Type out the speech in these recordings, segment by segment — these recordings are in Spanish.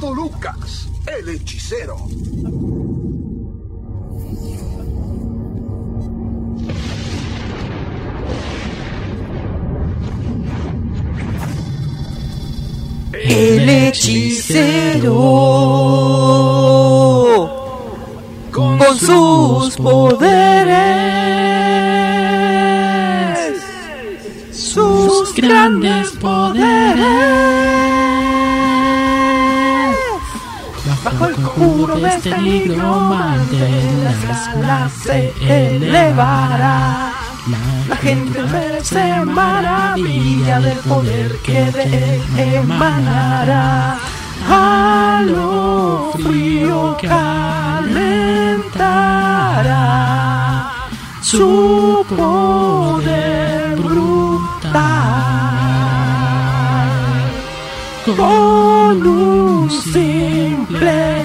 Lucas, el hechicero. El hechicero. con sus poderes, conjuro de este nigromante, las alas se elevará. La gente se maravilla del poder que de él emanará. A lo frío calentará su poder brutal. Con un simple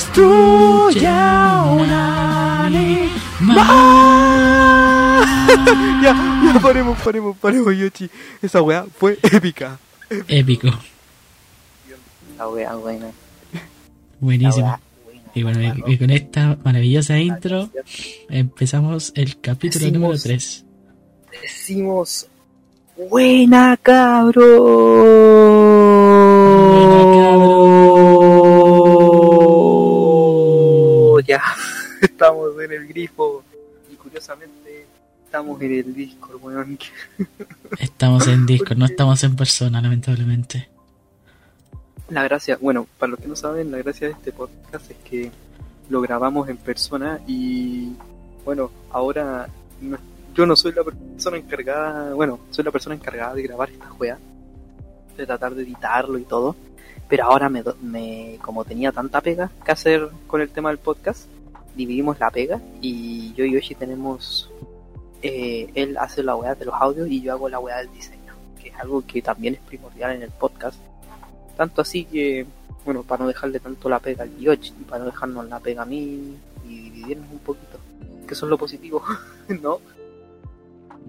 destruye a un animal. ya, ya, paremos, paremos, paremos, Yoshi. Esa weá fue épica. Épico. La wea buena. Buenísimo. Y bueno, y- y con esta maravillosa intro empezamos el capítulo Decimos- número 3. Decimos, buena cabrón. Estamos en el grifo y curiosamente estamos en el Discord, weón. Estamos en Discord, no estamos en persona, lamentablemente. La gracia, bueno, para los que no saben, la gracia de este podcast es que lo grabamos en persona y bueno, ahora no- yo no soy la persona encargada, bueno, soy la persona encargada de grabar esta juega, de tratar de editarlo y todo, pero ahora me, me como tenía tanta pega que hacer con el tema del podcast, dividimos la pega y yo y Yoshi tenemos, eh, él hace la weá de los audios y yo hago la weá del diseño, que es algo que también es primordial en el podcast tanto así que, bueno, para no dejarle tanto la pega al Yoshi, para no dejarnos la pega a mí y dividirnos un poquito, que eso es lo positivo, ¿no?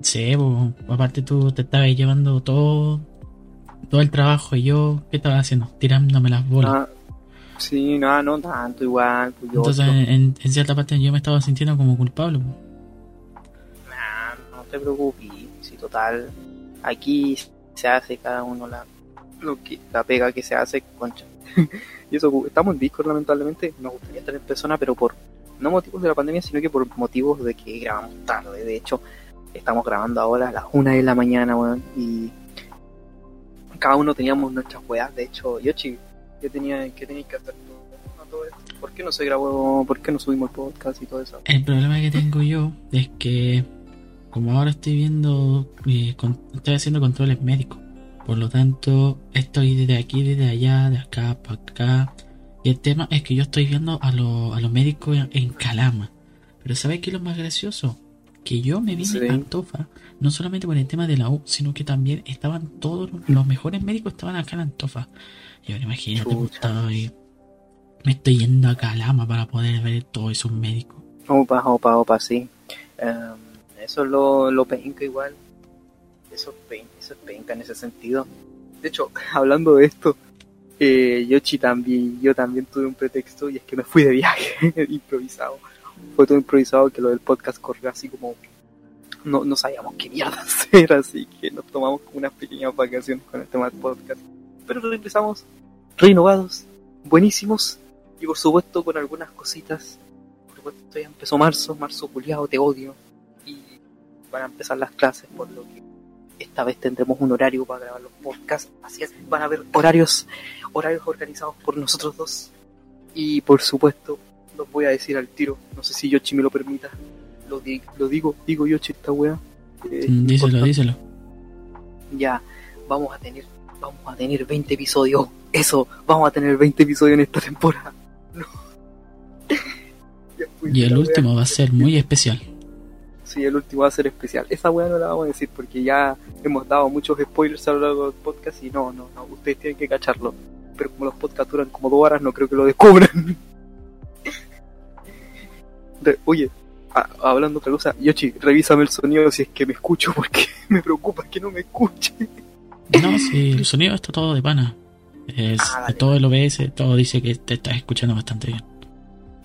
Sí, pues, aparte tú te estabas llevando todo, todo el trabajo y yo, ¿qué estaba haciendo? Tirándome las bolas. Ah, sí, no, no tanto, igual, pues yo, Entonces, yo- en, en cierta parte yo me estaba sintiendo como culpable. nah, no te preocupes, si total, aquí se hace cada uno la, lo que, la pega que se hace, concha. y eso, estamos en Discord lamentablemente, nos gustaría estar en persona, pero por, no motivos de la pandemia, sino que por motivos de que grabamos tarde, de hecho, estamos grabando ahora a las una de la mañana, weón, y cada uno teníamos nuestras weas, de hecho, Yoshi, ¿qué tenía, qué tenías que hacer todo esto. ¿Por qué no se grabó, por qué no subimos el podcast y todo eso? El problema que tengo yo es que, como ahora estoy viendo, eh, con- estoy haciendo controles médicos. Por lo tanto, estoy desde aquí, desde allá, de acá, para acá. Y el tema es que yo estoy viendo a, lo- a los médicos en, en Calama. Pero ¿sabes qué es lo más gracioso? Que yo me vine Sí. a Antofa, no solamente por el tema de la U, sino que también estaban todos los, los mejores médicos estaban acá en Antofa. Y ahora imagínate, pues, Chucha. estoy- me estoy yendo a Calama para poder ver todos esos médicos. Opa, opa, opa, sí. Em, eso es lo, lo penca igual. Eso es penca, eso es penca en ese sentido. De hecho, hablando de esto, eh, Yoshi también, yo también tuve un pretexto y es que me fui de viaje improvisado. Fue todo improvisado que lo del podcast corrió así como no, no sabíamos qué mierda hacer, así que nos tomamos como unas pequeñas vacaciones con el tema del podcast. Pero regresamos renovados, buenísimos y por supuesto con algunas cositas por supuesto ya empezó marzo, marzo culiado, te odio. Y van a empezar las clases, por lo que esta vez tendremos un horario para grabar los podcasts. Así es, van a haber horarios, horarios organizados por nosotros dos. Y por supuesto, los voy a decir al tiro. No sé si Yoshi me lo permita. Lo, di- lo digo, digo Yoshi esta wea. Eh, Mm, Díselo, díselo. Ya, vamos a tener, vamos a tener 20 episodios. Eso, vamos a tener 20 episodios en esta temporada. No. Y el wea. último va a ser muy especial. Sí, el último va a ser especial. Esa weá no la vamos a decir porque ya hemos dado muchos spoilers a lo largo del podcast y no, no, no, ustedes tienen que cacharlo. Pero como los podcasts duran como dos horas, no creo que lo descubran. Re- Oye, a- hablando otra cosa, Yoshi, revísame el sonido si es que me escucho porque me preocupa que no me escuche. No, sí, el sonido está todo de pana. Es, Ah, todo el OBS, todo dice que te estás escuchando bastante bien.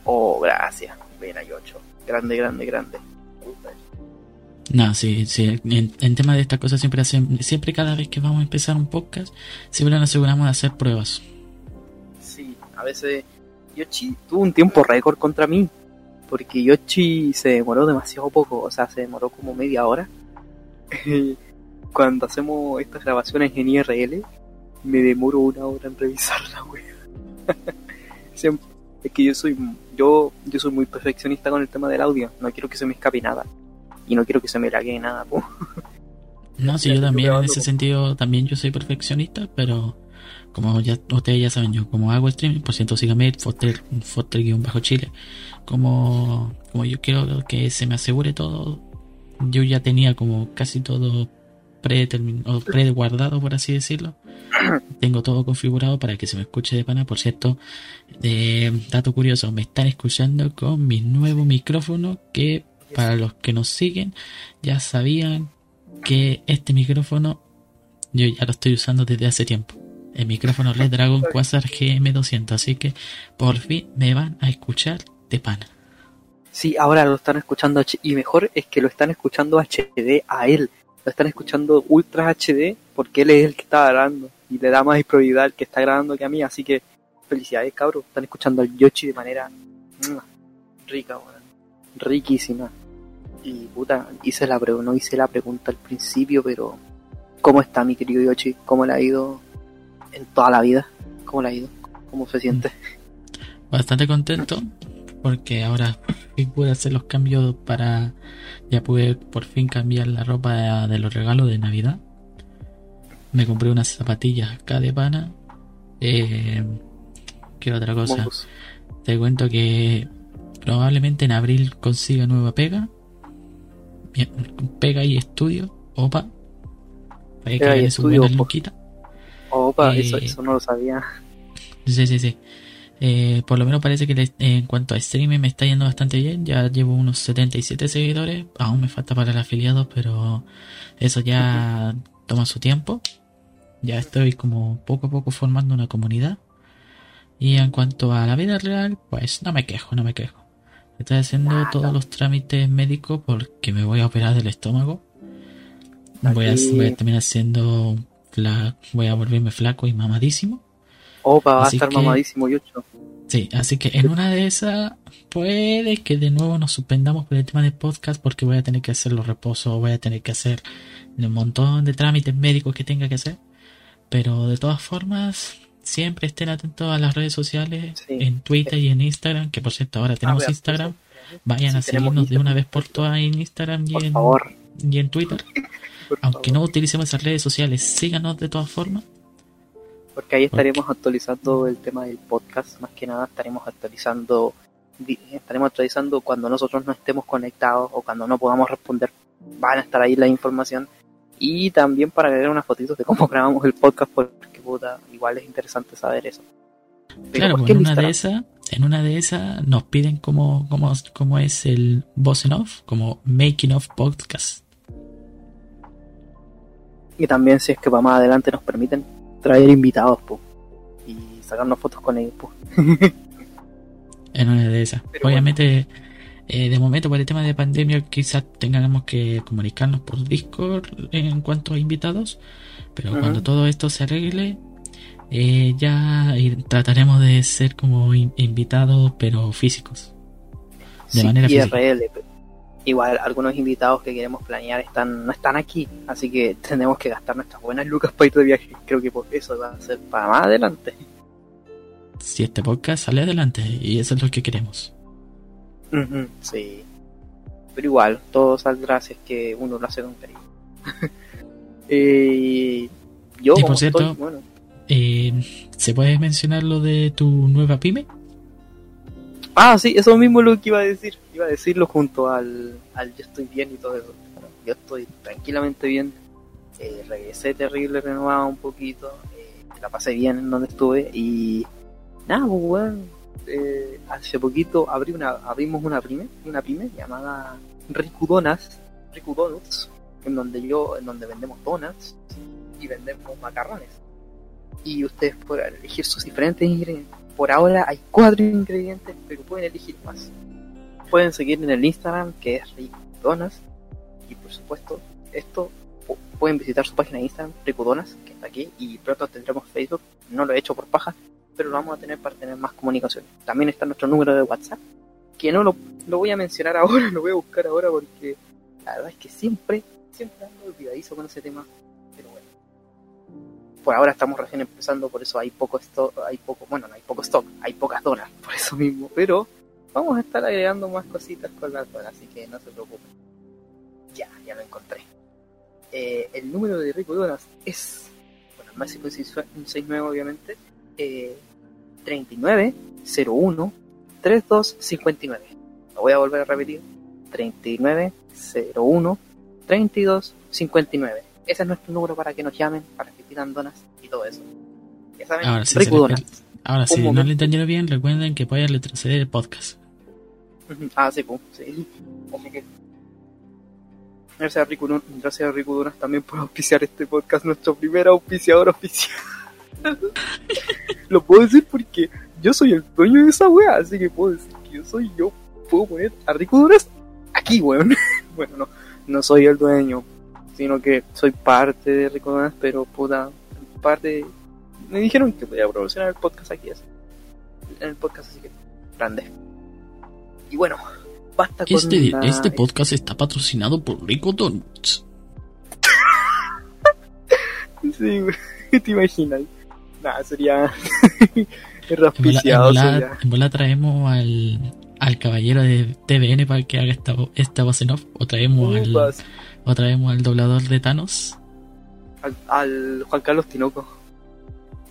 Oh, gracias. Ven ahí, 8. Grande, grande, grande. No, sí, sí. En, en tema de estas cosas siempre hacen, siempre cada vez que vamos a empezar un podcast, siempre nos aseguramos de hacer pruebas. Sí, a veces Yoshi tuvo un tiempo récord contra mí. Porque Yoshi se demoró demasiado poco. O sea, se demoró como media hora. Cuando hacemos estas grabaciones en IRL, me demoro una hora en revisarla, güey. Siempre. Es que yo soy yo yo soy muy perfeccionista con el tema del audio. No quiero que se me escape nada. Y no quiero que se me lague nada. po. No, sí, yo también en ese sentido, también yo soy perfeccionista, pero como ya ustedes ya saben, yo como hago streaming, por cierto, síganme, Foster, Foster-Bajo Chile, como, como yo quiero que se me asegure todo, yo ya tenía como casi todo preguardado, por así decirlo. Tengo todo configurado para que se me escuche de pana. Por cierto, eh, dato curioso, me están escuchando con mi nuevo micrófono que para los que nos siguen ya sabían que este micrófono yo ya lo estoy usando desde hace tiempo. El micrófono Red Dragon Quasar GM200, así que por fin me van a escuchar de pana. Sí, ahora lo están escuchando y mejor es que lo están escuchando HD a él. Lo están escuchando Ultra HD porque él es el que está grabando y le da más al que está grabando que a mí. Así que felicidades, cabros. Están escuchando al Yoshi de manera ¡mua! rica, weón. Riquísima. Y puta, hice la no hice la pregunta al principio, pero ¿cómo está mi querido Yoshi? ¿Cómo le ha ido en toda la vida? ¿Cómo le ha ido? ¿Cómo se siente? Bastante contento porque ahora pude hacer los cambios para... Ya pude por fin cambiar la ropa de, los regalos de Navidad. Me compré unas zapatillas acá de pana. Eh, ¿Qué otra cosa? Te cuento que probablemente en abril consiga nueva pega. Pega y estudio. Opa. Pega y estudio. Opa, Eh, eso, eso no lo sabía. Sí, sí, sí. Eh, por lo menos parece que le- en cuanto a streaming me está yendo bastante bien. Ya llevo unos 77 seguidores. Aún me falta para el afiliado, pero eso ya toma su tiempo. Ya estoy como poco a poco formando una comunidad. Y en cuanto a la vida real, pues no me quejo, no me quejo. Estoy haciendo Nada. todos los trámites médicos porque me voy a operar del estómago. Voy a, voy a terminar siendo fla- voy a volverme flaco y mamadísimo. Opa, va a estar que- mamadísimo Yocho. Sí, así que en una de esas puede que de nuevo nos suspendamos por el tema del podcast porque voy a tener que hacer los reposos, voy a tener que hacer un montón de trámites médicos que tenga que hacer. Pero de todas formas, siempre estén atentos a las redes sociales, Sí. en Twitter y en Instagram, que por cierto ahora tenemos Ah, Instagram. Vayan Sí, a seguirnos de una vez por todas en Instagram y Por en, favor. y en Twitter. por Aunque favor. no utilicemos esas redes sociales, síganos de todas formas. Porque ahí estaremos actualizando el tema del podcast. Más que nada estaremos actualizando. Estaremos actualizando cuando nosotros no estemos conectados o cuando no podamos responder. Van a estar ahí la información. Y también para agregar unas fotitos de cómo grabamos el podcast. Porque puta, igual es interesante saber eso. Pero Claro, ¿por pues en una de esas, en una de esas nos piden cómo, cómo, cómo es el voz en off, como making of podcast. Y también si es que para más adelante nos permiten traer invitados, po, y sacarnos fotos con ellos, po. En una de esas. Pero Obviamente, eh, de momento por el tema de pandemia quizás tengamos que comunicarnos por Discord en cuanto a invitados, pero cuando todo esto se arregle, eh, ya ir- trataremos de ser como in- invitados pero físicos. De Sí, manera física. IRL. Igual algunos invitados que queremos planear están no están aquí, así que tenemos que gastar nuestras buenas lucas para ir de viaje. Creo que por eso va a ser para más adelante. Si este podcast sale adelante y eso es lo que queremos. Sí. Pero igual, todo saldrá si es que uno lo hace con cariño. Eh, yo, Y por cierto, estoy, bueno, Eh, ¿Se puede mencionar lo de tu nueva pyme? Ah, sí, eso mismo es lo que iba a decir. Iba a decirlo junto al, al yo estoy bien y todo eso. Bueno, yo estoy tranquilamente bien. Eh, regresé terrible, renovado un poquito. eh, la pasé bien en donde estuve. Y nada, pues, weón. eh, hace poquito abrí una, abrimos una pyme, una pyme llamada Riku Donuts, Riku Donuts, en donde yo, en donde vendemos donuts y vendemos macarrones. Y ustedes podrán elegir sus diferentes ingredientes. Por ahora hay cuatro ingredientes, pero pueden elegir más. Pueden seguir en el Instagram que es Ricodonas. Y por supuesto, esto pu- pueden visitar su página de Instagram, Ricodonas, que está aquí. Y pronto tendremos Facebook. No lo he hecho por paja, pero lo vamos a tener para tener más comunicación. También está nuestro número de WhatsApp, que no lo, lo voy a mencionar ahora, lo voy a buscar ahora porque la verdad es que siempre, siempre ando olvidadizo con ese tema. Pero bueno. Por ahora estamos recién empezando, por eso hay poco stock, hay poco, bueno, no hay poco stock, hay pocas donas, por eso mismo. Pero vamos a estar agregando más cositas con las donas, así que no se preocupen. Ya, ya lo encontré. Eh, el número de Rico Donas es, bueno, el más 569 obviamente, eh, 39 01 32 59. Lo voy a volver a repetir. 39 01 32 59. Ese es nuestro número para que nos llamen, para que pidan donas y todo eso. Ya saben, Ahora sí, Rico Donas. Ahora, si no lo entendieron bien, recuerden que pueden retroceder el podcast. Ah, sí, sí. Así que. Gracias a Rico, gracias a Rico también por auspiciar este podcast, nuestro primer auspiciador oficial. Lo puedo decir porque yo soy el dueño de esa wea, así que puedo decir que yo soy yo. Puedo poner a Rico aquí, weón. bueno, no, no soy el dueño, sino que soy parte de Rico pero puta, parte. Me dijeron que podía promocionar el podcast aquí, así. En el podcast, así que grande. Y bueno, basta con Este, la- este podcast está patrocinado por Rico Donuts. Sí, güey, te imaginas. Nada, sería En bola, en raspiciado. bola- en bola traemos al, al caballero de TVN para que haga esta, esta voz en off. O traemos, al, o traemos al doblador de Thanos. al, al Juan Carlos Tinoco.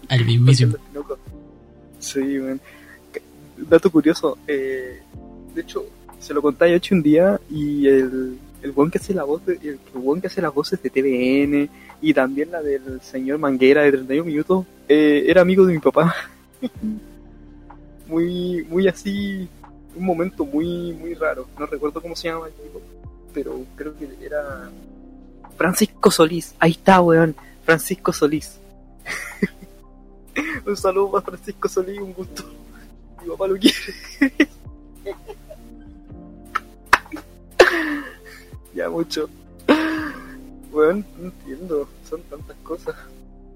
Al mismísimo. Tinoco. Sí, güey. Dato curioso. Eh, de hecho, se lo conté a un día y el, el buen que hace la voz de, el, el que hace las voces de TVN y también la del señor Manguera de 31 minutos eh, era amigo de mi papá. muy, muy así, un momento muy, muy raro. No recuerdo cómo se llama el tipo, pero creo que era Francisco Solís. Ahí está, weón. Francisco Solís. un saludo para Francisco Solís, un gusto. Mi papá lo quiere. ya mucho. Weón, no entiendo. Son tantas cosas.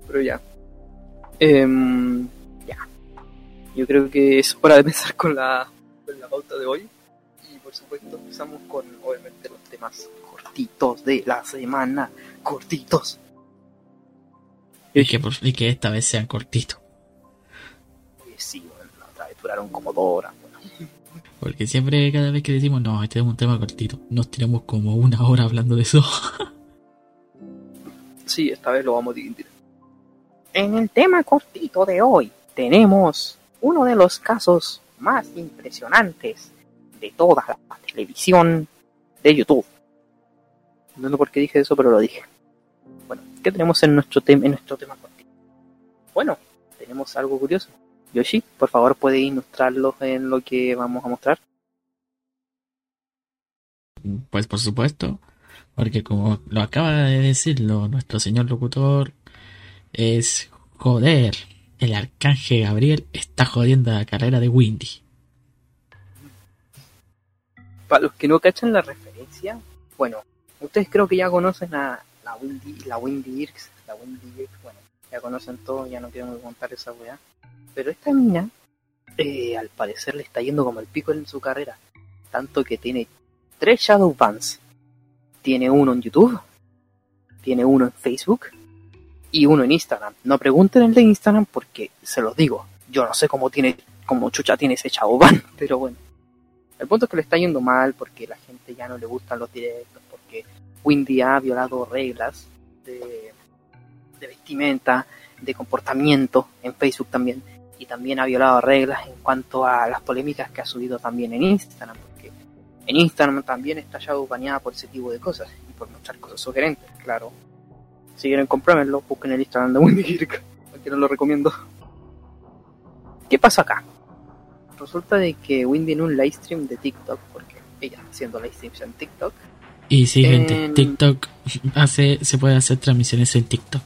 Pero ya. Em, ya. Yo creo que es hora de empezar con la, con la pauta de hoy. Y por supuesto empezamos con, obviamente, los temas cortitos de la semana. Cortitos. Y que, y que esta vez sean cortitos. Oye, sí, bueno, la otra vez duraron como dos horas. Porque siempre, cada vez que decimos, no, este es un tema cortito, nos tiramos como una hora hablando de eso. Sí, esta vez lo vamos a dividir. En el tema cortito de hoy tenemos uno de los casos más impresionantes de toda la televisión de YouTube. No sé por qué dije eso, pero lo dije. Bueno, ¿qué tenemos en nuestro, tem- en nuestro tema cortito? Bueno, tenemos algo curioso. Yoshi, por favor, puede ilustrarlo en lo que vamos a mostrar. Pues por supuesto, porque como lo acaba de decirlo nuestro señor locutor, es joder, el arcángel Gabriel está jodiendo la carrera de Windy. Para los que no cachan la referencia, bueno, ustedes creo que ya conocen a la Windy, la Windy Irks, la Windy Irks, bueno, ya conocen todo, ya no quiero contar esa weá. Pero esta mina, eh, al parecer le está yendo como el pico en su carrera. Tanto que tiene tres Shadow Bans. Tiene uno en YouTube, tiene uno en Facebook y uno en Instagram. No pregunten el de Instagram porque se los digo, yo no sé cómo tiene, cómo chucha tiene ese Shadow Ban, pero bueno. El punto es que le está yendo mal porque la gente ya no le gustan los directos, porque Windy ha violado reglas de vestimenta, de comportamiento en Facebook también, y también ha violado reglas en cuanto a las polémicas que ha subido también en Instagram, porque en Instagram también está ya baneada por ese tipo de cosas y por mostrar cosas sugerentes, claro. Si quieren comprármelo, busquen el Instagram de Wendy Kirk, porque no lo recomiendo. ¿Qué pasa acá? Resulta de que Wendy en un livestream de TikTok, porque ella haciendo livestreams en TikTok, Y sí, gente, TikTok hace, se puede hacer transmisiones en TikTok.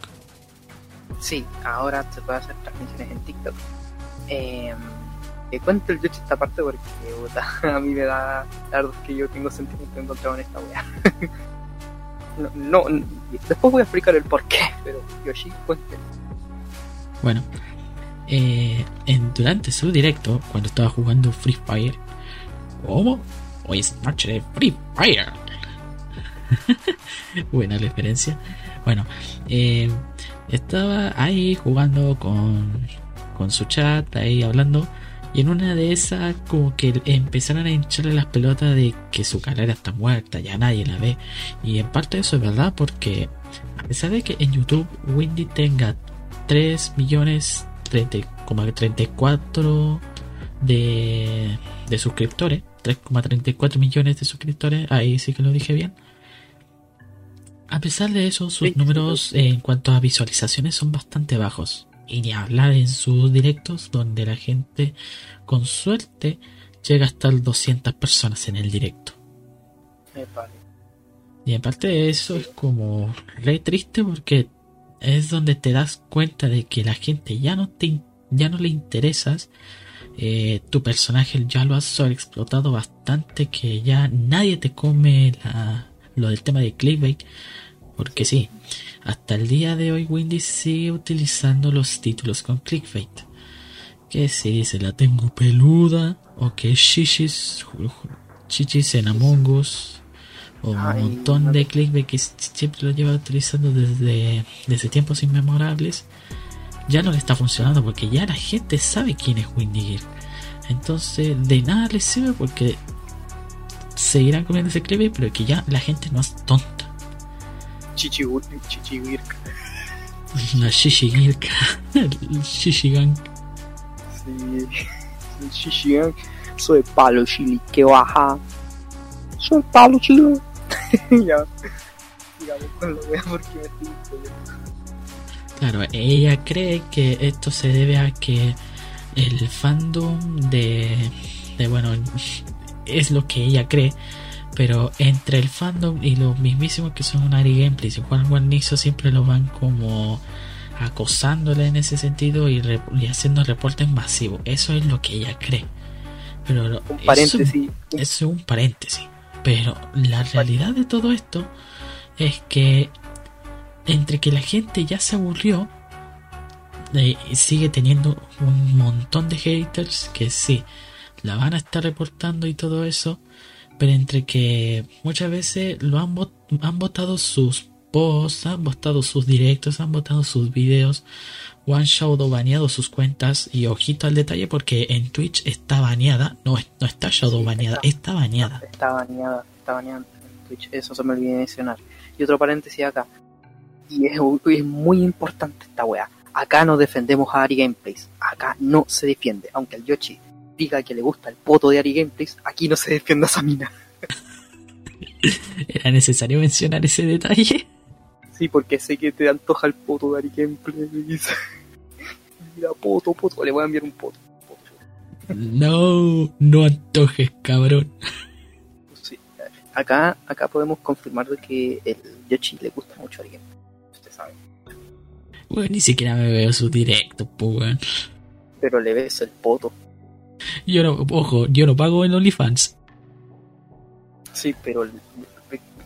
Sí, ahora se puede hacer transmisiones en TikTok. Eh, te cuento el Yoshi esta parte porque a mí me da la verdad que yo tengo sentimiento encontrado en esta wea. no, no, después voy a explicar el por qué, pero Yoshi, cuénteme. Bueno, eh, durante su directo, cuando estaba jugando Free Fire, ¿cómo? Hoy es noche de Free Fire. Buena referencia. Bueno, eh, estaba ahí jugando con, con su chat, ahí hablando. Y en una de esas, como que empezaron a hincharle las pelotas de que su carrera está muerta, ya nadie la ve. Y en parte eso es verdad, porque a pesar de que en YouTube Windy tenga 3 millones 30,34 de, de suscriptores, 3,34 millones de suscriptores, ahí sí que lo dije bien. A pesar de eso, sus números en cuanto a visualizaciones son bastante bajos. Y ni hablar en sus directos donde la gente con suerte llega hasta 200 personas en el directo. Y aparte de eso es como re triste porque es donde te das cuenta de que la gente ya no te ya no le interesas. Eh, tu personaje ya lo has sobreexplotado bastante que ya nadie te come la, lo del tema de clickbait. Porque sí, hasta el día de hoy Windy sigue utilizando los títulos con clickbait. Que si se la tengo peluda, o que shishis, chichis en Among Us, o un montón de clickbait que siempre lo lleva utilizando desde, desde tiempos inmemorables, ya no le está funcionando porque ya la gente sabe quién es Windy Gear. Entonces, de nada le sirve porque seguirán comiendo ese clickbait, pero que ya la gente no es tonta. Chichiwirka. La Shishigirka. El Shishigang. Sí, el Shishigang. Soy palo chili que baja. Soy palo chili. ya. Sigamos con la wea porque me estoy Claro, ella cree que esto se debe a que el fandom de, de bueno, es lo que ella cree pero entre el fandom y los mismísimos que son Ari Gameplays y Juan Guarnizo siempre lo van como acosándole en ese sentido y, haciendo reportes masivos. Eso es lo que ella cree. Pero un paréntesis. Eso, es un paréntesis. Pero la realidad de todo esto es que entre que la gente ya se aburrió eh, sigue teniendo un montón de haters que sí, la van a estar reportando y todo eso pero entre que muchas veces lo han, han votado sus posts, han votado sus directos, han votado sus videos, o han shadow baneado sus cuentas, y ojito al detalle porque en Twitch está baneada, no, no está shadow baneada, está, baneada. Está baneada, está baneada en Twitch, eso se me olvidó mencionar. Y otro paréntesis acá, y es, es muy importante esta wea. Acá no defendemos a Ari Gameplays, acá no se defiende, aunque el Yoshi diga que le gusta el poto de Ari Gameplays, aquí no se defienda esa mina. ¿Era necesario mencionar ese detalle? Sí, porque sé que te antoja el poto de Ari Gameplays. Mira, poto, poto, le voy a enviar un poto. No, no antojes, cabrón. Sí. Acá, acá podemos confirmar de que el Yoshi le gusta mucho a Ari Gameplays. Usted sabe. Bueno, ni siquiera me veo su directo, pues, Pero le ves el poto. Yo no, ojo, yo no pago en OnlyFans. Sí, pero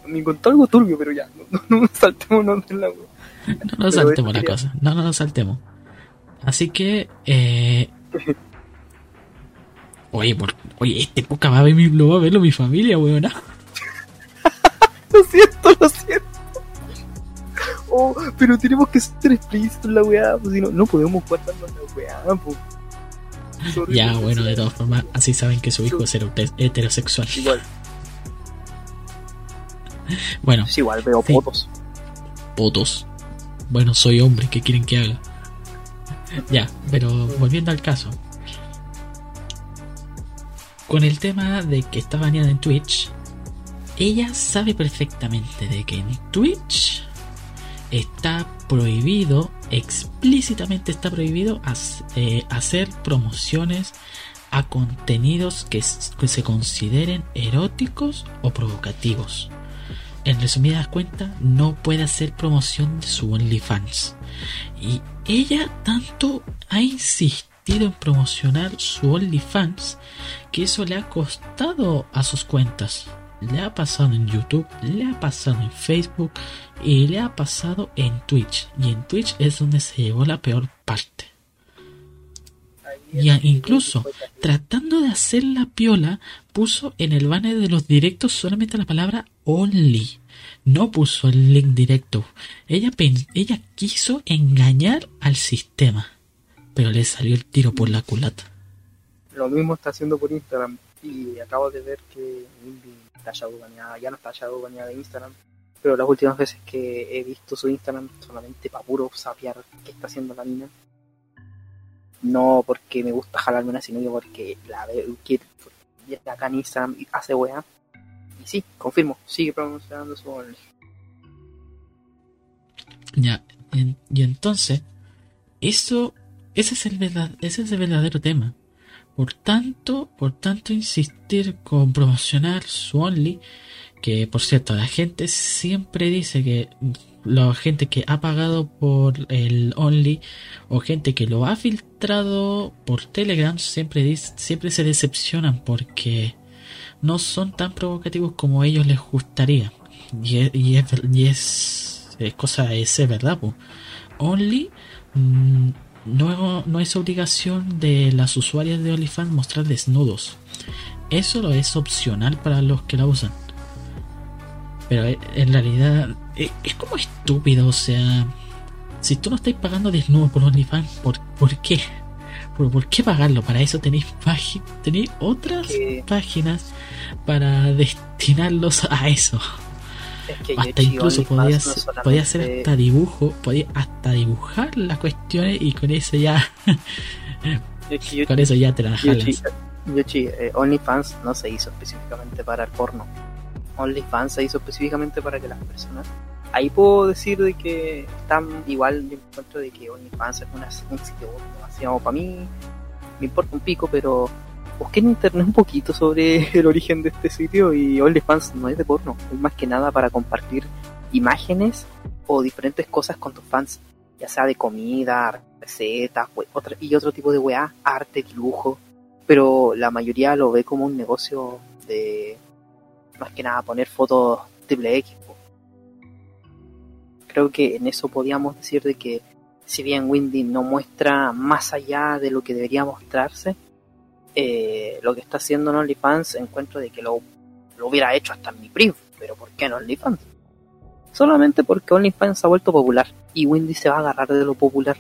me, encontró algo turbio, pero ya, no, no, no saltemos de la No nos saltemos la cosa, no, no nos saltemos. Así que, eh... Oye, por, oye, este poca va a ver mi, lo va a verlo mi familia, weón. lo siento, lo siento. Oh, pero tenemos que ser explícitos en la weá, pues si no, no podemos guardarnos la weá, pues. Ya, bueno, de todas formas, así saben que su hijo es heterosexual. Igual. Bueno. Es igual, veo fotos. Potos. Bueno, soy hombre, ¿qué quieren que haga? Ya, pero volviendo al caso. Con el tema de que está baneada en Twitch, ella sabe perfectamente de que en Twitch está prohibido, explícitamente está prohibido eh, hacer promociones a contenidos que, se consideren eróticos o provocativos. En resumidas cuentas, no puede hacer promoción de su OnlyFans. Y ella tanto ha insistido en promocionar su OnlyFans que eso le ha costado a sus cuentas. Le ha pasado en YouTube, le ha pasado en Facebook y le ha pasado en Twitch. Y en Twitch es donde se llevó la peor parte. Y incluso tratando de hacer la piola, puso en el banner de los directos solamente la palabra only. No puso el link directo. Ella, ella quiso engañar al sistema. Pero le salió el tiro por la culata. Lo mismo está haciendo por Instagram. Y acabo de ver que ya no está baneada de Instagram. Pero las últimas veces que he visto su Instagram solamente para puro sapiar qué está haciendo la mina no porque me gusta jalarme una, sino porque la veo que acá en Instagram hace weá. Y sí, confirmo, sigue promocionando su Ya, y entonces, eso, ese es el ese es el verdadero tema. Por tanto, por tanto insistir con promocionar su Only, que por cierto, la gente siempre dice que la gente que ha pagado por el Only o gente que lo ha filtrado por Telegram siempre, siempre se decepcionan porque no son tan provocativos como ellos les gustaría. Y es, y es, es, cosa, verdad. Only mm, no, no es obligación de las usuarias de OnlyFans mostrar desnudos. Eso lo es opcional para los que la usan. Pero eh, en realidad eh, es, como estúpido, o sea, si tú no estás pagando desnudo por OnlyFans, ¿por, ¿por qué? ¿Por, ¿Por qué pagarlo? Para eso tenéis, tenéis otras páginas para destinarlos a eso. Hasta incluso podía, podía hacer hasta dibujo, podía hasta dibujar las cuestiones y con eso ya con eso ya te la jalas. Eh, OnlyFans no se hizo específicamente para el porno OnlyFans se hizo específicamente para que las personas. Ahí puedo decir de que están igual, yo encuentro de que OnlyFans es una, un sitio demasiado para mí, me importa un pico, pero busqué en internet un poquito sobre el origen de este sitio y OnlyFans no es de porno, es más que nada para compartir imágenes o diferentes cosas con tus fans, ya sea de comida, recetas y otro tipo de weá, arte, dibujo, pero la mayoría lo ve como un negocio de más que nada poner fotos triple X. Creo que en eso podíamos decir de que si bien Windy no muestra más allá de lo que debería mostrarse, eh, lo que está haciendo en OnlyFans encuentro de que lo, lo hubiera hecho hasta en mi primo, pero ¿por qué en OnlyFans? Solamente porque OnlyFans ha vuelto popular y Windy se va a agarrar de lo popular.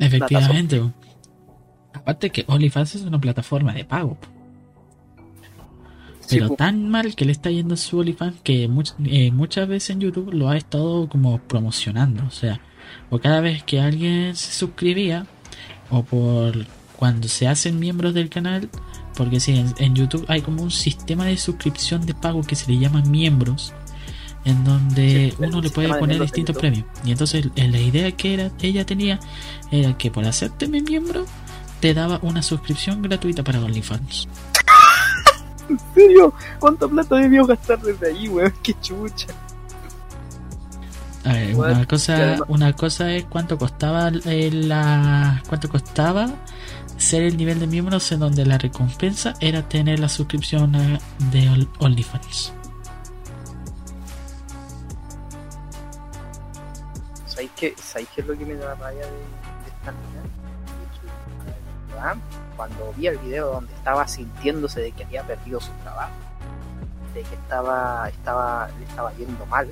Efectivamente. Aparte que OnlyFans es una plataforma de pago pero tan mal que le está yendo a su OnlyFans que eh, muchas veces en YouTube lo ha estado como promocionando. O sea, o cada vez que alguien se suscribía, o por cuando se hacen miembros del canal, porque si en, YouTube hay como un sistema de suscripción de pago que se le llama miembros, en donde uno le puede poner distintos premios. Y entonces eh, la idea que era, ella tenía era que por hacerte miembro te daba una suscripción gratuita para OnlyFans. ¿En serio? ¿Cuánta plata debió gastar desde ahí, weón? Qué chucha. A ver, una cosa, una cosa es cuánto costaba la, cuánto costaba ser el nivel de miembros en donde la recompensa era tener la suscripción de OnlyFans. ¿Sabéis qué, ¿Sabéis qué es lo que me da raya de, esta niña? cuando vi el video donde estaba sintiéndose de que había perdido su trabajo, de que estaba, estaba, le estaba yendo mal,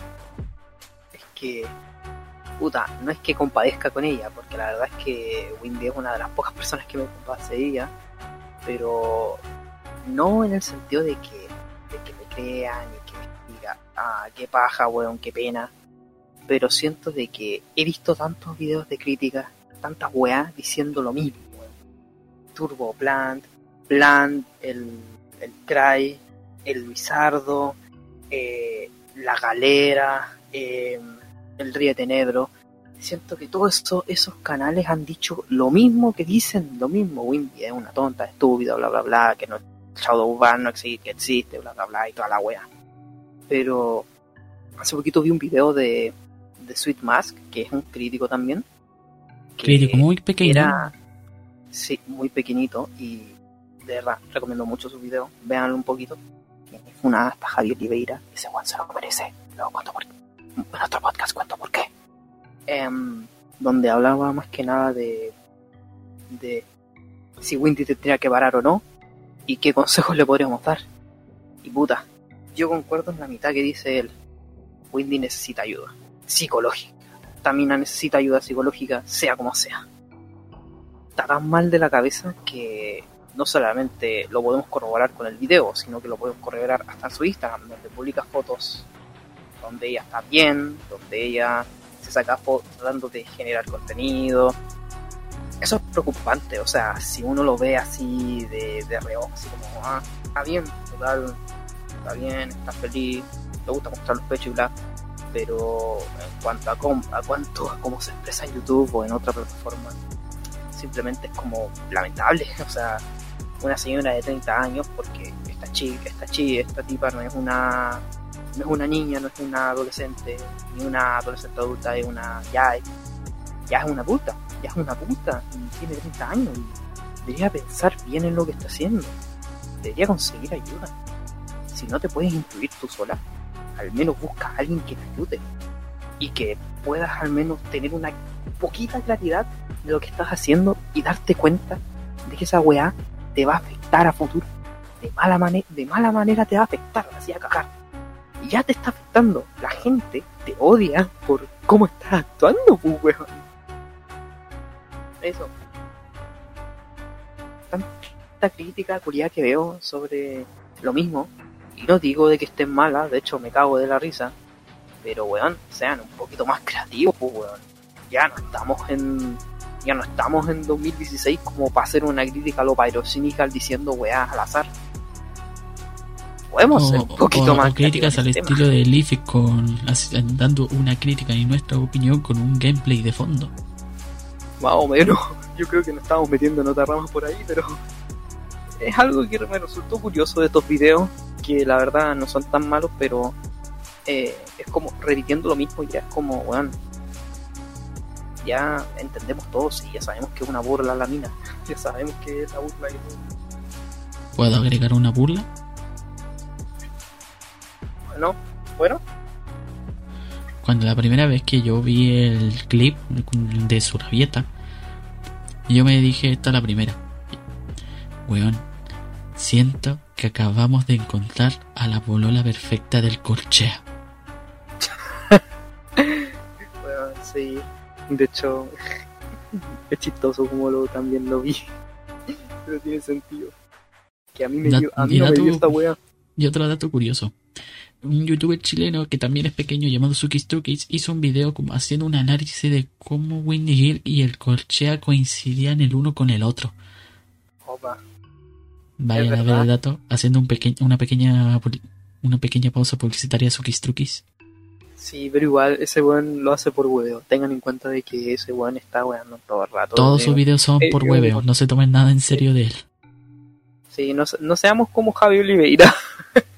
es que, puta, no es que compadezca con ella, porque la verdad es que Windy es una de las pocas personas que me compadece de ella, pero no en el sentido de que, de que me crean y que me diga, ah, qué paja, weón, qué pena, pero siento de que he visto tantos videos de críticas, tantas weas diciendo lo mismo Turbo Plant, Plant, el, el Cry, el Bizardo, eh, la Galera, eh, el Río Tenebro. Siento que todos esos canales han dicho lo mismo que dicen, lo mismo. Windy es una tonta, estúpida, bla, bla, bla, que no, Shadowban no existe, que existe, bla, bla, bla, y toda la wea. Pero hace poquito vi un video de, de Sweet Mask, que es un crítico también. Crítico muy pequeño. Era, sí, muy pequeñito y de verdad recomiendo mucho sus videos. Véanlo un poquito. Es una hasta Javier Oliveira. Ese Juan se lo merece. Luego cuento por En otro podcast cuento por qué. Em, donde hablaba más que nada de, de si Windy tendría que parar o no y qué consejos le podríamos dar. Y puta, yo concuerdo en la mitad que dice él. Windy necesita ayuda psicológica. Tamina necesita ayuda psicológica, sea como sea. Está tan mal de la cabeza que no solamente lo podemos corroborar con el video, sino que lo podemos corroborar hasta en su Instagram, donde publica fotos donde ella está bien, donde ella se saca fotos tratando de generar contenido. Eso es preocupante, o sea, si uno lo ve así de, de reojo, así como, ah, está bien, total, está bien, está feliz, le gusta mostrar los pechos y bla, pero en cuanto a, cómo, a cuánto, a cómo se expresa en YouTube o en otra plataforma, simplemente es como lamentable, o sea, una señora de 30 años, porque esta chica, esta chica, esta tipa no es una no es una niña, no es una adolescente, ni una adolescente adulta, es una ya, ya es una adulta, ya es una adulta y tiene 30 años y debería pensar bien en lo que está haciendo, debería conseguir ayuda. Si no te puedes incluir tú sola, al menos busca a alguien que te ayude y que puedas al menos tener una poquita claridad de lo que estás haciendo y darte cuenta de que esa weá te va a afectar a futuro. De mala, de mala manera te va a afectar, así a cagar. Y ya te está afectando. La gente te odia por cómo estás actuando, pues, weón. Eso. Tanta crítica curia que veo sobre lo mismo. Y no digo de que estén malas, de hecho me cago de la risa. Pero, weón, sean un poquito más creativos, pues, weón. Ya no estamos en ya no estamos en 2016 como para hacer una crítica a lo pyrocínica diciendo weás al azar. Podemos ser un poquito o- más o críticas al el estilo de Leafy con así- dando una crítica y nuestra opinión con un gameplay de fondo. Más o menos. Yo creo que nos estamos metiendo en otras ramas por ahí, pero es algo que me resultó curioso de estos videos, que la verdad no son tan malos, pero eh, es como repitiendo lo mismo, ya es como, weón, ya entendemos todos y ya sabemos que es una burla la mina, ya sabemos que es la burla y. ¿Puedo agregar una burla? Bueno, bueno, Cuando la primera vez que yo vi el clip de su rabieta, yo me dije, esta es la primera. Weón, siento que acabamos de encontrar a la bolola perfecta del corchea. Bueno, sí. De hecho, es chistoso como lo también lo vi. Pero tiene sentido. Que a mí, me Da- dio, a mí no me dio esta wea. Y otro dato curioso. Un youtuber chileno que también es pequeño llamado Sukis Tukis hizo un video como haciendo un análisis de cómo Windy Hill y el Corchea coincidían el uno con el otro. Opa. Vayan a ver el dato haciendo un peque- una pequeña una pequeña pausa publicitaria a Sukis. Sí, pero igual ese weón lo hace por huevo. Tengan en cuenta de que ese weón está weando todo el rato. Todos Eh, sus videos son eh, por eh, hueveo, no se tomen nada en serio de él. Sí, no, no seamos como Javi Oliveira.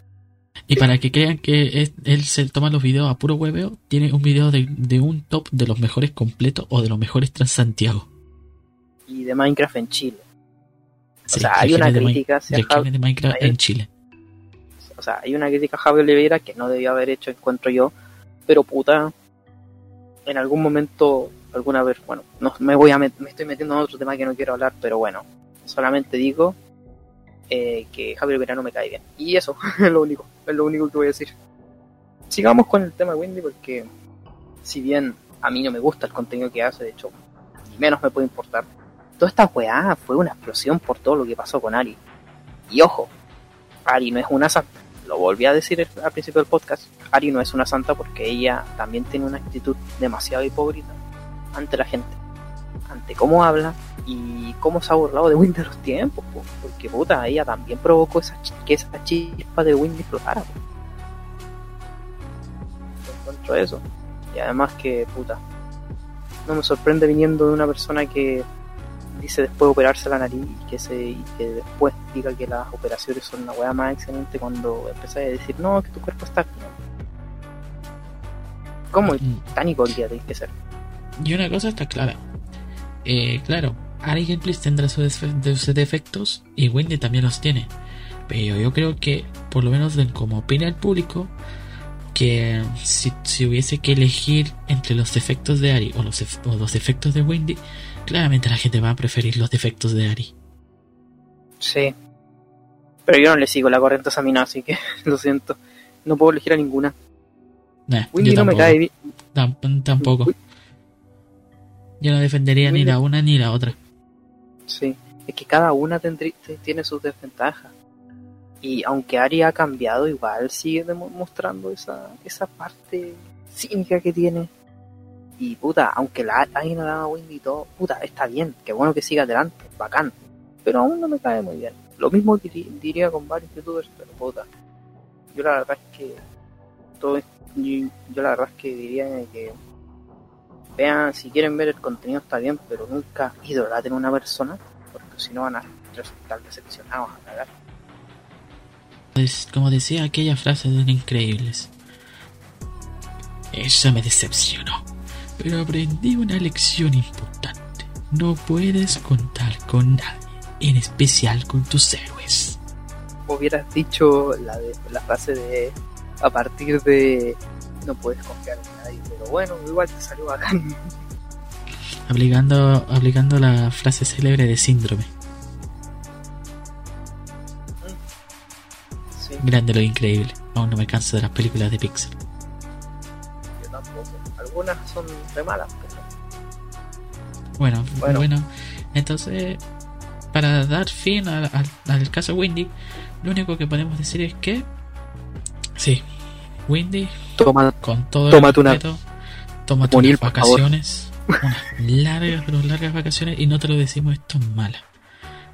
Y para que crean que es- él se toma los videos a puro hueveo, tiene un video de, de un top de los mejores completos o de los mejores Transantiago. Y de Minecraft en Chile. Sí, o sea, hay una crítica hacia de Minecraft hay- en Chile. O sea, hay una crítica a Javi Oliveira que no debió haber hecho, encuentro yo. Pero puta, en algún momento, alguna vez, bueno, no me voy a met- me estoy metiendo en otro tema que no quiero hablar, pero bueno, solamente digo eh, que Javi Oliveira no me cae bien. Y eso es lo único, es lo único que voy a decir. Sigamos con el tema de Wendy porque si bien a mí no me gusta el contenido que hace, de hecho, ni menos me puede importar. Toda esta weá fue una explosión por todo lo que pasó con Ari. Y ojo, Ari no es una santa. Lo volví a decir al principio del podcast. Ari no es una santa porque ella también tiene una actitud demasiado hipócrita ante la gente. Ante cómo habla y cómo se ha burlado de Windy de los tiempos. po. Porque puta, ella también provocó esa, que esa chispa de Windy explotara. encuentro eso. Y además que, puta, no me sorprende viniendo de una persona que dice después de operarse la nariz y que se y que después diga que las operaciones son una weá más excelente cuando empecé a decir no que tu cuerpo está bien". ¿Cómo Mm. tan hipócrita tienes que ser? Y una cosa está clara. Eh, claro, Ari Gameplays tendrá sus, defe- de- sus defectos y Wendy también los tiene. Pero yo creo que, por lo menos como opina el público, que si, si hubiese que elegir entre los defectos de Ari o los, o los defectos de Wendy, claramente la gente va a preferir los defectos de Ari. Sí. Pero yo no le sigo la corriente a mina, así que lo siento. No puedo elegir a ninguna. Nah, Windy yo no me cae bien. Tam- tampoco. Yo no defendería ni la una ni la otra. Sí. Es que cada una tiene sus desventajas. Y aunque Ari ha cambiado, igual sigue mostrando esa, esa parte cínica que tiene. Y puta, aunque la hayan dado a Windy y todo, puta, está bien. Qué bueno que siga adelante, bacán. Pero aún no me cae muy bien. Lo mismo diría con varios youtubers, pero puta. Yo la verdad es que todo yo, yo la verdad es que diría que vean si quieren ver el contenido está bien, pero nunca idolaten a una persona, porque si no van a resultar decepcionados a cagar. Pues, como decía aquella frase de Increíbles. Eso me decepcionó. Pero aprendí una lección importante. No puedes contar con nadie, en especial con tus héroes. Hubieras dicho la, de, la frase de a partir de no puedes confiar en nadie, pero bueno, igual te salió bacán. Aplicando, aplicando la frase célebre de síndrome. Sí, Grande lo increíble. Aún no me canso de las películas de Pixar. yo tampoco. Algunas son re malas, pero Bueno, Bueno. bueno, entonces, para dar fin al, al- al caso Windy, lo único que podemos decir es que, sí, Windy, toma, con todo Tómate el una- tómate Monil, unas vacaciones, unas largas, pero largas vacaciones, y no te lo decimos esto es mala.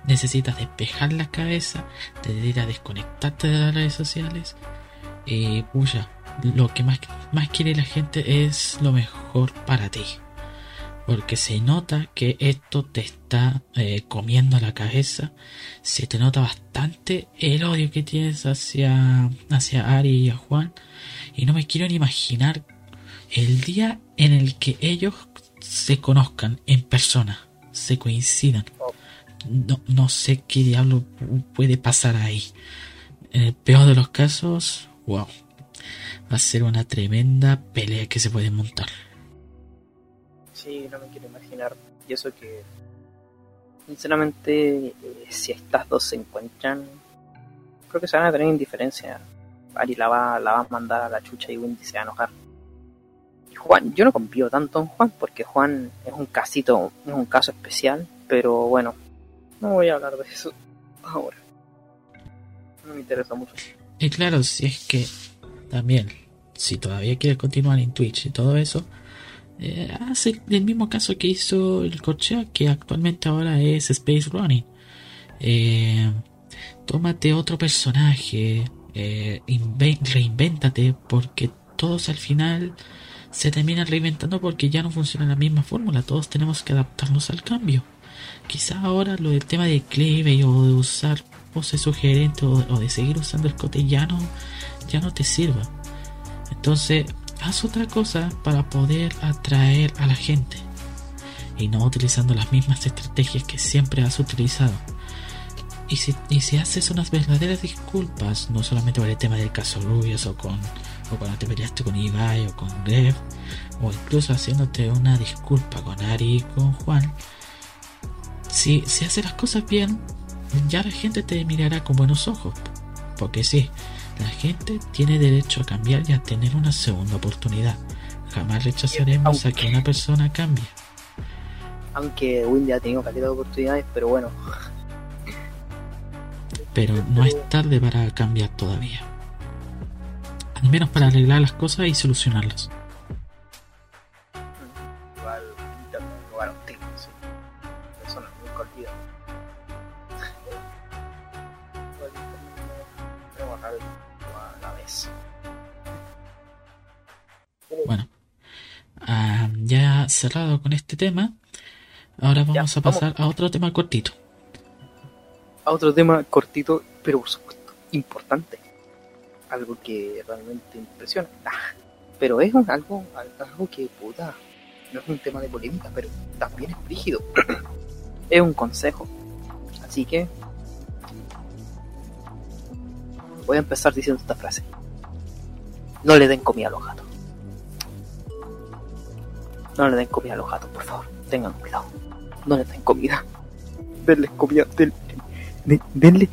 Necesitas despejar la cabeza, necesitas desconectarte de las redes sociales, y puya, lo que más, más quiere la gente es lo mejor para ti. Porque se nota que esto te está eh, comiendo la cabeza. Se te nota bastante el odio que tienes hacia, hacia Ari y a Juan. Y no me quiero ni imaginar el día en el que ellos se conozcan en persona, se coincidan. No, no sé qué diablo pu- puede pasar ahí. En el peor de los casos, wow. Va a ser una tremenda pelea que se puede montar. No me quiero imaginar. Y eso que, sinceramente, eh, si estas dos se encuentran, creo que se van a tener indiferencia. Ari la va, la va a mandar a la chucha y Wendy se va a enojar. Y Juan, yo no confío tanto en Juan porque Juan es un casito, es un caso especial, pero bueno, no voy a hablar de eso ahora. No me interesa mucho. Y claro, si es que también, si todavía quieres continuar en Twitch y todo eso, eh, hace el mismo caso que hizo el Corchea, que actualmente ahora es Space Running. Eh, tómate otro personaje, eh, reinvéntate, porque todos al final se terminan reinventando porque ya no funciona la misma fórmula, todos tenemos que adaptarnos al cambio. Quizá ahora lo del tema de cleave o de usar poses sugerentes o, o de seguir usando el cote ya no, ya no te sirva. Entonces, haz otra cosa para poder atraer a la gente y no utilizando las mismas estrategias que siempre has utilizado. Y si, y si haces unas verdaderas disculpas, no solamente por el tema del caso Rubius o con o cuando te peleaste con Ibai o con Gref, o incluso haciéndote una disculpa con Ari y con Juan, si, si haces las cosas bien, ya la gente te mirará con buenos ojos. Porque sí, la gente tiene derecho a cambiar y a tener una segunda oportunidad. Jamás rechazaremos a que una persona cambie. Aunque Wendy ha tenido calidad de oportunidades, pero bueno, Pero no es tarde para cambiar todavía. Al menos para arreglar las cosas y solucionarlas. Cerrado con este tema, ahora vamos Ya, a vamos. pasar a otro tema cortito. A otro tema cortito, pero por supuesto importante. Algo que realmente impresiona. Ah, pero es algo, algo que, puta, no es un tema de polémica, pero también es rígido. es un consejo. Así que voy a empezar diciendo esta frase. No le den comida a los gatos. No le den comida a los gatos, por favor. Tengan cuidado. No le den comida. Denle comida. Denle. denle.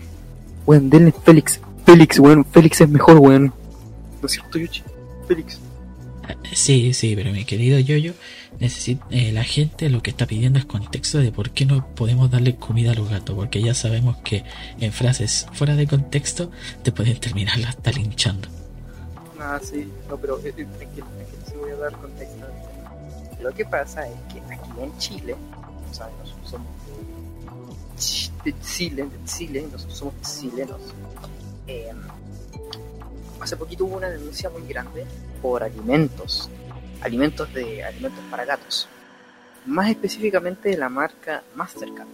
Weón, denle Félix. Félix, weón. Félix es mejor, weón. ¿No es cierto, Yuchi? Félix. Sí, sí, pero mi querido Yoyo, necesita, eh, la gente lo que está pidiendo es contexto de por qué no podemos darle comida a los gatos, porque ya sabemos que en frases fuera de contexto te pueden terminar hasta linchando. Ah, sí, no, pero eh, eh, tranquilo, sí voy a dar contexto. Lo que pasa es que aquí en Chile, o sea, nosotros somos de Chile, nosotros somos chilenos. Eh, hace poquito hubo una denuncia muy grande por alimentos, alimentos de alimentos para gatos. Más específicamente de la marca Mastercard,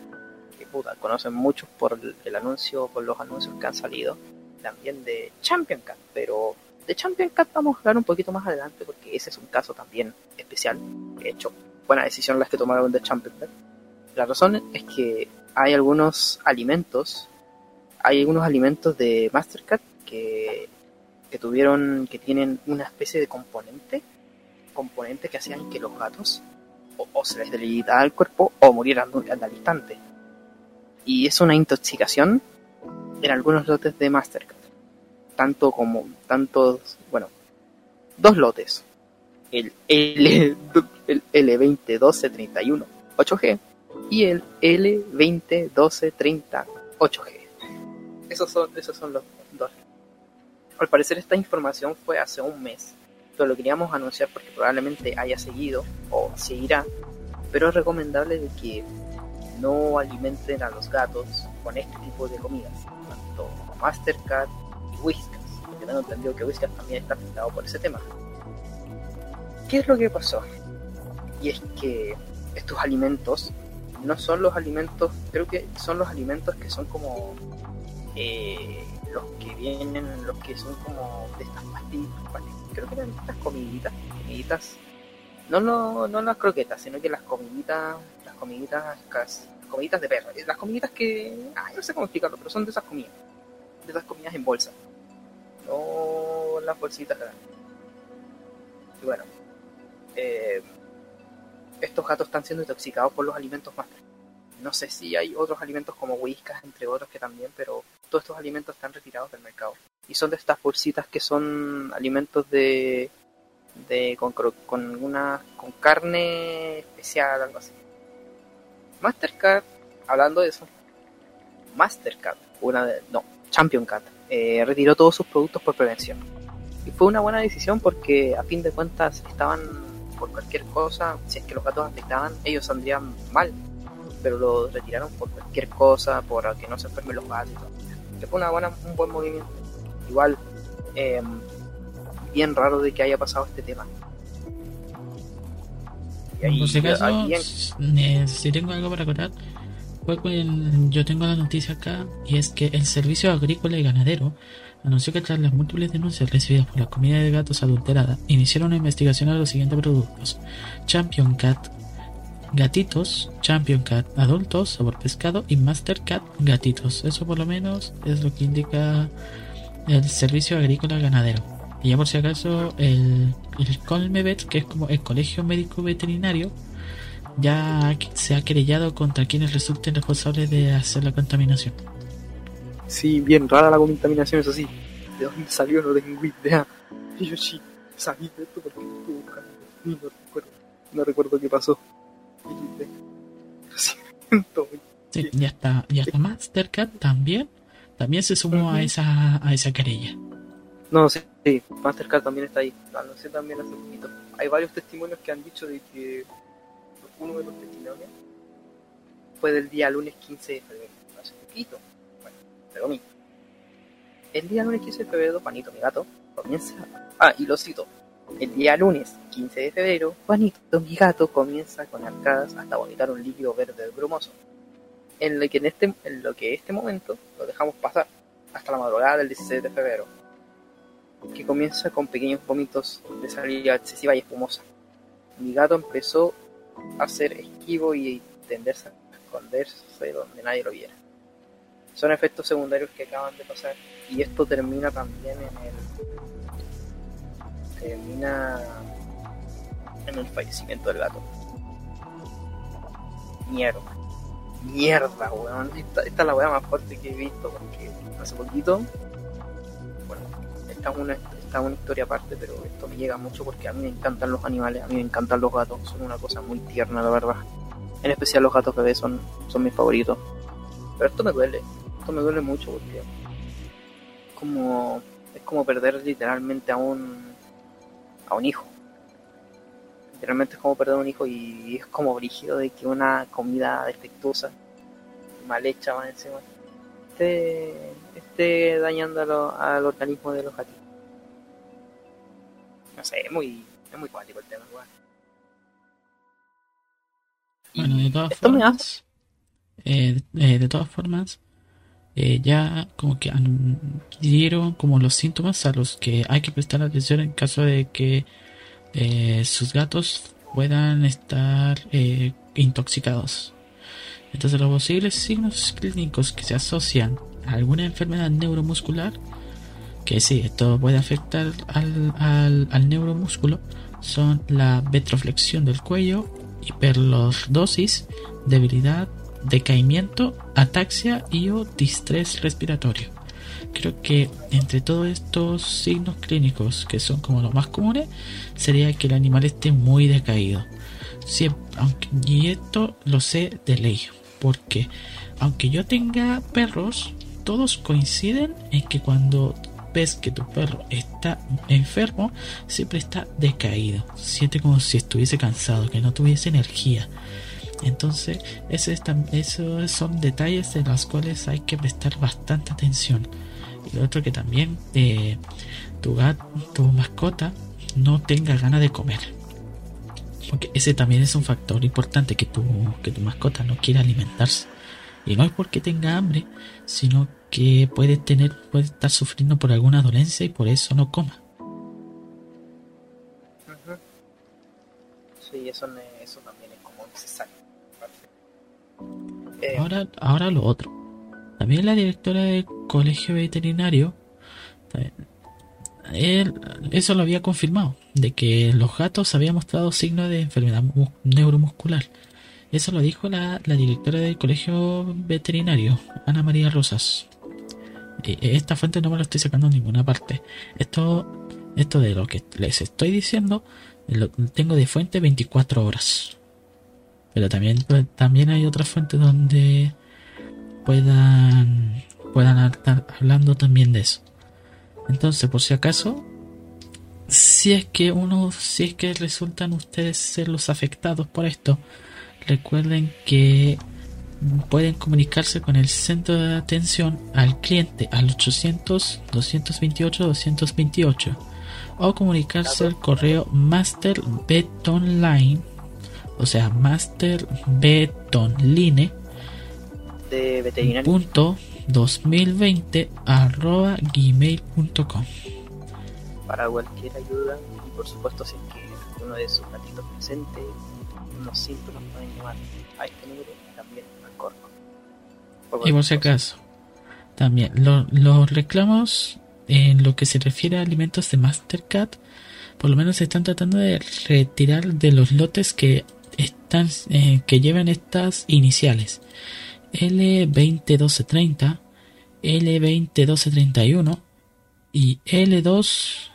que puta, conocen muchos por el, el anuncio, por los anuncios que han salido, también de Champion Cat, pero de Champion Cat vamos a hablar un poquito más adelante porque ese es un caso también especial. De hecho, buena decisión las que tomaron de Champion Cat. La razón es que hay algunos alimentos, hay algunos alimentos de Mastercard que, que tuvieron, que tienen una especie de componente, componente que hacían que los gatos o, o se les debilitara el cuerpo o murieran al instante. Y es una intoxicación en algunos lotes de Mastercard tanto como tantos, bueno, dos lotes. El L el L201231 8G y el L201230 8G. Esos son esos son los dos. Al parecer esta información fue hace un mes, pero lo queríamos anunciar porque probablemente haya seguido o seguirá, pero es recomendable que no alimenten a los gatos con este tipo de comidas, tanto Mastercard Whiskas, porque tengo entendido que Whiskas también está afectado por ese tema. ¿Qué es lo que pasó? Y es que estos alimentos no son los alimentos, creo que son los alimentos que son como eh, los que vienen, los que son como de estas pastillas, creo que eran estas comiditas, comiditas, no, no, no las croquetas, sino que las comiditas, las comiditas, comiditas de perro, las comiditas que, ah, no sé cómo explicarlo, pero son de esas comidas, de esas comidas en bolsa no las bolsitas grandes. Y bueno, eh, estos gatos están siendo intoxicados por los alimentos más. No sé si hay otros alimentos como whiskas, entre otros que también, pero todos estos alimentos están retirados del mercado. Y son de estas bolsitas que son alimentos de, de con, con una con carne especial, algo así. Mastercard, hablando de eso, Mastercard, una de, no, Champion Cat, eh, retiró todos sus productos por prevención. Y fue una buena decisión porque a fin de cuentas estaban por cualquier cosa, si es que los gatos afectaban, ellos saldrían mal, pero lo retiraron por cualquier cosa, por que no se enfermen los gatos. Que fue una buena, un buen movimiento. Igual, eh, bien raro de que haya pasado este tema. Y ahí, por si acaso, eh, si tengo algo para contar, fue yo tengo la noticia acá y es que el Servicio Agrícola y Ganadero anunció que tras las múltiples denuncias recibidas por la comida de gatos adulterada, iniciaron una investigación a los siguientes productos: Champion Cat gatitos, Champion Cat adultos, sabor pescado y Master Cat gatitos. Eso por lo menos es lo que indica el Servicio Agrícola y Ganadero. Y ya por si acaso el, el Colmevet, que es como el Colegio Médico Veterinario, ya se ha querellado contra quienes resulten responsables de hacer la contaminación. Sí, bien rara la contaminación, eso sí. ¿De dónde salió? No tengo idea. Y yo sí sabía de esto porque estuve buscando. No recuerdo, no recuerdo qué pasó. Lo siento. Sí, ya está, ya está Mastercard también. También se sumó uh -huh. a esa a esa querella. No, sí, sí, Mastercard también está ahí. No sé también hace poquito. Hay varios testimonios que han dicho de que uno de los testimonios fue del día lunes 15 de febrero, hace poquito, bueno, de domingo. El día lunes 15 de febrero, Juanito, mi gato, comienza. Ah, y lo cito. El día lunes 15 de febrero, Juanito, mi gato, comienza con arcadas hasta vomitar un líquido verde brumoso. En lo que en este, en lo que este momento lo dejamos pasar hasta la madrugada del 16 de febrero. que comienza con pequeños vómitos de saliva excesiva y espumosa. Mi gato empezó a ser esquivo y tenderse a esconderse donde nadie lo viera. Son efectos secundarios que acaban de pasar y esto termina también en el termina en el fallecimiento del gato. Mierda. Mierda, weón. Esta, esta es la weá más fuerte que he visto porque hace poquito. Bueno, esta es una, es una historia aparte, pero esto me llega mucho porque a mí me encantan los animales, a mí me encantan los gatos, son una cosa muy tierna, la verdad. En especial los gatos bebés son, son mis favoritos. Pero esto me duele, esto me duele mucho porque es como, es como perder literalmente a un, a un hijo literalmente es como perder un hijo y es como brígido de que una comida defectuosa, mal hecha más encima, esté, esté dañando al organismo de los gatitos. No sé, es muy, es muy cuático el tema, igual. Bueno, de todas formas, eh, eh, de todas formas, eh, ya como que adquirieron como los síntomas a los que hay que prestar atención en caso de que sus gatos puedan estar intoxicados. Entonces los posibles signos clínicos que se asocian a alguna enfermedad neuromuscular, que sí, esto puede afectar al, al, al neuromúsculo, son la vetroflexión del cuello, hiperlordosis, debilidad, decaimiento, ataxia y o distrés respiratorio. Creo que entre todos estos signos clínicos, que son como los más comunes, sería que el animal esté muy decaído. Siem- aunque, y esto lo sé de ley, porque aunque yo tenga perros, todos coinciden en que cuando ves que tu perro está enfermo, siempre está decaído. Siente como si estuviese cansado, que no tuviese energía. Entonces, ese es tam- esos son detalles de los cuales hay que prestar bastante atención. Y lo otro que también eh, tu tu mascota no tenga ganas de comer. Porque ese también es un factor importante que tu, que tu mascota no quiera alimentarse. Y no es porque tenga hambre, sino que puede tener, puede estar sufriendo por alguna dolencia y por eso no coma. Sí, eso, ne- eso también es como necesario. Eh, Ahora, ahora lo otro. También la directora del colegio veterinario, eh, él, eso lo había confirmado, de que los gatos habían mostrado signos de enfermedad mu- neuromuscular. Eso lo dijo la, la directora del colegio veterinario, Ana María Rosas. Esta fuente no me lo estoy sacando en ninguna parte. Esto, esto de lo que les estoy diciendo, lo tengo de fuente 24 horas. Pero también, pues, también hay otras fuentes donde puedan, puedan estar hablando también de eso. Entonces, por si acaso, si es que uno, si es que resultan ustedes ser los afectados por esto, recuerden que pueden comunicarse con el centro de atención al cliente al 800 228 228 o comunicarse al correo masterbetonline o sea masterbetonline de punto 2020 arroba gmail.com para cualquier ayuda y por supuesto si es que uno de sus gatitos presente unos síntomas pueden llamar a este número Y por si acaso, también lo- los reclamos en lo que se refiere a alimentos de Mastercard, por lo menos se están tratando de retirar de los lotes que están eh, que llevan estas iniciales L201230, L201231 y L2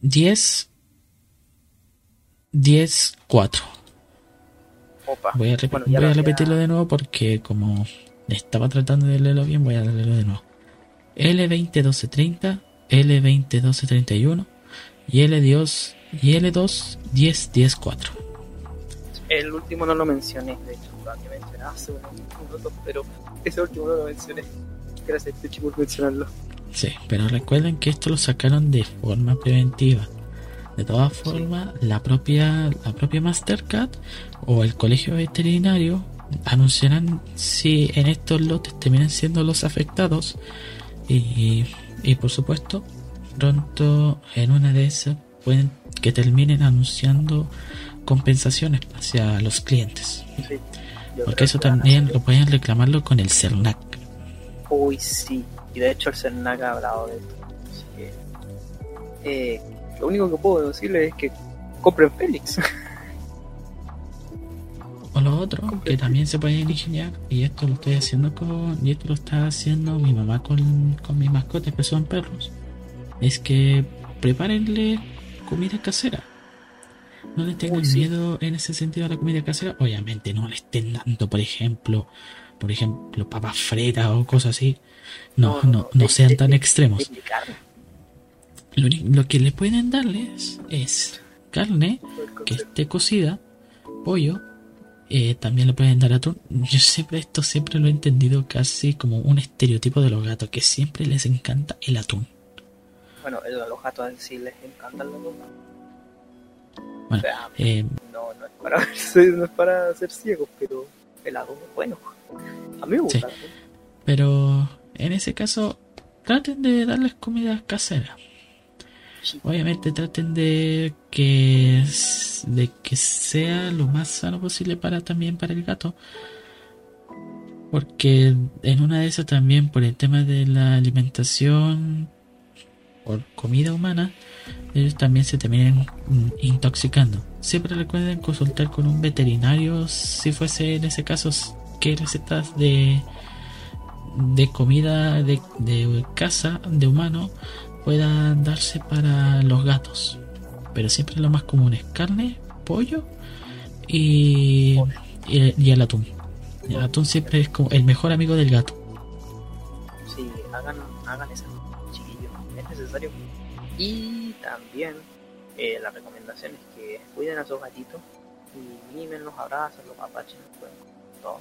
10 10 4. Opa. Voy a, Bueno, voy a repetirlo de nuevo porque como estaba tratando de leerlo bien, voy a leerlo de nuevo. L201230, L201231 y L2 y L2 1010-4. El último no lo mencioné, de hecho, mencionado hace unos minutos, pero ese último no lo mencioné. Gracias, Tuchi, por mencionarlo. Sí, pero recuerden que esto lo sacaron de forma preventiva. De todas formas, la propia, la propia Mastercard o el colegio veterinario anunciarán si en estos lotes terminan siendo los afectados y, y por supuesto pronto en una de esas pueden que terminen anunciando compensaciones hacia los clientes. Sí. Porque eso también lo pueden reclamarlo con el CERNAC. Uy, sí. Y de hecho el Cernac ha hablado de esto. Así que, eh, lo único que puedo decirle es que compren Félix. O lo otro, que también se pueden ingeniar, y esto lo estoy haciendo con, y esto lo está haciendo mi mamá con, con mis mascotas que son perros, es que prepárenle comida casera. No les tengan sí. miedo en ese sentido a la comida casera. Obviamente no le estén dando, por ejemplo, por ejemplo, papas fritas o cosas así. No, no, no, sean tan extremos. Lo, lo que le pueden darles es carne que esté cocida, pollo, eh, también le pueden dar atún. Yo siempre esto siempre lo he entendido casi como un estereotipo de los gatos, que siempre les encanta el atún. Bueno, el- a los gatos sí les encantan los gatos. Bueno, O sea, eh, no, no es para verse- no es para ser ciegos, pero el atún es bueno. A mí me gusta Sí. el atún. pero en ese caso traten de darles comida casera. Obviamente traten de que de que sea lo más sano posible para también para el gato. Porque en una de esas también por el tema de la alimentación por comida humana, ellos también se terminan intoxicando. Siempre recuerden consultar con un veterinario si fuese en ese caso qué recetas de de comida de, de casa de humano puedan darse para los gatos. Pero siempre lo más común es carne, pollo y, y, el atún. El atún siempre es como el mejor amigo del gato. Sí, hagan, hagan eso, chiquillos, es necesario. Y también eh, la recomendación es que cuiden a sus gatitos y mimen los abrazos, los apachen, con todo.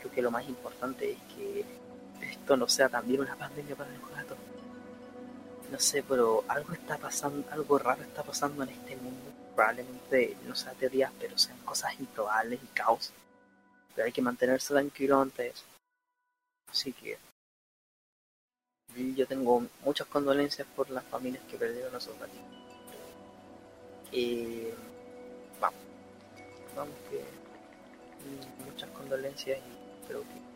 Creo que lo más importante es que esto no sea también una pandemia para los gatos. No sé, pero algo está pasando, algo raro está pasando en este mundo. Probablemente no sea teorías, pero sean cosas improbables y caos. Pero hay que mantenerse tranquilo ante eso. Así que y yo tengo muchas condolencias por las familias que perdieron a sus gatitos. Eh, vamos, vamos que muchas condolencias y espero que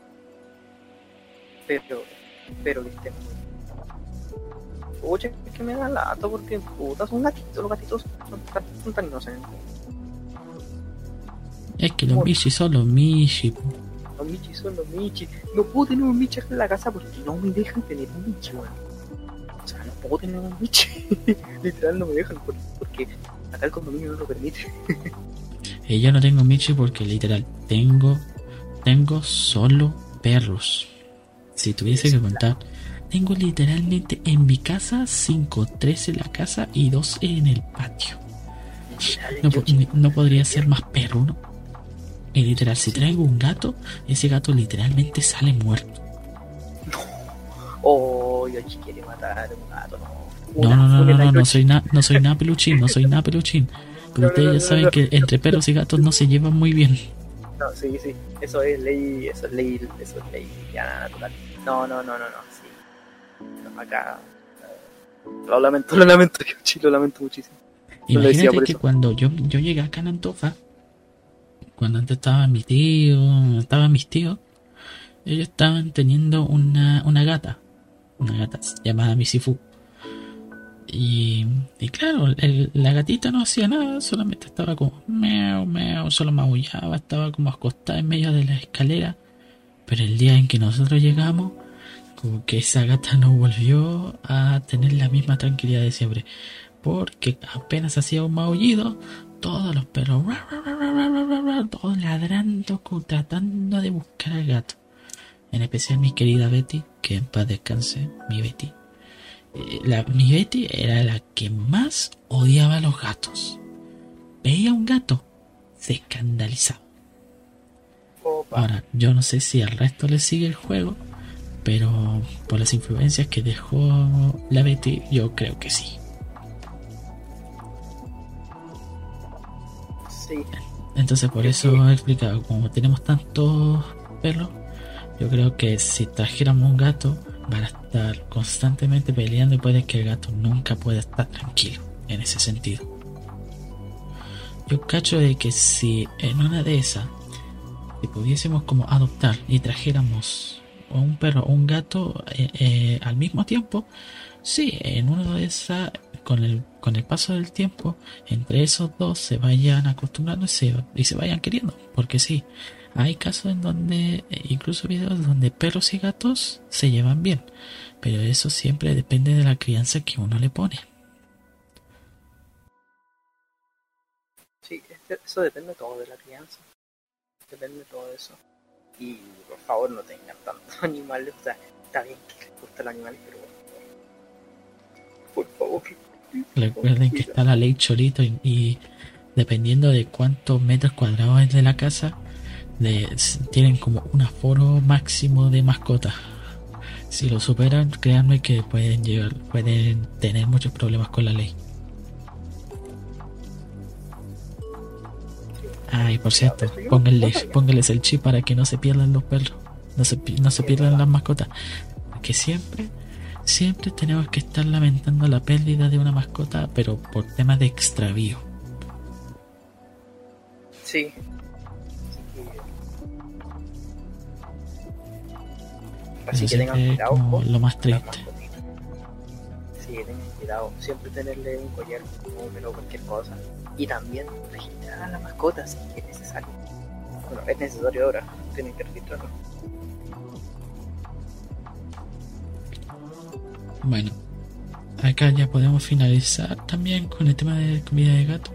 pero espero que estén muy bien. Oye, es que me da lata porque puta son gatitos, los gatitos son tan, son tan inocentes. Es que los michis son los michis. Los michis son los michis. No puedo tener un michi en la casa porque no me dejan tener un michi, weón. O sea, no puedo tener un michi. Literal no me dejan por- porque acá el condominio no lo permite. Eh, yo no tengo michi porque literal tengo tengo solo perros. Si tuviese que contar, tengo literalmente en mi casa 5, 3 en la casa y 2 en el patio. No, no podría ser más perro, ¿no? Y literal, si traigo un gato, ese gato literalmente sale muerto. Oh, yo quiere matar a un gato, no. No, no, no, no, no, no soy nada, no soy nada peluchín, no soy nada peluchín. Pero No, no, ustedes no, ya no, saben no. que entre perros y gatos no se llevan muy bien. No, sí, sí. Eso es ley, eso es ley, eso es ley ya natural. No, no, no, no, no, sí. Acá. lo lamento, lo lamento, Yoshi, lo lamento muchísimo. Yo lo decía Imagínate por que eso. cuando yo, yo llegué acá en Antofa, cuando antes estaban mis tíos, estaban mis tíos, ellos estaban teniendo una, una gata, una gata llamada Misifu. Y, y claro, el- la gatita no hacía nada, solamente estaba como meow, meow, solo maullaba, estaba como acostada en medio de la escalera. Pero el día en que nosotros llegamos, que esa gata no volvió a tener la misma tranquilidad de siempre. Porque apenas hacía un maullido, todos los perros, todos ladrando, tratando de buscar al gato. En especial mi querida Betty, que en paz descanse, mi Betty. Eh, la, mi Betty era la que más odiaba a los gatos. Veía un gato, se escandalizaba. Ahora, yo no sé si al resto le sigue el juego, pero por las influencias que dejó la Betty, yo creo que sí. Sí, Entonces por eso he explicado, como tenemos tantos perros, yo creo que si trajéramos un gato, van a estar constantemente peleando y puede que el gato nunca pueda estar tranquilo en ese sentido. Yo cacho de que si en una de esas, si pudiésemos como adoptar y trajéramos o un perro o un gato eh, eh, al mismo tiempo, sí, en una de esas, con el, con el paso del tiempo, entre esos dos se vayan acostumbrando y se, y se vayan queriendo. Porque sí, hay casos en donde, eh, incluso videos donde perros y gatos se llevan bien, pero eso siempre depende de la crianza que uno le pone. Sí, eso depende todo de la crianza. Depende todo de eso. Y por favor no tengan tantos animales. O sea, está bien que les gusten los animales, pero por favor. Recuerden que está la ley Cholito y, y dependiendo de cuántos metros cuadrados es de la casa, de- tienen como un aforo máximo de mascotas. Si lo superan, créanme que pueden llevar, pueden tener muchos problemas con la ley. Ay, por cierto, pónganle, pónganles el chip para que no se pierdan los perros, no se, no se pierdan las mascotas. Que siempre, siempre tenemos que estar lamentando la pérdida de una mascota, pero por temas de extravío. Sí. Así que tengan cuidado como lo más triste. Sí, tengan cuidado. Siempre tenerle un collar, un pelo, cualquier cosa. Y también registrar a la mascota si es necesario. Bueno, es necesario ahora. Tienen que registrarlo. Bueno, acá ya podemos finalizar también con el tema de comida de gato.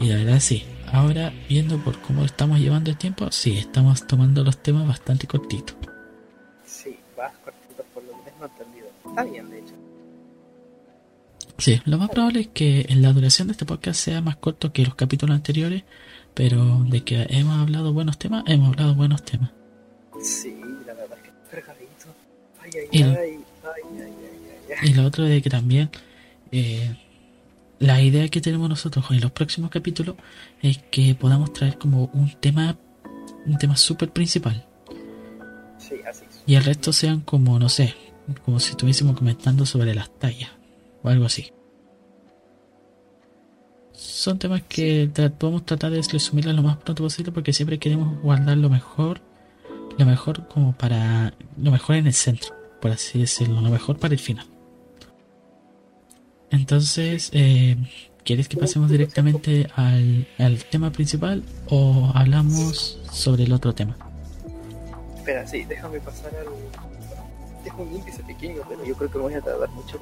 Y la verdad sí, ahora viendo por cómo estamos llevando el tiempo, sí, estamos tomando los temas bastante cortitos. Sí, vas cortito por lo que tengo entendido. Está bien, de. Sí, lo más probable es que la duración de este podcast sea más corto que los capítulos anteriores, pero de que hemos hablado buenos temas, hemos hablado buenos temas. Sí, la verdad es que es cargadito. Ay, ay, Y- ay, ay, ay, ay, ay, ay. Y lo otro de que también eh, la idea que tenemos nosotros en los próximos capítulos es que podamos traer como un tema, un tema súper principal. Sí, así es. Y el resto sean como, no sé, como si estuviésemos comentando sobre las tallas o algo así. Son temas que tra- podemos tratar de resumirlas lo más pronto posible porque siempre queremos guardar lo mejor, lo mejor como para, lo mejor en el centro, por así decirlo, lo mejor para el final. Entonces, eh, ¿quieres que pasemos directamente al, al tema principal o hablamos sobre el otro tema? Espera, sí, déjame pasar al. Dejo un índice pequeño, pero yo creo que me voy a tardar mucho.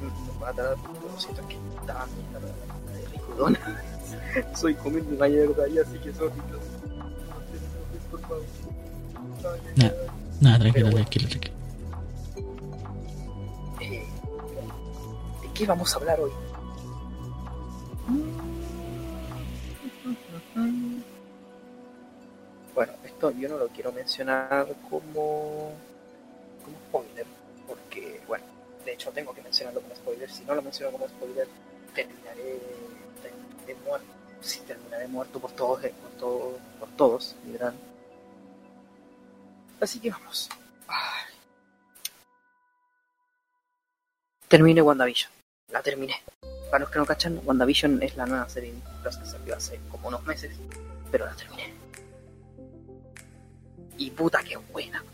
Mm, va a. Siento que está mi de ricudona. Soy comiendo una mierda ahí, así que sorry. Por favor. Ay. Nada, tranquilo, tranquilo, tranquilo. Eh, ¿De qué vamos a hablar hoy? Bueno, esto yo no lo quiero mencionar como, como spoiler, de hecho tengo que mencionarlo como spoiler. Si no lo menciono como spoiler, terminaré, terminaré muerto. Sí, terminaré muerto por todos, eh, por, todo- por todos, literal. Así que vamos. Terminé WandaVision. La terminé. Para los que no cachan, WandaVision es la nueva serie de que salió hace como unos meses, pero la terminé. Y puta que buena,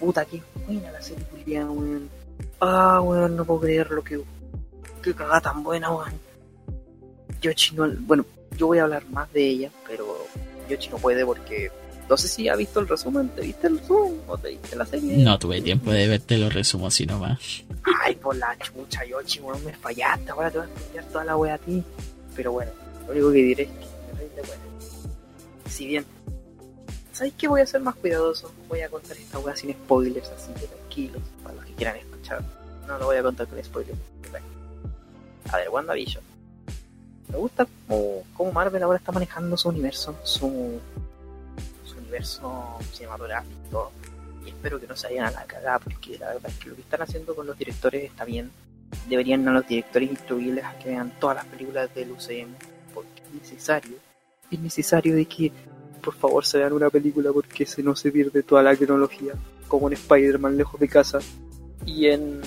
puta que buena la serie weón. Ah, weón, no puedo creer lo que. Qué cagada tan buena, weón. Yoshi no. Bueno, yo voy a hablar más de ella, pero Yoshi no puede porque. No sé si ha visto el resumen. ¿Te viste el resumen? ¿O te viste la serie? No tuve tiempo de verte los resumos así nomás. Ay, por la chucha, Yoshi, weón, me fallaste. Ahora te voy a explicar toda la wea a ti. Pero bueno, lo único que diré es que me. Si bien, ¿sabéis qué? Voy a ser más cuidadoso. Voy a contar esta wea sin spoilers, así que tranquilos, para los que quieran No lo voy a contar con spoilers. Bueno. A ver, WandaVision. Me gusta cómo, cómo Marvel ahora está manejando su universo, su, su universo cinematográfico y espero que no se vayan a la cagada porque la verdad es que lo que están haciendo con los directores está bien. Deberían a los directores instruirles a que vean todas las películas del UCM porque es necesario. Es necesario de que por favor se vean una película porque se no se pierde toda la cronología. Como en Spider-Man lejos de casa. Y en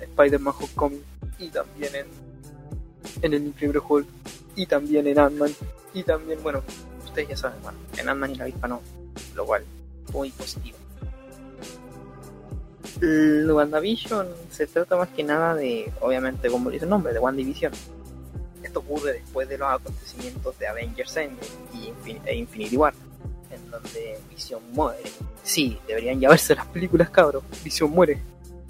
Spider-Man Homecoming y también en, en el Increíble Hulk y también en Ant-Man y también, bueno, ustedes ya saben, bueno, en Ant-Man y la avispa no, lo cual muy positivo. WandaVision se trata más que nada de, obviamente, como dice el nombre, de WandaVision. Esto ocurre después de los acontecimientos de Avengers Endgame y e Infinity War, en donde Vision muere. Sí, deberían ya verse las películas, cabros. Vision muere.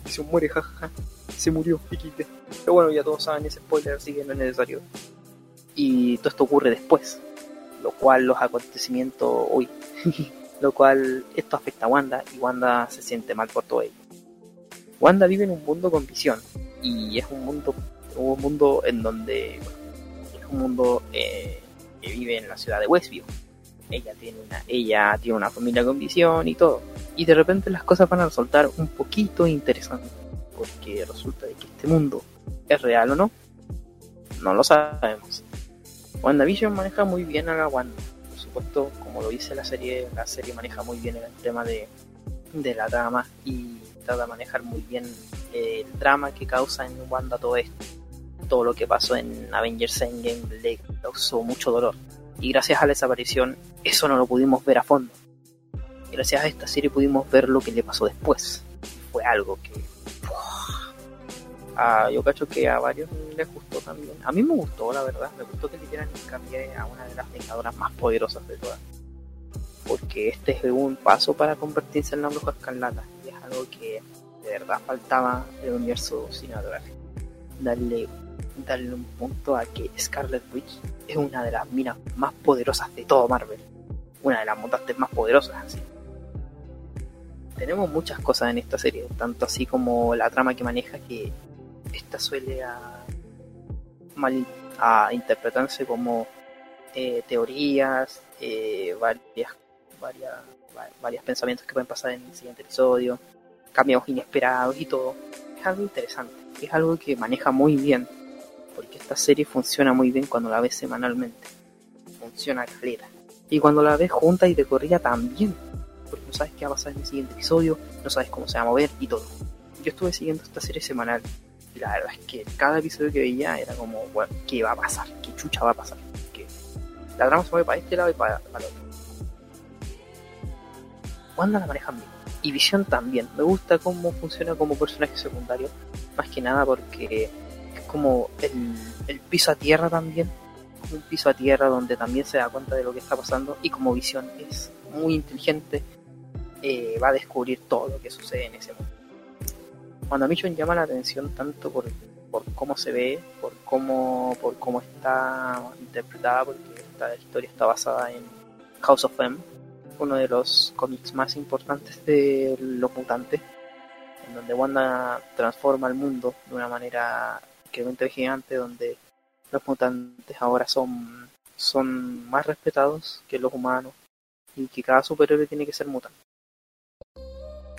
Vision muere, jajaja. Se murió, XD. Pero bueno, ya todos saben ese spoiler, así que no es necesario. Y todo esto ocurre después, lo cual los acontecimientos, uy, lo cual esto afecta a Wanda y Wanda se siente mal por todo ello. Wanda vive en un mundo con visión y es un mundo, un mundo en donde bueno, es un mundo eh, que vive en la ciudad de Westview. Ella tiene una, ella tiene una familia con visión y todo. Y de repente las cosas van a resultar un poquito interesantes. Porque resulta de que este mundo es real o no. No lo sabemos. WandaVision maneja muy bien a la Wanda. Por supuesto, como lo dice la serie, la serie maneja muy bien el tema de, de la trama y trata de manejar muy bien el drama que causa en Wanda todo esto. Todo lo que pasó en Avengers Endgame le causó mucho dolor. Y gracias a la desaparición, eso no lo pudimos ver a fondo. Gracias a esta serie pudimos ver lo que le pasó después. Fue algo que. Ah, yo cacho que a varios les gustó también. A mí me gustó, la verdad. Me gustó que le dieran hincapié a una de las vengadoras más poderosas de todas. Porque este es un paso para convertirse en la bruja escarlata. Y es algo que de verdad faltaba en el universo cinematográfico. Darle, darle un punto a que Scarlet Witch es una de las minas más poderosas de todo Marvel. Una de las mutantes más poderosas, así. Tenemos muchas cosas en esta serie, tanto así como la trama que maneja que esta suele a, mal, a interpretarse como eh, teorías, eh, varias, varias, va- varios pensamientos que pueden pasar en el siguiente episodio, cambios inesperados y todo. Es algo interesante, es algo que maneja muy bien, porque esta serie funciona muy bien cuando la ves semanalmente. Funciona caleta. Y cuando la ves junta y de corrida también, porque no sabes qué va a pasar en el siguiente episodio, no sabes cómo se va a mover y todo. Yo estuve siguiendo esta serie semanal y la verdad es que cada episodio que veía era como, bueno, ¿qué va a pasar? ¿Qué chucha va a pasar? Que la trama se mueve para este lado y para, el otro. Wanda la manejan bien. Y Vision también. Me gusta cómo funciona como personaje secundario. Más que nada porque como el, el piso a tierra también. Un piso a tierra donde también se da cuenta de lo que está pasando. Y como Vision es muy inteligente, eh, va a descubrir todo lo que sucede en ese mundo. Cuando Mission llama la atención tanto por, por cómo se ve, por cómo, por cómo está interpretada, porque esta historia está basada en House of M, uno de los cómics más importantes de los mutantes, en donde Wanda transforma el mundo de una manera increíblemente gigante, donde los mutantes ahora son, son más respetados que los humanos y que cada superhéroe tiene que ser mutante.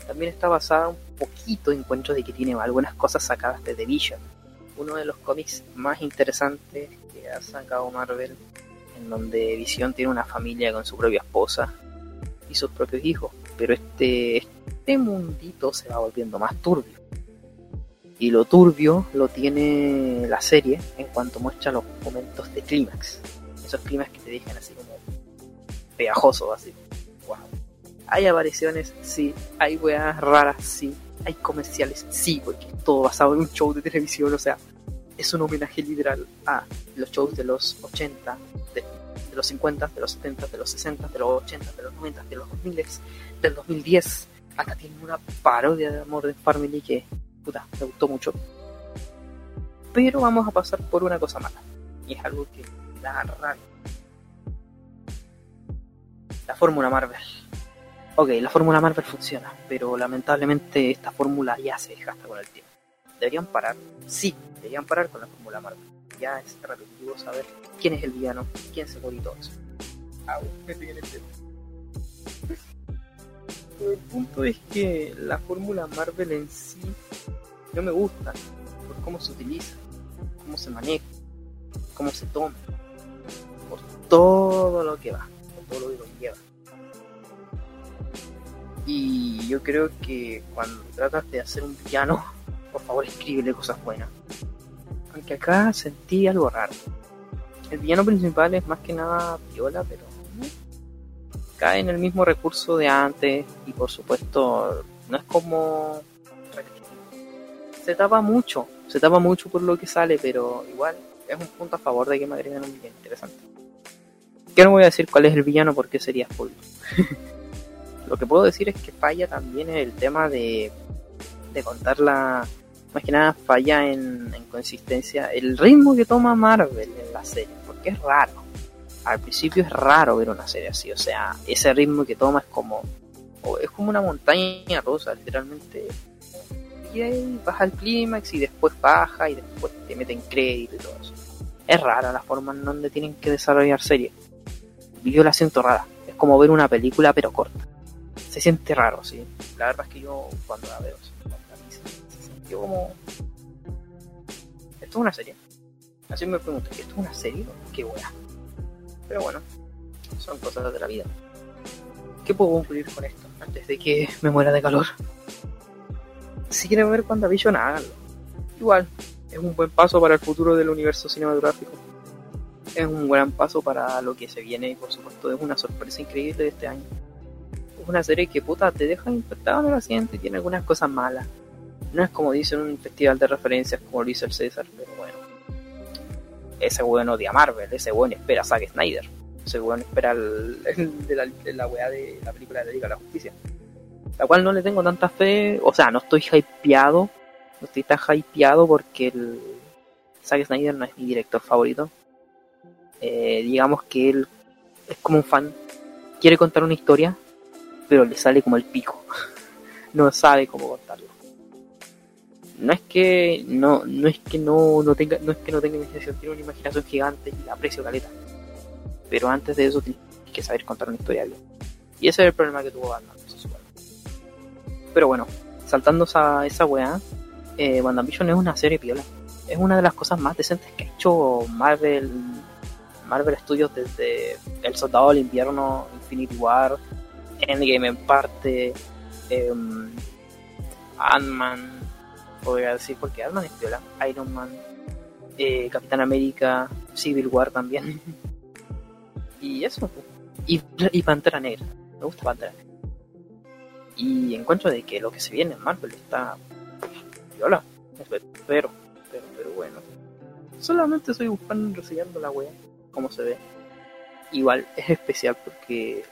También está basada un poquito, encuentro de que tiene algunas cosas sacadas de The Vision, uno de los cómics más interesantes que ha sacado Marvel, en donde Vision tiene una familia con su propia esposa y sus propios hijos, pero este, este mundito se va volviendo más turbio. Y lo turbio lo tiene la serie en cuanto muestra los momentos de clímax. Esos clímax que te dejan así como pegajosos, así. Wow. Hay apariciones, sí. Hay weas raras, sí. Hay comerciales, sí, porque es todo basado en un show de televisión, o sea, es un homenaje literal a los shows de los 80, de, de los 50, de los 70, de los 60, de los 80, de los 90, de los 2000, del 2010. Acá tiene una parodia de Amor de Family que, me gustó mucho. Pero vamos a pasar por una cosa mala. Y es algo que da rabia. La fórmula Marvel. Ok, la fórmula Marvel funciona, pero lamentablemente esta fórmula ya se desgasta con el tiempo. ¿Deberían parar? Sí, deberían parar con la fórmula Marvel. Ya es repetitivo saber quién es el villano, quién se murió y todo eso. El punto es que la fórmula Marvel en sí no me gusta por cómo se utiliza, cómo se maneja, cómo se toma, por todo lo que va, por todo lo que conlleva. Y yo creo que cuando tratas de hacer un villano, por favor escríbele cosas buenas. Aunque acá sentí algo raro. El villano principal es más que nada viola, pero cae en el mismo recurso de antes y por supuesto no es como se tapa mucho se tapa mucho por lo que sale pero igual es un punto a favor de que me agreguen un villano interesante. Que no voy a decir cuál es el villano porque sería spoiler. Lo que puedo decir es que falla también el tema de de contar la más que nada falla en, en consistencia el ritmo que toma Marvel en la serie porque es raro. Al principio es raro ver una serie así, o sea, ese ritmo que toma es como, es como una montaña rosa, literalmente. Y baja el clímax y después baja y después te meten crédito y todo eso. Es rara la forma en donde tienen que desarrollar series. Yo la siento rara, es como ver una película pero corta. Se siente raro, sí. La verdad es que yo cuando la veo, se, como... ¿Esto es una serie? Así me pregunto, ¿esto es una serie? ¿Qué buena? Pero bueno, son cosas de la vida. ¿Qué puedo concluir con esto antes de que me muera de calor? Si quieren ver WandaVision, háganlo. Igual, es un buen paso para el futuro del universo cinematográfico. Es un gran paso para lo que se viene y por supuesto es una sorpresa increíble de este año. Es una serie que puta te deja impactado en el asiento y tiene algunas cosas malas. No es como dicen un festival de referencias como lo hizo el César, pero bueno ese weón odia Marvel, ese weón espera a Zack Snyder, ese weón espera el, la, la weá de la película de la Liga de la Justicia. La cual no le tengo tanta fe, o sea, no estoy hypeado, no estoy tan hypeado porque el Zack Snyder no es mi director favorito. Eh, digamos que él es como un fan, quiere contar una historia, pero le sale como el pico. no sabe cómo contarlo no es que no, no es que no, no tenga, no es que no tenga imaginación, tiene una imaginación gigante y la aprecio caleta. Pero antes de eso tienes que saber contar una historia. Y ese es el problema que tuvo Batman, Pero bueno, saltando esa, esa weá, eh, WandaVision es una serie piola. Es una de las cosas más decentes que ha hecho Marvel Marvel Studios desde El Soldado del Invierno, Infinity War, Endgame en parte, eh, Ant-Man, podría decir, porque Ant-Man es piola, Iron Man, eh, Capitán América, Civil War también. y eso, y, y Pantera Negra, me gusta Pantera Negra. Y encuentro de que lo que se viene en Marvel está viola, pero, pero, pero bueno. Solamente estoy buscando, reseñando la wea, como se ve. Igual es especial porque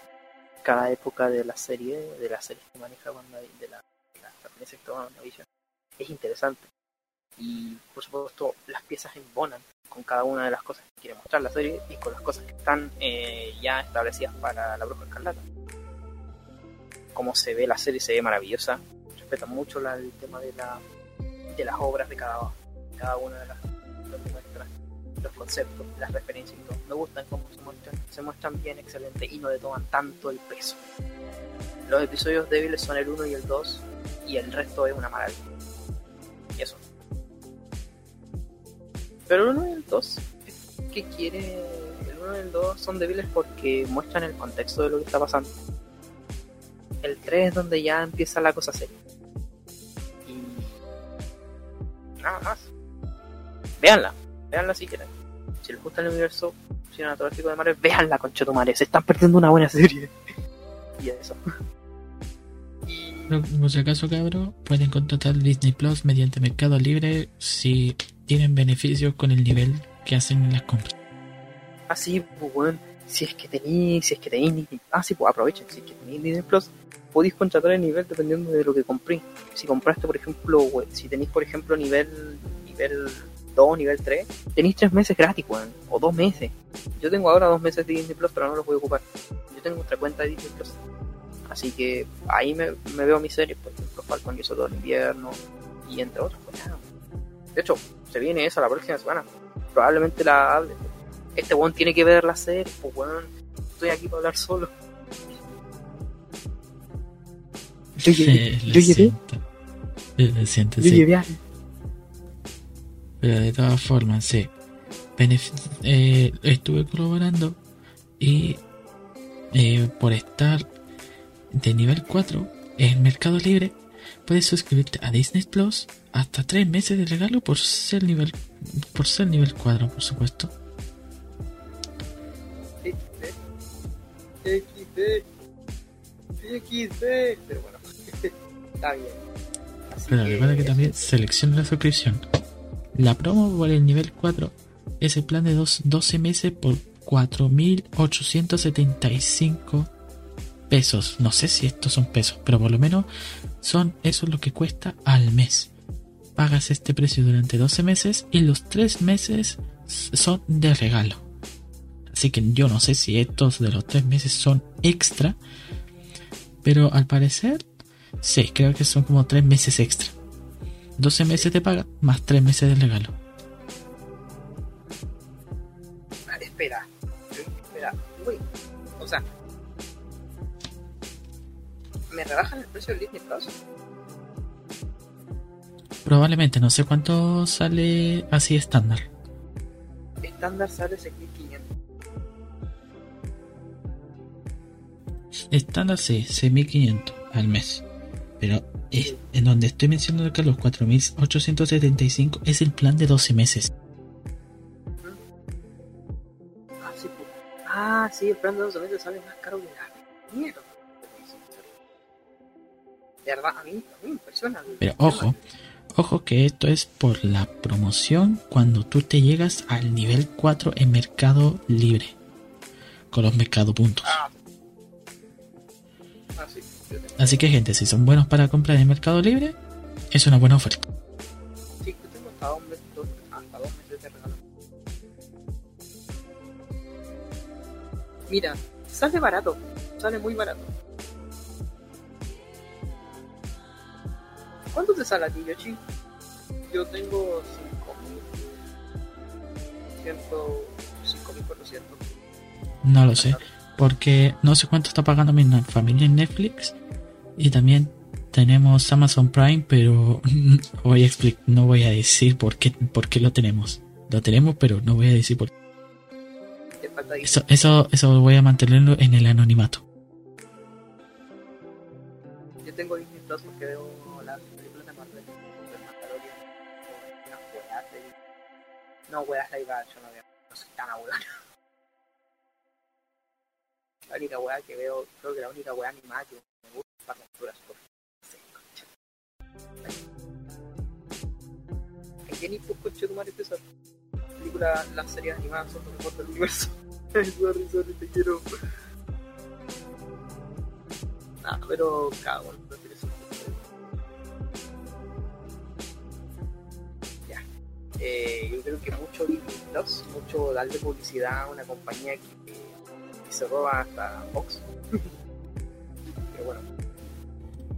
cada época de la serie, de la serie que maneja WandaVision, de la, de la, la, es interesante. Y por supuesto las piezas embonan con cada una de las cosas que quiere mostrar la serie y con las cosas que están eh, ya establecidas para la Bruja Escarlata. Como se ve la serie, se ve maravillosa. Respeta mucho el tema de, la, las obras de cada, cada una de las los conceptos, las referencias. Me gustan cómo se muestran, se muestran bien, excelente y no le toman tanto el peso. Los episodios débiles son el 1 y el 2 y el resto es una maravilla. Y eso. Pero el 1 y el 2, ¿qué quiere? El 1 y el 2 son débiles porque muestran el contexto de lo que está pasando. El 3 es donde ya empieza la cosa seria. Y nada más. Veanla, veanla si quieren. Si les gusta el universo cinematográfico de Marvel, veanla, conchetumare. Se están perdiendo una buena serie. y eso. Por si acaso, cabro, pueden contratar Disney Plus mediante Mercado Libre si tienen beneficios con el nivel que hacen en las compras. Ah, sí, pues, bueno, si es que tenéis, si es que tenéis, ah, sí, pues aprovechen, si es que tenéis Disney Plus, podéis contratar el nivel dependiendo de lo que compré. Si compraste, por ejemplo, si tenéis, por ejemplo, nivel, nivel 2, nivel 3, tenéis 3 meses gratis, weón, o 2 meses. Yo tengo ahora 2 meses de Disney Plus, pero no los voy a ocupar. Yo tengo otra cuenta de Disney Plus. Así que ahí me, veo mis series, por ejemplo, Falcon y eso todo el invierno, y entre otros. Pues, de hecho, se viene eso la próxima semana. Probablemente la hable. Este weón tiene que ver la serie, pues weón, estoy aquí para hablar solo. Yo llevé. yo llevé. Lo siento, yo llevé Pero de todas formas, sí. eh, estuve colaborando y eh, por estar de nivel 4 en Mercado Libre puedes suscribirte a Disney Plus hasta tres meses de regalo por ser nivel por ser nivel 4, por supuesto. XD. XD. XD. Pero bueno, está bien. Pero recuerda que también selecciona la suscripción. La promo por el nivel 4 es el plan de dos- 12 meses por 4.875 pesos. No sé si estos son pesos, pero por lo menos son eso es lo que cuesta al mes. Pagas este precio durante 12 meses y los 3 meses son de regalo. Así que yo no sé si estos de los 3 meses son extra, pero al parecer sí, creo que son como 3 meses extra. 12 meses de paga más 3 meses de regalo. Ah, espera. Espera. Uy. O sea. ¿Me rebajan el precio del Disney Plus? Probablemente, no sé cuánto sale así estándar. Estándar sale 6500. Estándar sí, 6500 al mes. Pero es, en donde estoy mencionando que los 4875 es el plan de 12 meses. Ah, sí, pues. Ah, sí, el plan de 12 meses sale más caro que la mierda. De verdad, a mí, a mí impresiona. Pero ojo, ojo que esto es por la promoción cuando tú te llegas al nivel 4 en Mercado Libre. Con los Mercado Puntos. Ah, Así que gente, si son buenos para comprar en Mercado Libre, es una buena oferta. Sí, yo tengo hasta dos meses, dos- hasta dos meses de regalo. Mira, sale barato, sale muy barato. ¿Cuánto te sale a ti, Yoshi? Yo tengo 5.000. 5.400. No lo sé. Porque no sé cuánto está pagando mi familia en Netflix. Y también tenemos Amazon Prime, pero voy a expli- no voy a decir por qué, por qué lo tenemos. Lo tenemos, pero no voy a decir por qué. Eso, eso, eso voy a mantenerlo en el anonimato. Yo tengo Disney Plus porque veo las películas de Marvel. No, weas live action, no veo. No soy tan abuelo. La única wea que veo, creo que la única wea animada que me gusta concha. ¿En qué ni pues coche tu madre esa película, las series animadas son lo mejor del universo? sorry, sorry, te quiero. Nah, pero cago, no prefiero eso. Ya. Eh, yo creo que mucho Plus, mucho darle publicidad a una compañía que, que se roba hasta Fox. pero bueno,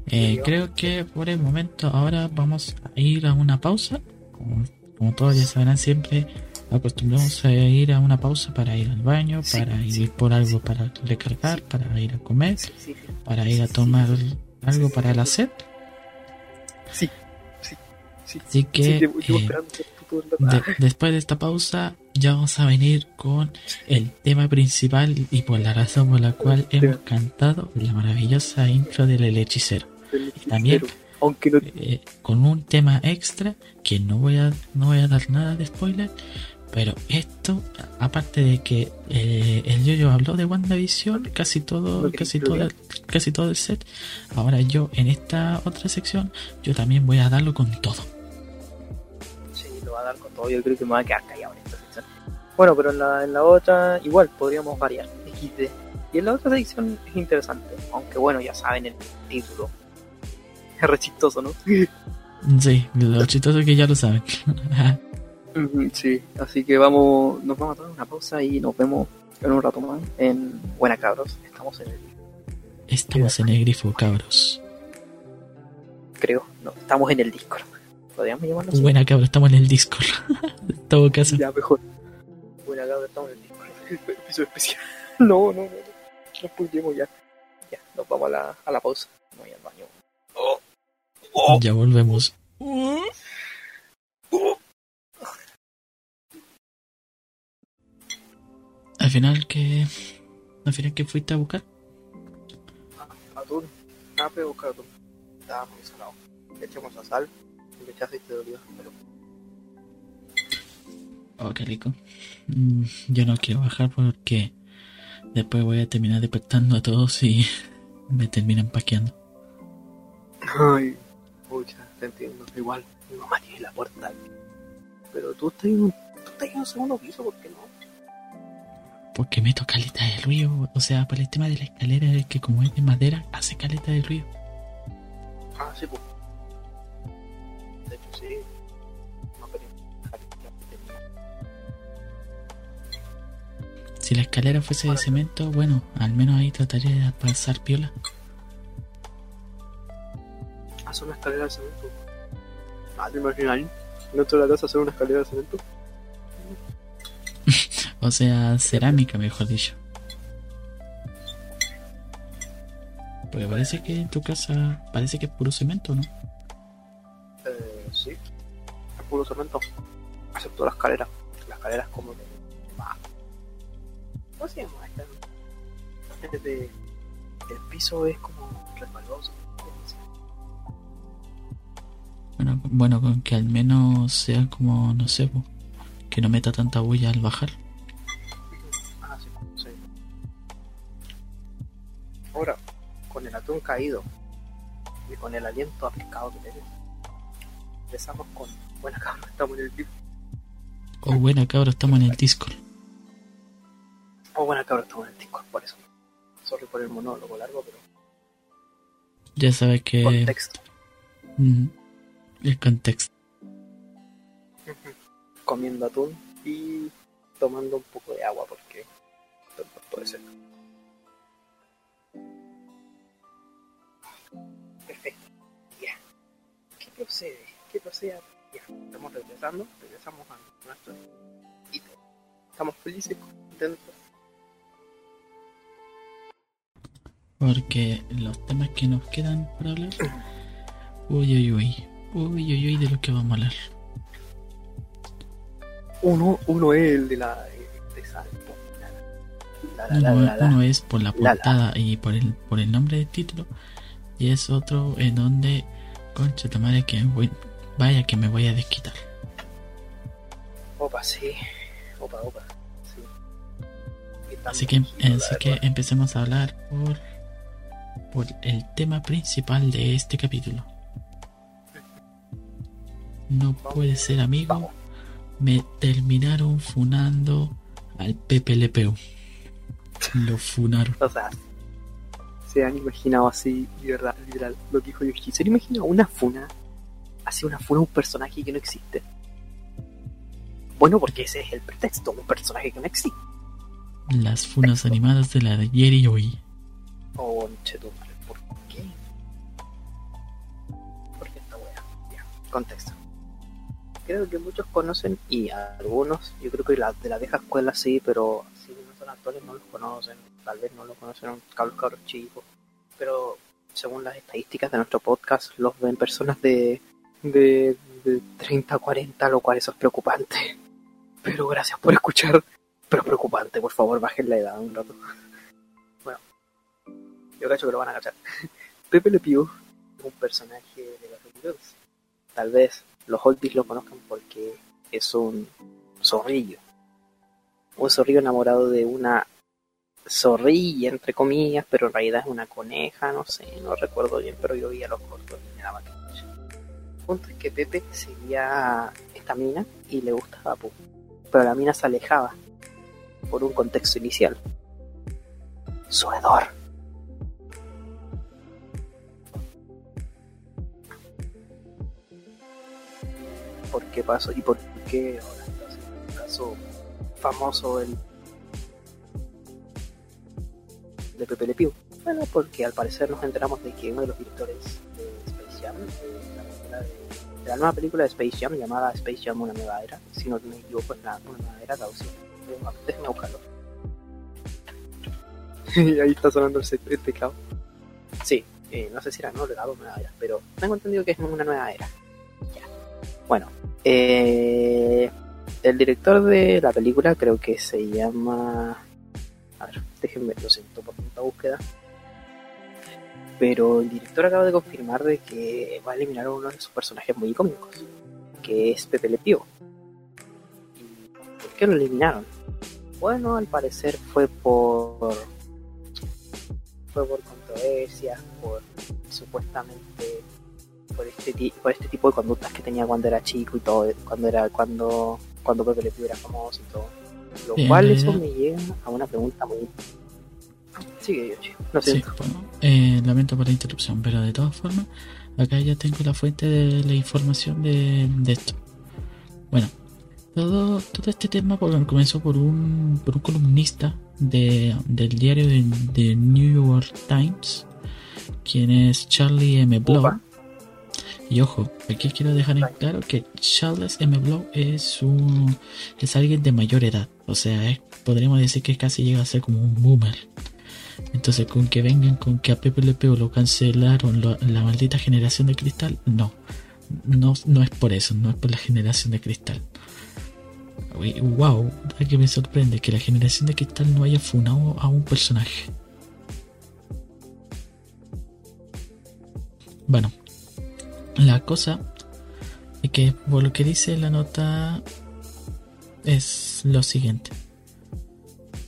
Eh, creo que por el momento ahora vamos a ir a una pausa. Como, como todos ya sabrán, siempre acostumbramos a ir a una pausa para ir al baño, para ir por algo para recargar, para ir a comer, para ir a tomar algo para la sed. Sí, sí, sí. Así que eh, de- después de esta pausa ya vamos a venir con el tema principal y por la razón por la cual hemos cantado la maravillosa intro del hechicero. También-. Aunque no eh, con un tema extra que no voy a no voy a dar nada de spoiler pero esto aparte de que eh, el yo habló de WandaVision casi todo casi todo el- casi todo el set ahora yo en esta otra sección yo también voy a darlo con todo Sí, lo va a dar con todo. Yo creo que me va a quedar callado en esta sección. Bueno, pero en la, en la otra, igual podríamos variar. XD. Y en la otra sección es interesante. Aunque bueno, ya saben el título. Es re chistoso, ¿no? sí lo chistoso es que ya lo saben sí, así que vamos, nos vamos a tomar una pausa y nos vemos en un rato más en Buena Cabros. Estamos en el, estamos en el grifo cabros creo, no, estamos en el Discord. ¿Podríamos llamarlo así? buena cabros estamos en el Discord en todo caso Ya, mejor. Buena Cabros, estamos en el Discord. Episodio especial. No, no, no. No spoilemos ya. Ya, nos vamos a la, a la pausa. No voy al baño. Oh. Ya volvemos al final que al final que fuiste a buscar Atún. Ah, pero buscar atún. Estaba muy salado. Le echamos a sal y le eché aceite de oliva. Pero Oh, qué rico. Mm, Yo no quiero bajar porque después voy a terminar despertando a todos y me terminan paqueando. Ay, pucha, te entiendo. Igual, mi mamá tiene la puerta. Pero tú estás en un, tú estás en un segundo piso, ¿por qué no? Porque meto caleta de ruido. O sea, por el tema de la escalera es que como es de madera, hace caleta de ruido. Ah, sí, pues. De hecho, sí. No, pero. Si la escalera fuese de cemento, bueno, al menos ahí trataría de pasar piola. Hacer una escalera de cemento. Ah, ¿te imaginas? Dentro de la casa hacer una escalera de cemento. O sea, cerámica, mejor dicho. Porque parece que en tu casa parece que es puro cemento, ¿no? Eh, sí. Es puro cemento. Excepto la escalera. La escalera es como de. ¿Cómo se llama esta? Es de. El piso es como resbaloso. Bueno, bueno, con que al menos sea como, no sé, po, que no meta tanta bulla al bajar. Ah, sí, sí. Ahora, con el atún caído y con el aliento a pescado que tenemos, empezamos con. Bueno, acá estamos en el piso. Oh, buena cabra, estamos en el Discord. Oh, bueno, cabrón, estamos en el Discord, por eso. Sorry por el monólogo largo, pero. Ya sabes que... Contexto. Mm, el contexto. Comiendo atún y tomando un poco de agua porque. Puede ser. Perfecto. Ya. ¿Qué procede? ¿Qué procede? Ya. Estamos regresando. Regresamos a nuestro hito. Estamos felices, contentos. Porque los temas que nos quedan por hablar... Uy, uy, uy. Uy, uy, uy, de lo que vamos a hablar. Uno, uno es el de la. De la, la, Uno, la, la, uno es por la portada y por el, por el nombre del título. Y es otro en donde, concha tu madre, que voy- vaya que me voy a desquitar. Opa, sí. Opa, opa. Sí. Así que, así que empecemos a hablar por, por el tema principal de este capítulo. No puede ser amigo. Me terminaron funando al Pepe Le Pew. Lo funaron. O sea, se han imaginado así, verdad, literal, lo que dijo Yoshi. ¿Se han imaginado una funa? Así una funa un personaje que no existe. Bueno, porque ese es el pretexto, un personaje que no existe. Las funas animadas de la de ayer y hoy. Oh, chetumare, ¿por qué? ¿Por qué esta wea? Ya, contexto. Creo que muchos conocen y algunos, yo creo que la, de la vieja escuela sí, pero si no son actores no los conocen, tal vez no los conocen cabros cabros chicos, pero según las estadísticas de nuestro podcast los ven personas de, de, de 30 a 40, lo cual eso es preocupante. Pero gracias por escuchar, pero preocupante, por favor bajen la edad un rato. Bueno, yo cacho que lo van a cachar. Pepe Le Pew es un personaje de Tunes. Tal vez los oldies lo conozcan porque es un zorrillo. Un zorrillo enamorado de una zorrilla, entre comillas, pero en realidad es una coneja, no sé, no recuerdo bien, pero yo veía los cortos y me daba que El punto es que Pepe seguía esta mina y le gustaba, pu. pero la mina se alejaba por un contexto inicial. Su hedor. Por qué pasó y por qué ahora está haciendo un caso famoso el de Pepe Le Pew. Bueno, porque al parecer nos enteramos de que uno de los directores de Space Jam, de la, película de, de la nueva película de Space Jam llamada Space Jam Una Nueva Era, si no me equivoco es la una nueva era traducida. Déjenme buscarlo. y ahí está sonando el, teclado. Sí, eh, no sé si era nueva era o nueva era, pero tengo entendido que es una nueva era. Bueno, eh, el director de la película creo que se llama... A ver, déjenme, lo siento por tanta búsqueda. pero el director acaba de confirmar de que va a eliminar uno de sus personajes muy icónicos, que es Pepe Le Pew. ¿Y por qué lo eliminaron? Bueno, al parecer fue por fue por controversias, por supuestamente por este por este tipo de conductas que tenía cuando era chico y todo, cuando era cuando cuando Pepe Le Pew era famoso y todo. Lo cual eso me lleva a una pregunta muy Sigue, Yoshi. Lo Sí, bueno, eh, lamento por la interrupción, pero de todas formas, acá ya tengo la fuente de la información de, de esto. Bueno, todo, todo este tema comenzó por un, por un columnista de, del diario de, de New York Times, quien es Charlie M. Blow. Opa. Y ojo, aquí quiero dejar en claro que Charles M. Blow es un es alguien de mayor edad, o sea, podríamos decir que casi llega a ser como un boomer. Entonces, con que vengan con que a Pew lo cancelaron la maldita generación de cristal, no. no. No es por eso, no es por la generación de cristal. Wow, que me sorprende que la generación de cristal no haya funado a un personaje. Bueno, la cosa es que por lo que dice la nota es lo siguiente.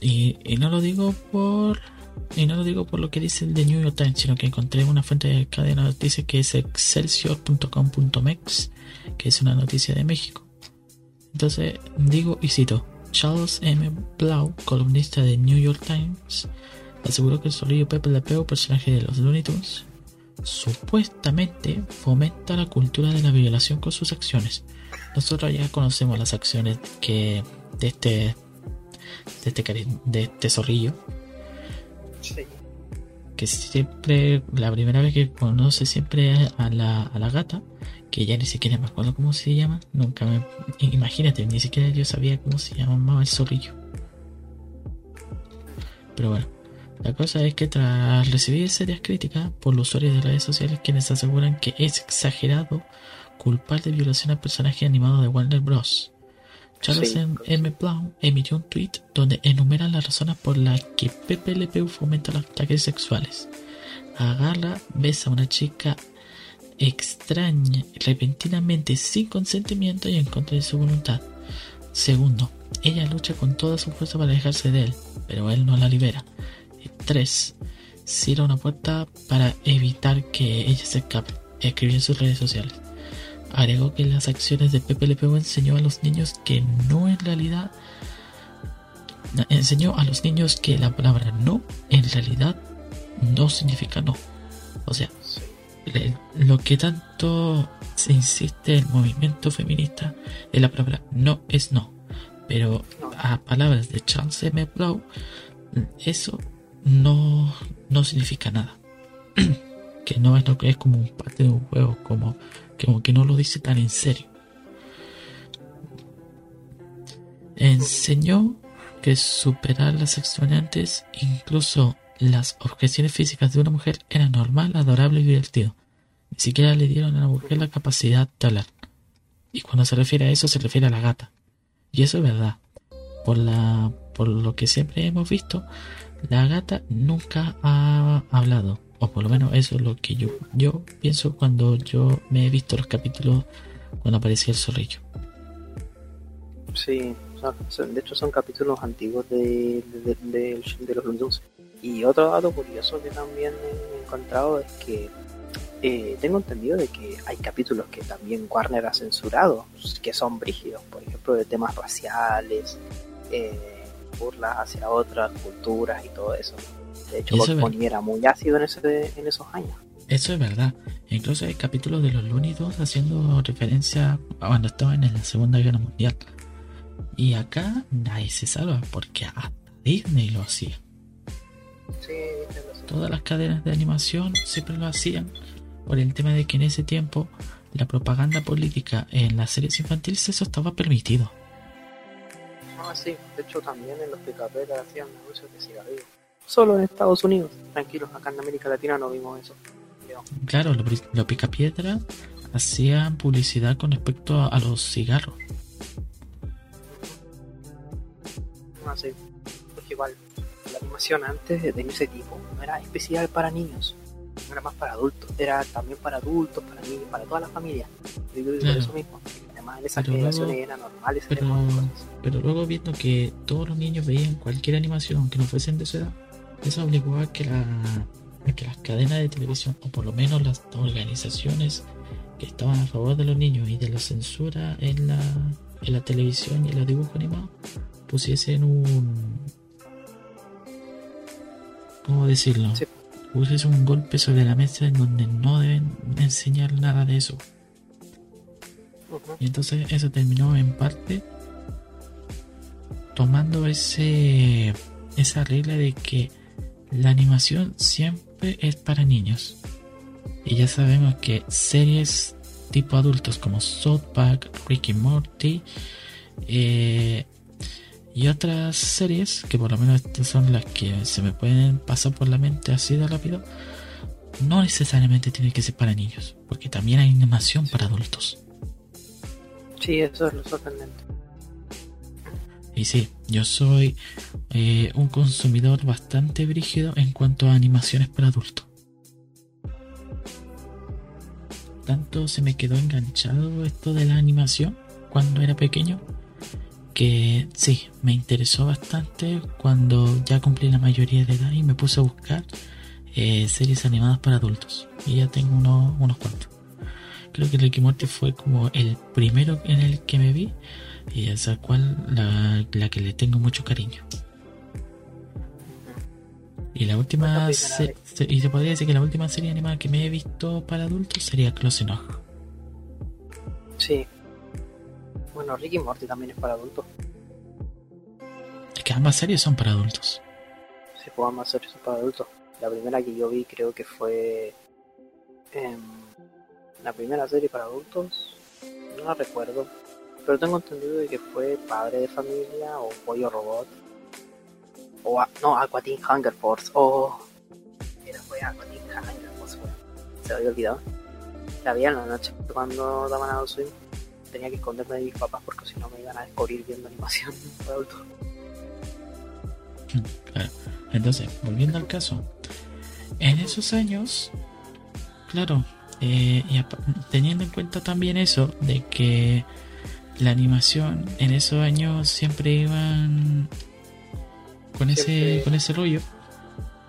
Y, y no lo digo por y no lo digo por lo que dice el de New York Times, sino que encontré una fuente de cadena de noticias que es excelsior.com.mex, que es una noticia de México. Entonces digo y cito, Charles M. Blau, columnista de New York Times, aseguró que el solillo Pepe Le Pew, personaje de los Looney Tunes, supuestamente fomenta la cultura de la violación con sus acciones. Nosotros ya conocemos las acciones que de este de este, de este zorrillo Sí. que siempre, la primera vez que conoce siempre a la, a la gata, que ya ni siquiera me acuerdo cómo se llama, nunca me, imagínate, ni siquiera yo sabía cómo se llamaba el zorrillo. Pero bueno, la cosa es que tras recibir serias críticas por los usuarios de redes sociales quienes aseguran que es exagerado culpar de violación al personaje animado de Warner Bros. Charles Sí, M. Blau emitió un tweet donde enumera las razones por las que Pepe Le Pew fomenta los ataques sexuales. Agarra, besa a una chica extraña, repentinamente sin consentimiento y en contra de su voluntad. Segundo, ella lucha con toda su fuerza para alejarse de él, pero él no la libera. 3. Cierra una puerta para evitar que ella se escape. Escribió en sus redes sociales. Agregó que las acciones de Pepe Le Pew enseñó a los niños que no en realidad enseñó a los niños que la palabra no en realidad no significa no. O sea, le- lo que tanto se insiste el movimiento feminista es la palabra no es no. Pero a palabras de Charles M. Blau, eso no, no significa nada. que no es lo que es como un parte de un juego, como, como que no lo dice tan en serio. Enseñó que superar las extrañantes, incluso las objeciones físicas de una mujer, era normal, adorable y divertido. Ni siquiera le dieron a la mujer la capacidad de hablar. Y cuando se refiere a eso, se refiere a la gata. Y eso es verdad. Por, la, por lo que siempre hemos visto, la gata nunca ha hablado. O por lo menos eso es lo que yo, yo pienso cuando yo me he visto los capítulos cuando aparecía el zorrillo. Sí, de hecho son capítulos antiguos de, de, los Looney. Y otro dato curioso que también he encontrado es que eh, tengo entendido de que hay capítulos que también Warner ha censurado, que son brígidos, por ejemplo, de temas raciales, eh, burlas hacia otras culturas y todo eso. De hecho, Bob era muy ácido en, ese, en esos años. Eso es verdad. Incluso hay capítulos de los Looney Tunes haciendo referencia a cuando estaban en la Segunda Guerra Mundial. Y acá nadie se salva porque hasta Disney lo hacía. Sí, viste, lo sé. Todas las cadenas de animación siempre lo hacían por el tema de que en ese tiempo la propaganda política en las series infantiles eso estaba permitido. Ah, sí, de hecho también en los picaperas hacían anuncios de cigarrillos. Solo en Estados Unidos, tranquilos, acá en América Latina no vimos eso. Claro, los los picapiedra hacían publicidad con respecto a, a los cigarros. no sé, porque igual la animación antes de ese tipo no era especial para niños. no era más para adultos, era también para adultos, para niños, para toda la familia. Yo Claro. eso mismo. En esas Pero generaciones luego- pero, pero viendo que todos los niños veían cualquier animación aunque no fuesen de su edad, eso obligó a que, la, a que las cadenas de televisión, o por lo menos las organizaciones que estaban a favor de los niños y de la censura en la, en la televisión y en los dibujos animados, pusiesen un... ¿Cómo decirlo? Sí. Pusiesen un golpe sobre la mesa en donde no deben enseñar nada de eso. Y entonces eso terminó en parte tomando ese esa regla de que la animación siempre es para niños. Y ya sabemos que series tipo adultos como South Park, Ricky Morty eh, y otras series, que por lo menos estas son las que se me pueden pasar por la mente así de rápido, no necesariamente tiene que ser para niños, porque también hay animación para adultos. Sí, eso es lo sorprendente. Y sí, yo soy eh, un consumidor bastante brígido en cuanto a animaciones para adultos. Tanto se me quedó enganchado esto de la animación cuando era pequeño que sí, me interesó bastante cuando ya cumplí la mayoría de edad y me puse a buscar eh, series animadas para adultos. Y ya tengo unos, unos cuantos. Creo que Ricky Morty fue como el primero en el que me vi y esa cual la, la que le tengo mucho cariño. Y la última se- y se podría decir que la última serie animada que me he visto para adultos sería Close Enough. Sí. Bueno, Ricky Morty también es para adultos. Es que ambas series son para adultos. Si podamos hacer eso para adultos. La primera que yo vi creo que fue. em, la primera serie para adultos. No la recuerdo. Pero tengo entendido de que fue Padre de Familia o Pollo Robot. O a- no, Aqua Teen Hunger Force. O. Era fue Aqua Teen Hunger Force. Se me había olvidado. La vi en la noche cuando daban a Swim. Tenía que esconderme de mis papás porque si no me iban a descubrir viendo animación para adultos. Entonces, volviendo al caso, en esos años, claro, eh, y teniendo en cuenta también eso, de que la animación en esos años siempre iban con ese, con ese rollo,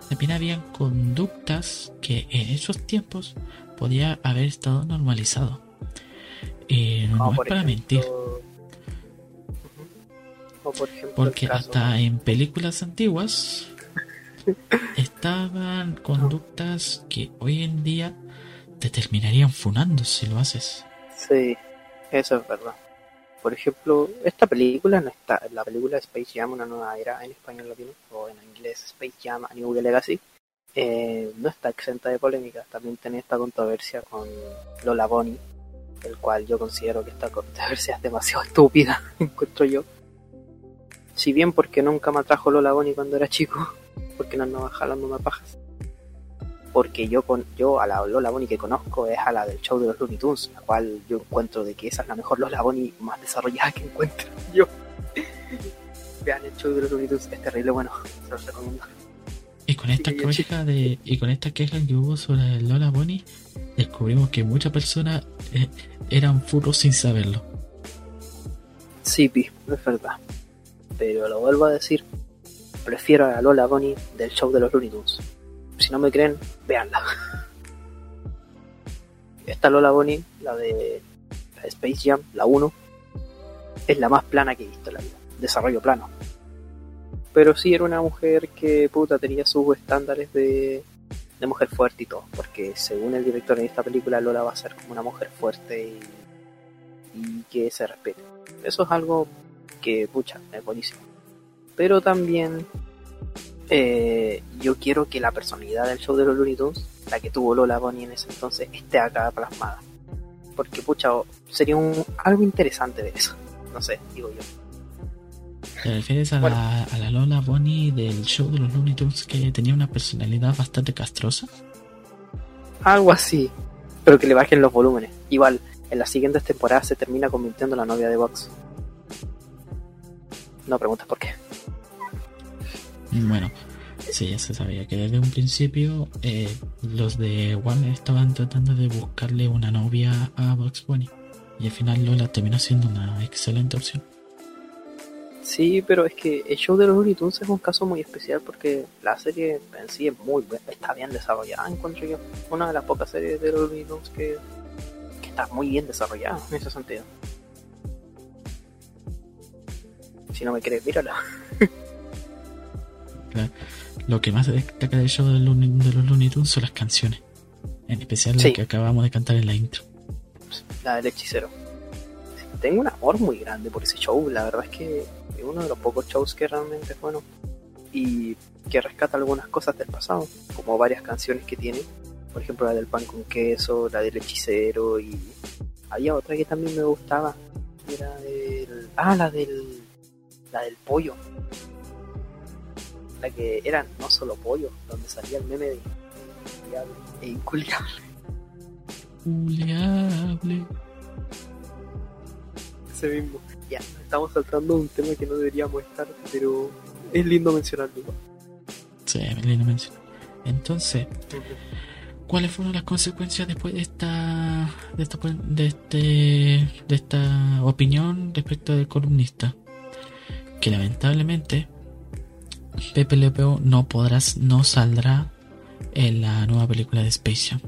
también habían conductas que en esos tiempos podía haber estado normalizado. Eh, no Como es para ejemplo- mentir. Por ejemplo, Porque hasta en películas antiguas estaban conductas que hoy en día te terminarían funando si lo haces. Sí, eso es verdad. Por ejemplo, esta película no está, la película Space Jam, una nueva era en español latino, o en inglés Space Jam, A New Legacy, eh, no está exenta de polémica. También tiene esta controversia con Lola Bonnie, el cual yo considero que esta controversia es demasiado estúpida, encuentro yo. Si bien porque nunca me atrajo Lola Bonnie cuando era chico, porque no andaba jalando pajas. Porque yo con yo a la Lola Bonnie que conozco es a la del show de los Looney Tunes, la cual yo encuentro de que esa es la mejor Lola Bonnie más desarrollada que encuentro yo. Vean el show de los Looney Tunes, es terrible bueno, se los recomiendo. Y con esta queja de y con esta queja que hubo sobre el Lola Bonnie, descubrimos que muchas personas eh, eran furros sin saberlo. Sí, pi, es verdad. Pero lo vuelvo a decir, prefiero a la Lola Bonnie del show de los Looney Tunes. Si no me creen, véanla. Esta Lola Bonnie, la de, Space Jam, la 1, es la más plana que he visto en la vida. Desarrollo plano. Pero sí era una mujer que puta tenía sus estándares de, de mujer fuerte y todo. Porque según el director de esta película, Lola va a ser como una mujer fuerte y, y que se respete. Eso es algo que, pucha, es buenísimo. Pero también eh, yo quiero que la personalidad del show de los Looney Tunes, la que tuvo Lola Bonnie en ese entonces, esté acá plasmada. Porque, pucha, sería un, algo interesante ver eso. No sé, digo yo. ¿Te refieres a, Bueno. la, a la Lola Bonnie del show de los Looney Tunes que tenía una personalidad bastante castrosa? Algo así. Pero que le bajen los volúmenes. Igual, en las siguientes temporadas se termina convirtiendo en la novia de Vox. No preguntes por qué. Bueno, Sí, ya se sabía que desde un principio eh, los de Warner estaban tratando de buscarle una novia a Bugs Bunny. Y al final Lola terminó siendo una excelente opción. Sí, pero es que el show de los Looney Tunes es un caso muy especial porque la serie en sí es muy bu- está bien desarrollada, encuentro yo. Una de las pocas series de los Looney Tunes que, que está muy bien desarrollada en ese sentido. Si no me crees, mírala. Lo que más destaca del show de, Looney- de los Looney Tunes son las canciones. En especial la Sí. que acabamos de cantar en la intro. la del hechicero. Tengo un amor muy grande por ese show, la verdad es que es uno de los pocos shows que realmente es bueno y que rescata algunas cosas del pasado, como varias canciones que tiene, por ejemplo la del pan con queso, la del hechicero y había otra que también me gustaba, era del... Ah, la del... la del pollo. La que era no solo pollo, donde salía el meme de inculiable e inculiable. Juliable. Ese mismo. Ya, estamos saltando un tema que no deberíamos estar, pero es lindo mencionarlo. igual. Sí, Melina mencionó. Entonces, ¿cuáles fueron las consecuencias después de esta de esta de este de esta opinión respecto del columnista? Que lamentablemente Pepe Le Pew no podrás no saldrá en la nueva película de Space Jam.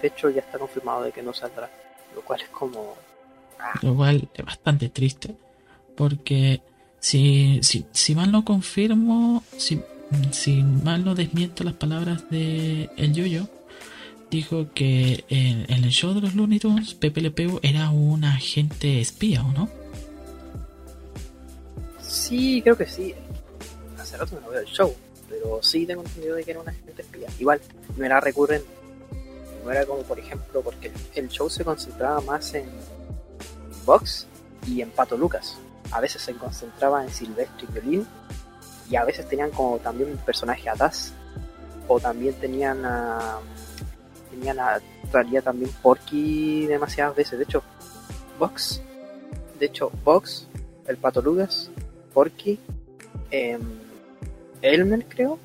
De hecho, ya está confirmado de que no saldrá, lo cual es como. Ah, Lo cual es bastante triste. Porque si, si, si mal no confirmo, si, si mal no desmiento las palabras de El Yoyo, dijo que en, en el show de los Looney Tunes, Pepe Le Pew era un agente espía, ¿o no? Sí, creo que sí. Hace rato no veo el show, pero sí tengo entendido de que era una agente espía. Igual, no era recurrente. No era como, por ejemplo, porque el, el show se concentraba más en Vox y en Pato Lucas. A veces se concentraba en Silvestre y Violín, y a veces tenían como también un personaje atrás. O también tenían a. Tenían a. Traía también Porky demasiadas veces. De hecho, Vox. De hecho, Vox, el Pato Lucas, Porky, em, Elmer, creo,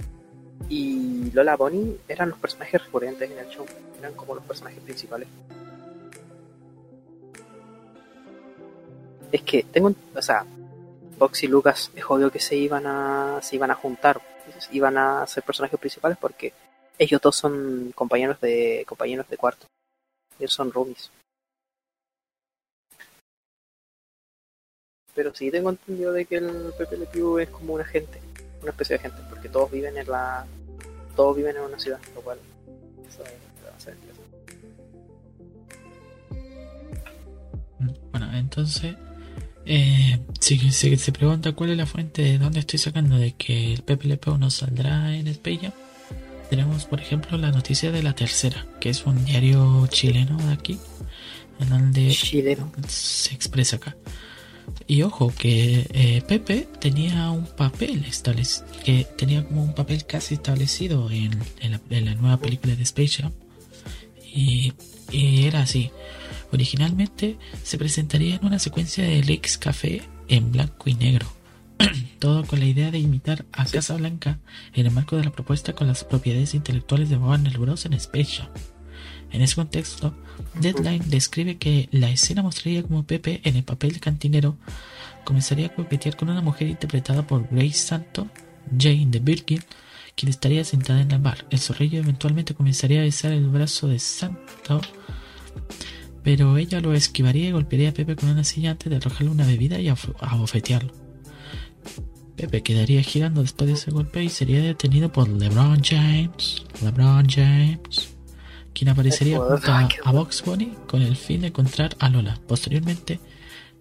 y Lola Bonnie eran los personajes recurrentes en el show. Eran como los personajes principales. Es que tengo, o sea, Fox y Lucas es obvio que se iban a, se iban a juntar, iban a ser personajes principales porque ellos dos son compañeros de, compañeros de cuarto. Ellos son roomies. Pero sí tengo entendido de que el Pepe Le Pew es como un agente, una especie de agente, porque todos viven en la, todos viven en una ciudad, lo cual eso va a ser. Bueno, entonces, eh, si se, se pregunta cuál es la fuente de dónde estoy sacando de que el Pepe Le Pew no saldrá en Jam, tenemos por ejemplo la noticia de la tercera, que es un diario chileno de aquí, en donde Chileno. se expresa acá. Y ojo, que eh, Pepe tenía un papel establecido, que tenía como un papel casi establecido en, la, nueva película de Space Jam. Y, era así. Originalmente se presentaría en una secuencia de Lex Café en blanco y negro. Todo con la idea de imitar a Casa Blanca en el marco de la propuesta con las propiedades intelectuales de Warner Bros. en Space Jam. En ese contexto, Deadline describe que la escena mostraría como Pepe en el papel de cantinero comenzaría a coquetear con una mujer interpretada por Grace Santo, Jane de Birkin, quien estaría sentada en el bar. El zorrillo eventualmente comenzaría a besar el brazo de Santo, pero ella lo esquivaría y golpearía a Pepe con una silla antes de arrojarle una bebida y abofetearlo. Pepe quedaría girando después de ese golpe y sería detenido por LeBron James. LeBron James quien aparecería junto a, básquetbol. a Box Bunny con el fin de encontrar a Lola. Posteriormente,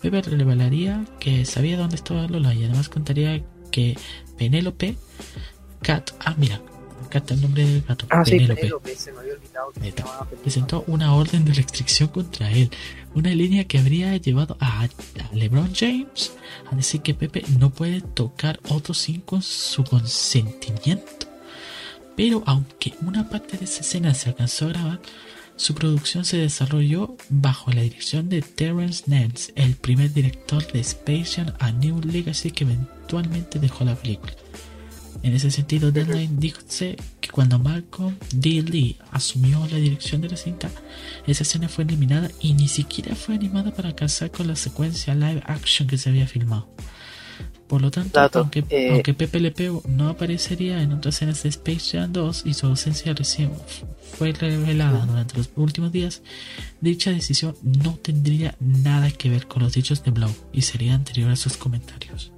Pepe revelaría que sabía dónde estaba Lola y además contaría que Penélope Cat, ah mira, Cat el nombre del gato, Ah, sí, Penélope, Penélope, se me había olvidado que se presentó una orden de restricción contra él, una línea que habría llevado a, a LeBron James a decir que Pepe no puede tocar otro sin con su consentimiento. Pero aunque una parte de esa escena se alcanzó a grabar, Su producción se desarrolló bajo la dirección de Terrence Nance, el primer director de Space Jam A New Legacy que eventualmente dejó la película. En ese sentido, Deadline dice que cuando Malcolm D. Lee asumió la dirección de la cinta, esa escena fue eliminada y ni siquiera fue animada para casar con la secuencia live action que se había filmado. Por lo tanto, Dato, aunque, eh, aunque Pepe Le Pew no aparecería en otras escenas de Space Jam 2 y su ausencia recién fue revelada durante los últimos días, dicha decisión no tendría nada que ver con los dichos de Blow y sería anterior a sus comentarios.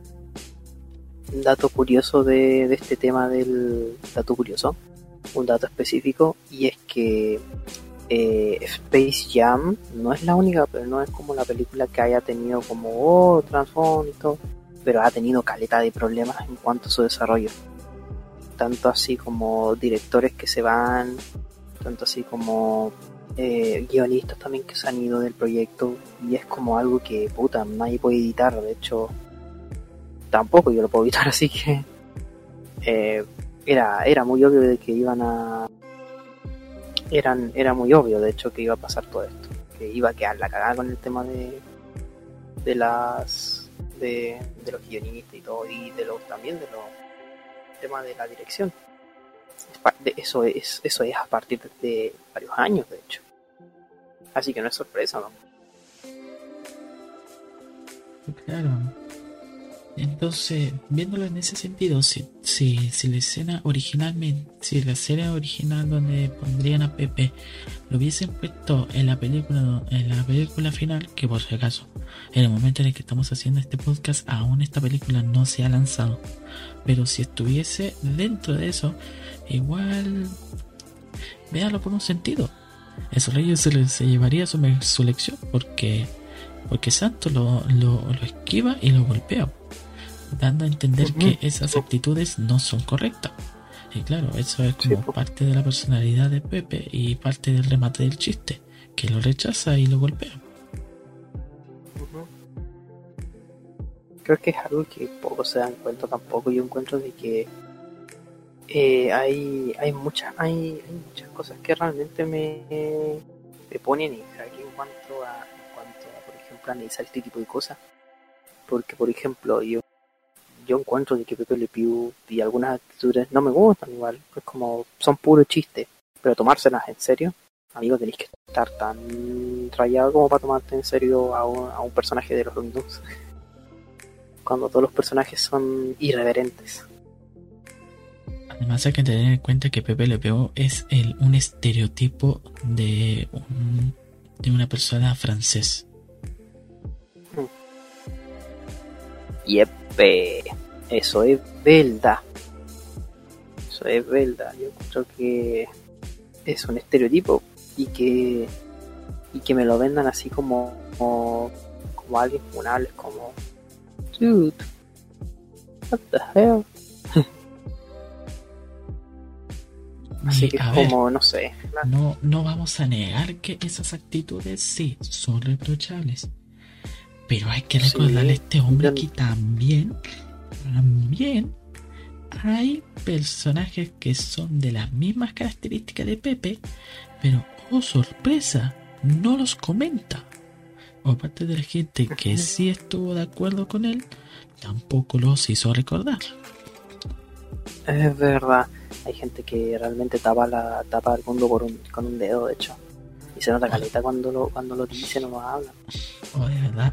un dato curioso de, de este tema del dato curioso, un dato específico, y es que eh, Space Jam no es la única, pero no es como la película que haya tenido como oh, trasfondo y todo, pero ha tenido caleta de problemas en cuanto a su desarrollo. Tanto así como directores que se van, tanto así como eh, guionistas también que se han ido del proyecto, y es como algo que puta, nadie puede editar, de hecho tampoco yo lo puedo evitar, así que eh, era, era muy obvio de que iban a eran, era muy obvio de hecho que iba a pasar todo esto, que iba a quedar la cagada con el tema de de las de, los guionistas y todo, y de los también de los temas de la dirección. Eso es, eso es a partir de varios años de hecho. Así que no es sorpresa, ¿no? Claro. Entonces, viéndolo en ese sentido, si, si, si la escena originalmente, si la serie original donde pondrían a Pepe lo hubiesen puesto en la película, en la película final, que por si acaso, en el momento en el que estamos haciendo este podcast, aún esta película no se ha lanzado. Pero si estuviese dentro de eso, igual, véalo por un sentido. Eso le se, se llevaría su, su lección, porque porque Santo lo, lo, lo esquiva y lo golpea, dando a entender que esas actitudes no son correctas. Y claro, eso es como Sí, parte de la personalidad de Pepe y parte del remate del chiste, que lo rechaza y lo golpea. Creo que es algo que pocos se dan cuenta tampoco. Yo encuentro de que eh, hay, hay muchas hay, hay muchas cosas que realmente me, me ponen en jaque en cuanto a, en cuanto a, por ejemplo, analizar este tipo de cosas. Porque, por ejemplo, yo yo encuentro de que Pepe Le Pew y algunas actitudes no me gustan igual. Es como, son puro chiste. Pero tomárselas en serio, amigo, tenéis que estar tan rayado como para tomarte en serio a un, a un personaje de los Tunes. Cuando todos los personajes son irreverentes. Además hay que tener en cuenta que Pepe Le Pew es el, un estereotipo de, un- de una persona francés. Eso es verdad. Eso es verdad. Yo creo que es un estereotipo y que y que me lo vendan así como como, como alguien funable, como dude, what the hell. Así que ver, como, no sé. No, no vamos a negar que esas actitudes sí son reprochables. Pero hay que Sí, recordarle a este hombre que también, también hay personajes que son de las mismas características de Pepe, pero oh sorpresa, no los comenta. O parte de la gente que sí estuvo de acuerdo con él, tampoco los hizo recordar. Es verdad. Hay gente que realmente tapa la tapa el mundo por un, con un dedo, de hecho. Y se nota caleta cuando lo, cuando lo dicen o lo hablan. O de verdad,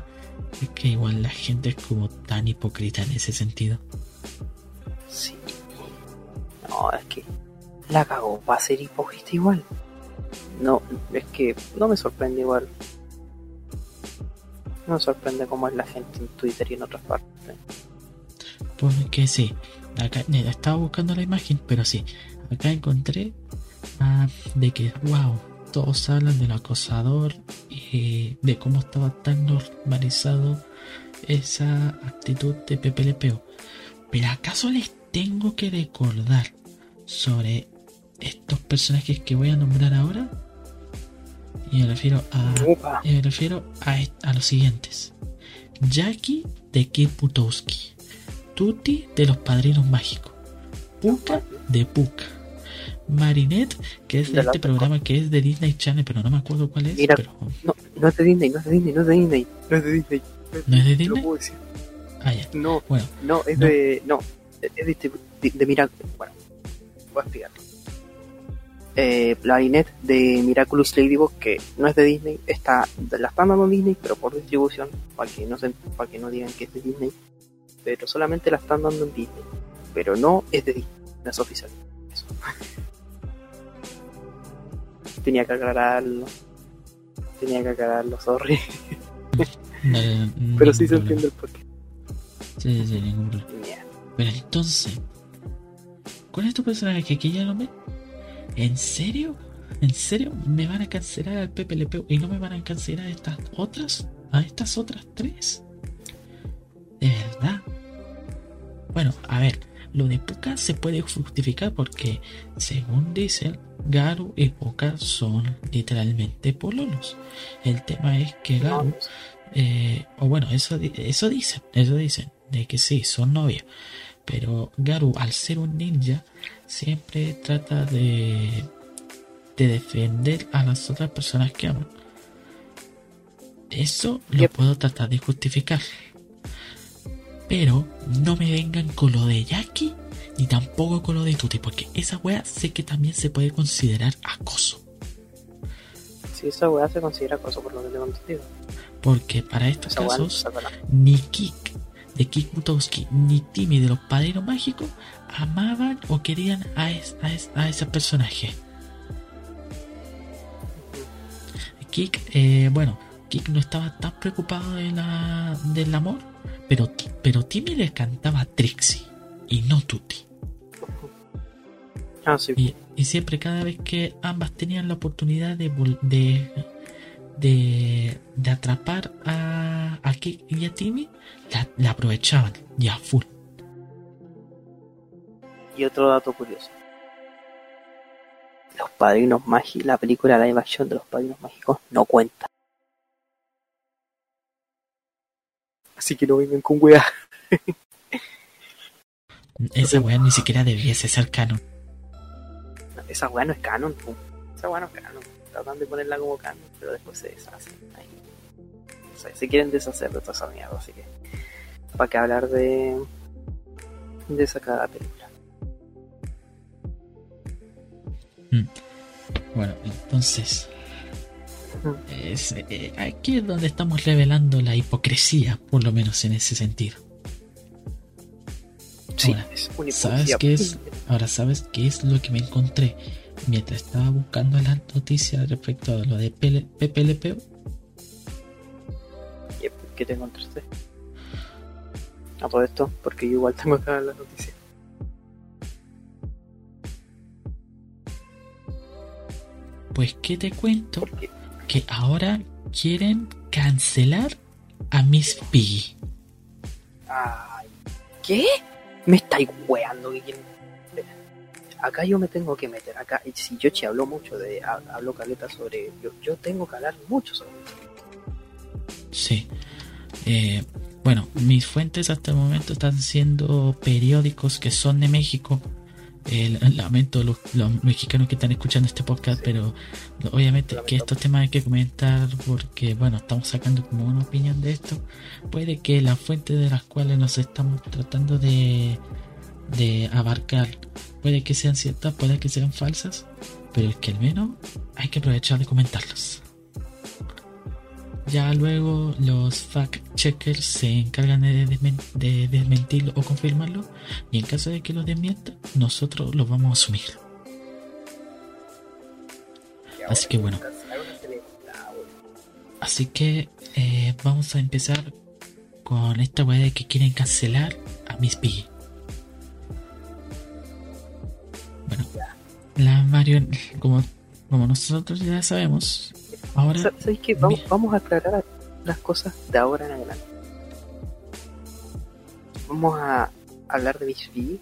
es que igual la gente es como tan hipócrita en ese sentido. Sí. No, es que la cagó. Va a ser hipócrita igual. No, es que no me sorprende igual. No me sorprende cómo es la gente en Twitter y en otras partes. Porque sí, acá estaba buscando la imagen, pero sí, acá encontré ah, de que, wow, todos hablan del acosador y de cómo estaba tan normalizado esa actitud de Pepe Le Pew. Pero acaso les tengo que recordar sobre estos personajes que voy a nombrar ahora? Y me refiero a, me refiero a, a los siguientes. Jackie de Kid Butowski. Tutti de los Padrinos Mágicos. Puka de Puka. Marinette, que es de este programa que es de Disney Channel, pero no me acuerdo cuál es. Mira- pero... No, no es de Disney, no es de Disney, no es de Disney. No es de Disney. ¿No es de lo Disney? puedo decir. Ah, ya. No, Bueno, no, es No. de. No, es de, este- de, de Miraculous. Bueno, voy a explicar. Eh, la Marinette de Miraculous Ladybug, que no es de Disney, está, la están dando en Disney, pero por distribución, para que no se, para que no digan que es de Disney, pero solamente la están dando en Disney, pero no es de Disney, no es oficial. Eso. Tenía que aclararlo. Tenía que aclararlo, sorry. no, no, Pero sí se problema. entiende el porqué. Sí, sí, sí, ningún problema. Mierda. Pero entonces, ¿cuál es tu personaje que aquí ya lo ven? ¿En serio? ¿En serio? ¿Me van a cancelar al Pew y no me van a cancelar a estas otras? ¿A estas otras tres? ¿De verdad? Bueno, a ver, lo de Puka se puede justificar porque, según dicen, Garu y Puka son literalmente pololos. El tema es que Garu eh, o bueno, eso, eso dicen, eso dicen, de que sí, son novios. Pero Garu, al ser un ninja, siempre trata de, de defender a las otras personas que aman. Eso lo puedo tratar de justificar. Pero no me vengan con lo de Jackie ni tampoco con lo de Tuti, porque esa wea sé que también se puede considerar acoso. Si esa weá se considera acoso por lo que tengo entendido. Porque para estos Esa weá no casos, ni Kik de Kik Butowski ni Timmy de los Padrinos Mágicos amaban o querían a, es- a, es- a ese personaje. Kik, eh, bueno, Kik no estaba tan preocupado de la, del amor, pero, pero Timmy le cantaba a Trixie y no Tutti. Ah, sí. Y, y siempre, cada vez que ambas tenían la oportunidad de, de, de, de atrapar a, a Kik y a Timmy, la, la aprovechaban ya full. Y otro dato curioso. Los padrinos mágicos, la película live action de los padrinos mágicos no cuenta. Así que no vengan con weá. Esa weá ni siquiera debiese ser canon. Esa weá no es canon. Esa weá no es canon. Tratan de ponerla como canon, pero después se deshace. Ahí. O sea, se quieren deshacer de toda esa mierda, así que. ¿Para qué hablar de. de esa cada película? Bueno, entonces. Es- eh, aquí es donde estamos revelando la hipocresía, por lo menos en ese sentido. Sí, una ¿Sabes qué es? Ahora, ¿sabes qué es lo que me encontré mientras estaba buscando las noticias respecto a lo de? Yep, ¿Qué te encontraste? A todo esto, porque yo igual tengo acá las noticias. Pues, ¿qué te cuento? Que ahora quieren cancelar a Miss Piggy. Ay, ¿qué? Me estáis weando. Acá yo me tengo que meter. Acá, si Yoshi habló mucho de. ha- Habló caleta sobre. Yo, yo tengo que hablar mucho sobre. Sí. Eh, bueno, mis fuentes hasta el momento están siendo periódicos que son de México. Eh, lamento los, los mexicanos que están escuchando este podcast, Sí. pero obviamente Lamento. que estos temas hay que comentar porque, bueno, estamos sacando como una opinión de esto. Puede que las fuentes de las cuales nos estamos tratando de, de abarcar, puede que sean ciertas, puede que sean falsas, pero es que al menos hay que aprovechar de comentarlos. Ya luego los fact-checkers se encargan de, desmen- de desmentirlo o confirmarlo. Y en caso de que los desmientan, nosotros los vamos a asumir. Así que bueno. Así que eh, vamos a empezar con esta weá de que quieren cancelar a Miss Piggy. Bueno, la Mario, como, como nosotros ya sabemos, ahora Sa- ¿Sabes qué? Vamos, a aclarar las cosas de ahora en adelante. Vamos a hablar de Miss Piggy,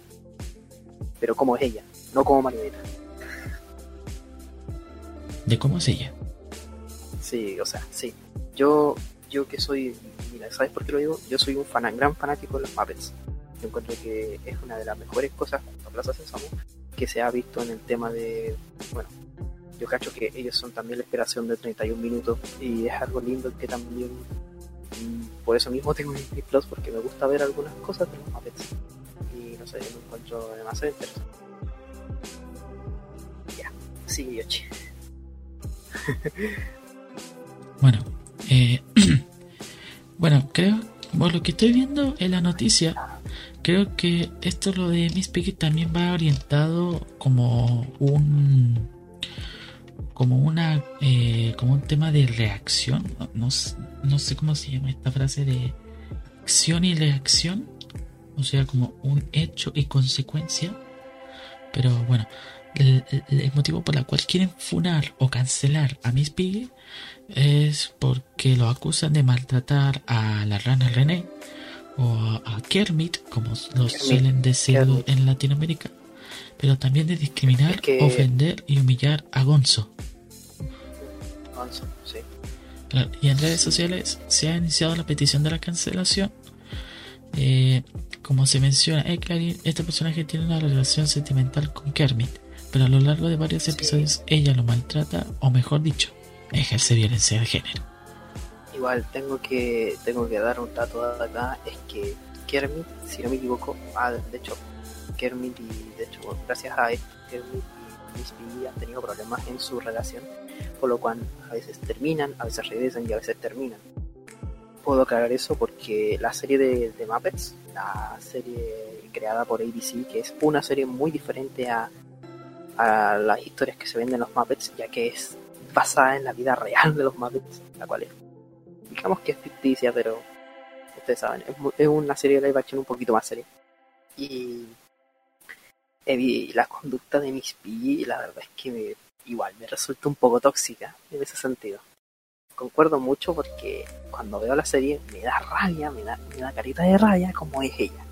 pero como es ella, no como marioneta. de cómo es ella. Sí, o sea, sí. Yo, yo que soy, mira, ¿sabes por qué lo digo? Yo soy un fan, gran fanático de los Muppets. Yo encuentro que es una de las mejores cosas junto a Plaza Sésamo que se ha visto en el tema de, bueno, yo cacho que ellos son también la esperación de 31 minutos y es algo lindo que también mm, por eso mismo tengo Disney Plus porque me gusta ver algunas cosas de los Muppets y no sé, me encuentro demasiado interesante. Ya, sí, Yoshi. Bueno, eh, bueno, creo, por lo que estoy viendo en la noticia, creo que esto lo de Miss Piggy también va orientado como un como una eh, como un tema de reacción no, no, sé cómo se llama esta frase de acción y reacción o sea como un hecho y consecuencia pero bueno el, motivo por el cual quieren funar o cancelar a Miss Piggy es porque lo acusan de maltratar a la rana René o a Kermit, como lo suelen decir en Latinoamérica, pero también de discriminar, Es que- ofender y humillar a Gonzo. Gonzo, sí. Claro, Y en redes sociales se ha iniciado la petición de la cancelación. Eh, como se menciona, eh, Clarín, este personaje tiene una relación sentimental con Kermit, pero a lo largo de varios Sí. episodios ella lo maltrata, o mejor dicho, ejerce violencia de género. Igual tengo que tengo que dar un dato acá, es que Kermit, si no me equivoco, ah, de hecho, Kermit y de hecho, gracias a esto, Kermit y Miss Piggy han tenido problemas en su relación, por lo cual a veces terminan, a veces regresan y a veces terminan. Puedo aclarar eso porque la serie de, de Muppets, la serie creada por ABC, que es una serie muy diferente a, a las historias que se ven en los Muppets, ya que es basada en la vida real de los Muppets, la cual es digamos que es ficticia, pero ustedes saben, es, es una serie de live action un poquito más seria. Y, eh, la conducta de Miss Piggy, la verdad es que me- igual me resulta un poco tóxica en ese sentido. Concuerdo mucho porque cuando veo la serie me da rabia, me da, me da carita de rabia como es ella.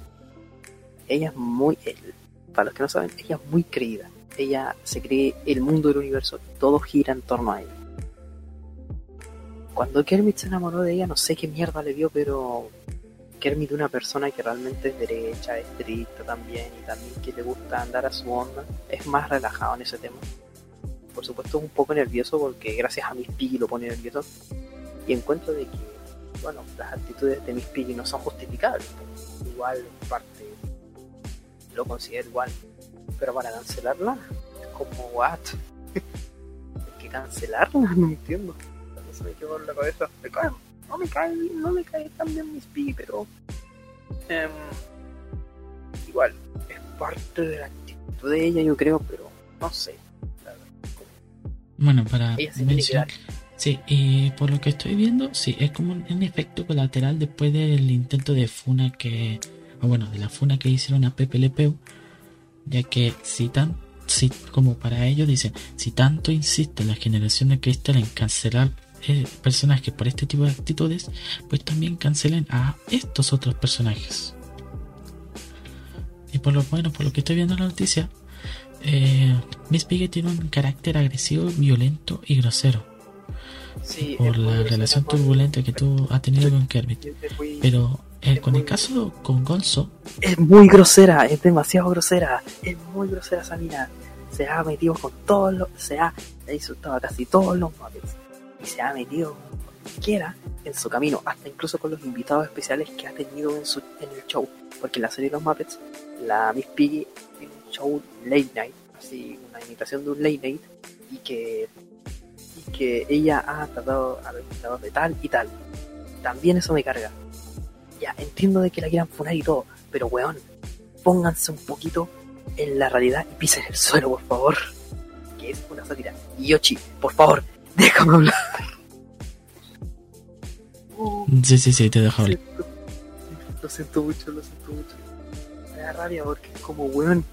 Ella es muy, eh, para los que no saben, ella es muy creída. Ella se cree el mundo del universo y todo gira en torno a ella cuando Kermit se enamoró de ella, no sé qué mierda le dio, pero Kermit una persona que realmente es derecha, es estricta también, y también que le gusta andar a su onda, es más relajado en ese tema. Por supuesto es un poco nervioso porque gracias a Miss Piggy lo pone nervioso. Y encuentro de que, bueno, las actitudes de Miss Piggy no son justificables. Igual, en parte, lo considero igual. Pero para cancelarla, es como, what? ¿Hay que cancelarla? No entiendo se me quedó en la cabeza. Me cae- no me cae, no me cae tan bien Miss Piggy, pero em, igual es parte de la actitud de ella, yo creo, pero no sé. Bueno, para mencionar, sí, y por lo que estoy viendo, sí, es como un, un efecto colateral después del intento de funa que, o bueno, de la funa que hicieron a Pepe Le Pew, ya que si tan, si, como para ellos dicen, si tanto insiste la generación de cristal en cancelar eh, personajes por este tipo de actitudes, pues también cancelen a estos otros personajes. Y por lo bueno, por lo que estoy viendo en la noticia, eh, Miss Piggy tiene un carácter agresivo, violento y grosero Sí, por la relación turbulenta que tú has tenido con Kermit. es muy- Pero eh, es con el caso con Gonzo, es muy grosera, es demasiado grosera, es muy grosera esa mina. Se ha metido con todos los, se ha, insultado a casi todos los Muppets y se ha metido cualquiera en su camino, hasta incluso con los invitados especiales que ha tenido en su en el show, porque en la serie de los Muppets, la Miss Piggy tiene un show late night, así una imitación de un late night y que y que ella ha tratado a los invitados de tal y tal. También eso me carga. Ya, entiendo de que la quieran funar y todo, pero weón, pónganse un poquito en la realidad y pisen el suelo, por favor. Que es una sátira. Yoshi, por favor, déjame hablar. Sí, sí, sí, te dejo hablar. Lo siento mucho, lo siento mucho. Me da rabia porque es como, weón,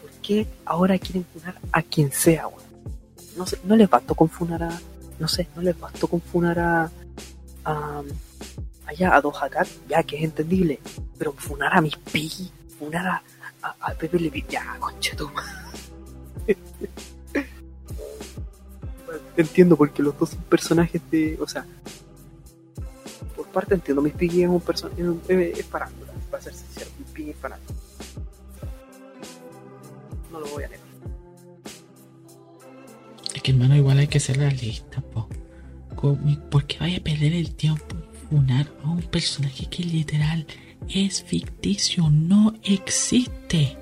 ¿por qué ahora quieren funar a quien sea, weón? No sé, no les bastó con funar a, no sé, no les bastó con funar a, a allá a Doja Cat, ya que es entendible, pero funar a Miss Piggy, funar a, a, a Pepe Le Pew, ya, conchetoma. entiendo porque los dos son personajes de. O sea, por parte entiendo, Miss Piggy es un personaje. Es, es para ser sincero. Miss Piggy es parándula. No lo voy a negar. Es que, hermano, igual hay que ser realista, po. ¿Por vaya a perder el tiempo funar a un personaje que literal es ficticio, no existe?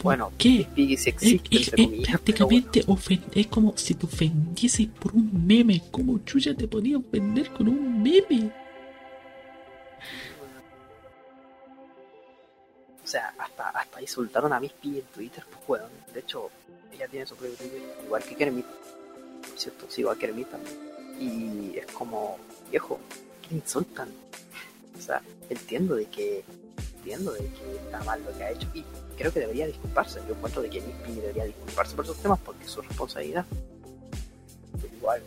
¿Por Bueno, qué? Es, existe, es- entre es comillas, pero prácticamente ofen- es como si te ofendieses por un meme. ¿Cómo chucha te podía ofender con un meme? O sea, hasta, hasta insultaron a Miss Piggy en Twitter, pues weón. De hecho, ella tiene su propio Twitter, igual que Kermit. Por cierto, sigo a Kermit también. Y es como, viejo, ¿qué insultan? O sea, entiendo de que entiendo de que está mal lo que ha hecho y creo que debería disculparse. Yo encuentro de que Miss Piggy debería disculparse por esos temas porque es su responsabilidad. Pero igual,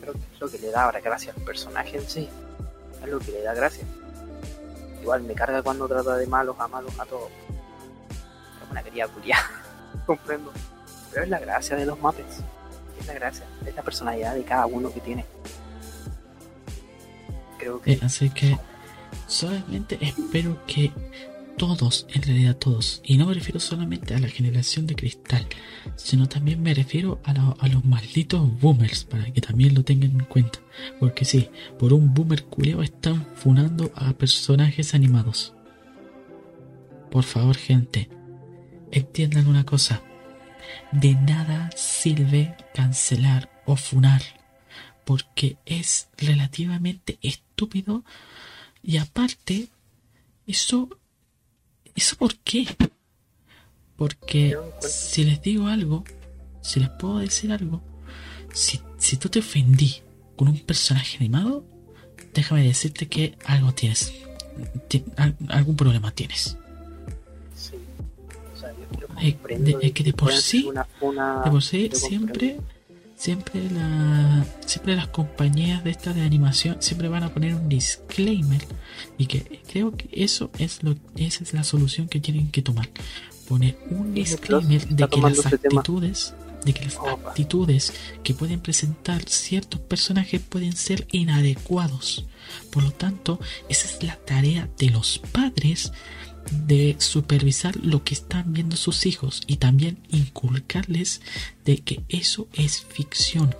creo que es lo que le da ahora gracia al personaje en sí. Es lo que le da gracia. Igual me carga cuando trata de malos a malos a todos. Es una querida culiada, comprendo. Pero es la gracia de los mapes. Es la gracia, es la personalidad de cada uno que tiene. Creo que Eh, así que solamente espero que todos, en realidad todos, y no me refiero solamente a la generación de cristal, sino también me refiero a, lo- a los malditos boomers, para que también lo tengan en cuenta. Porque sí, por un boomer culeo están funando a personajes animados. Por favor, gente, entiendan una cosa. De nada sirve cancelar o funar porque es relativamente estúpido y aparte eso eso por qué porque si les digo algo si les puedo decir algo si, si tú te ofendí con un personaje animado déjame decirte que algo tienes Ti- al- algún problema tienes. Sí. O sea, yo, yo Eh, de- es que de por sí- una De por sí, siempre, siempre la, siempre las compañías de estas de animación siempre van a poner un disclaimer y que creo que eso es lo, esa es la solución que tienen que tomar, poner un disclaimer de que las ese tema. actitudes, de que las actitudes que pueden presentar ciertos personajes pueden ser inadecuados. Por lo tanto, esa es la tarea de los padres de supervisar lo que están viendo sus hijos y también inculcarles de que eso es ficción,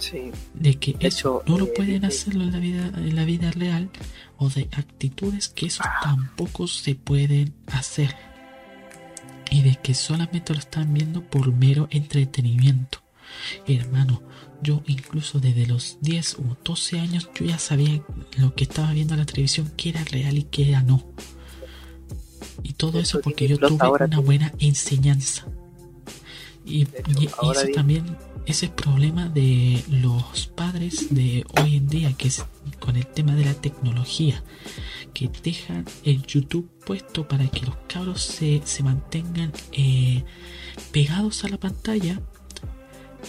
Sí, de que De eso hecho, no lo eh, pueden Disney- hacerlo en la vida en la vida real o de actitudes que eso Ah. tampoco se pueden hacer y de que solamente lo están viendo por mero entretenimiento. Hermano, yo incluso desde los 10 o 12 años yo ya sabía lo que estaba viendo en la televisión que era real y que era no. Y todo eso porque yo tuve ahora una buena enseñanza. Y, hecho, y- eso también, ese problema de los padres de hoy en día, que es con el tema de la tecnología, que dejan el YouTube puesto para que los cabros se, se mantengan eh, pegados a la pantalla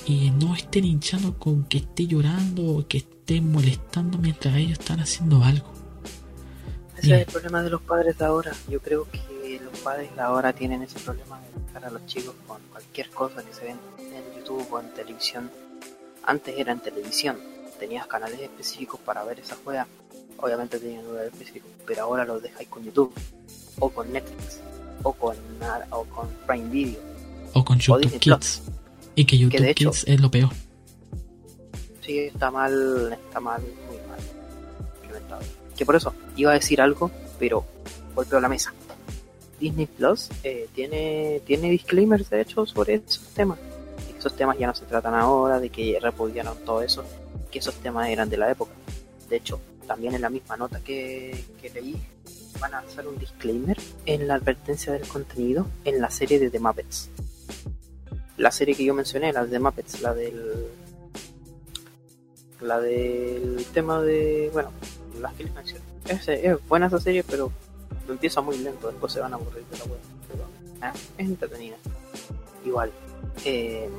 y no estén hinchando con que esté llorando o que esté molestando mientras ellos están haciendo algo. Ese es el problema de los padres de ahora. Yo creo que los padres de ahora tienen ese problema de dejar a los chicos con cualquier cosa que se ven en YouTube o en televisión. Antes era en televisión, tenías canales específicos para ver esa juega. Obviamente tenían un horario específico, pero ahora los dejáis con YouTube, o con Netflix, o con, o con Prime Video. O con YouTube Plus. Kids. Y que YouTube de hecho- Kids es lo peor. Sí, está mal, está mal, muy mal. Que por eso, iba a decir algo, pero golpeo la mesa. Disney Plus eh, tiene, tiene disclaimers de hecho sobre esos temas. Esos temas ya no se tratan ahora, de que repudiaron todo eso, que esos temas eran de la época. De hecho, también en la misma nota que, que leí, van a hacer un disclaimer en la advertencia del contenido en la serie de The Muppets. La serie que yo mencioné, la de The Muppets, la del la del tema de, bueno, las que les mencioné. Es, es buena esa serie, pero empieza muy lento, después se van a aburrir de la web. Pero ah, es entretenida. Igual, eh,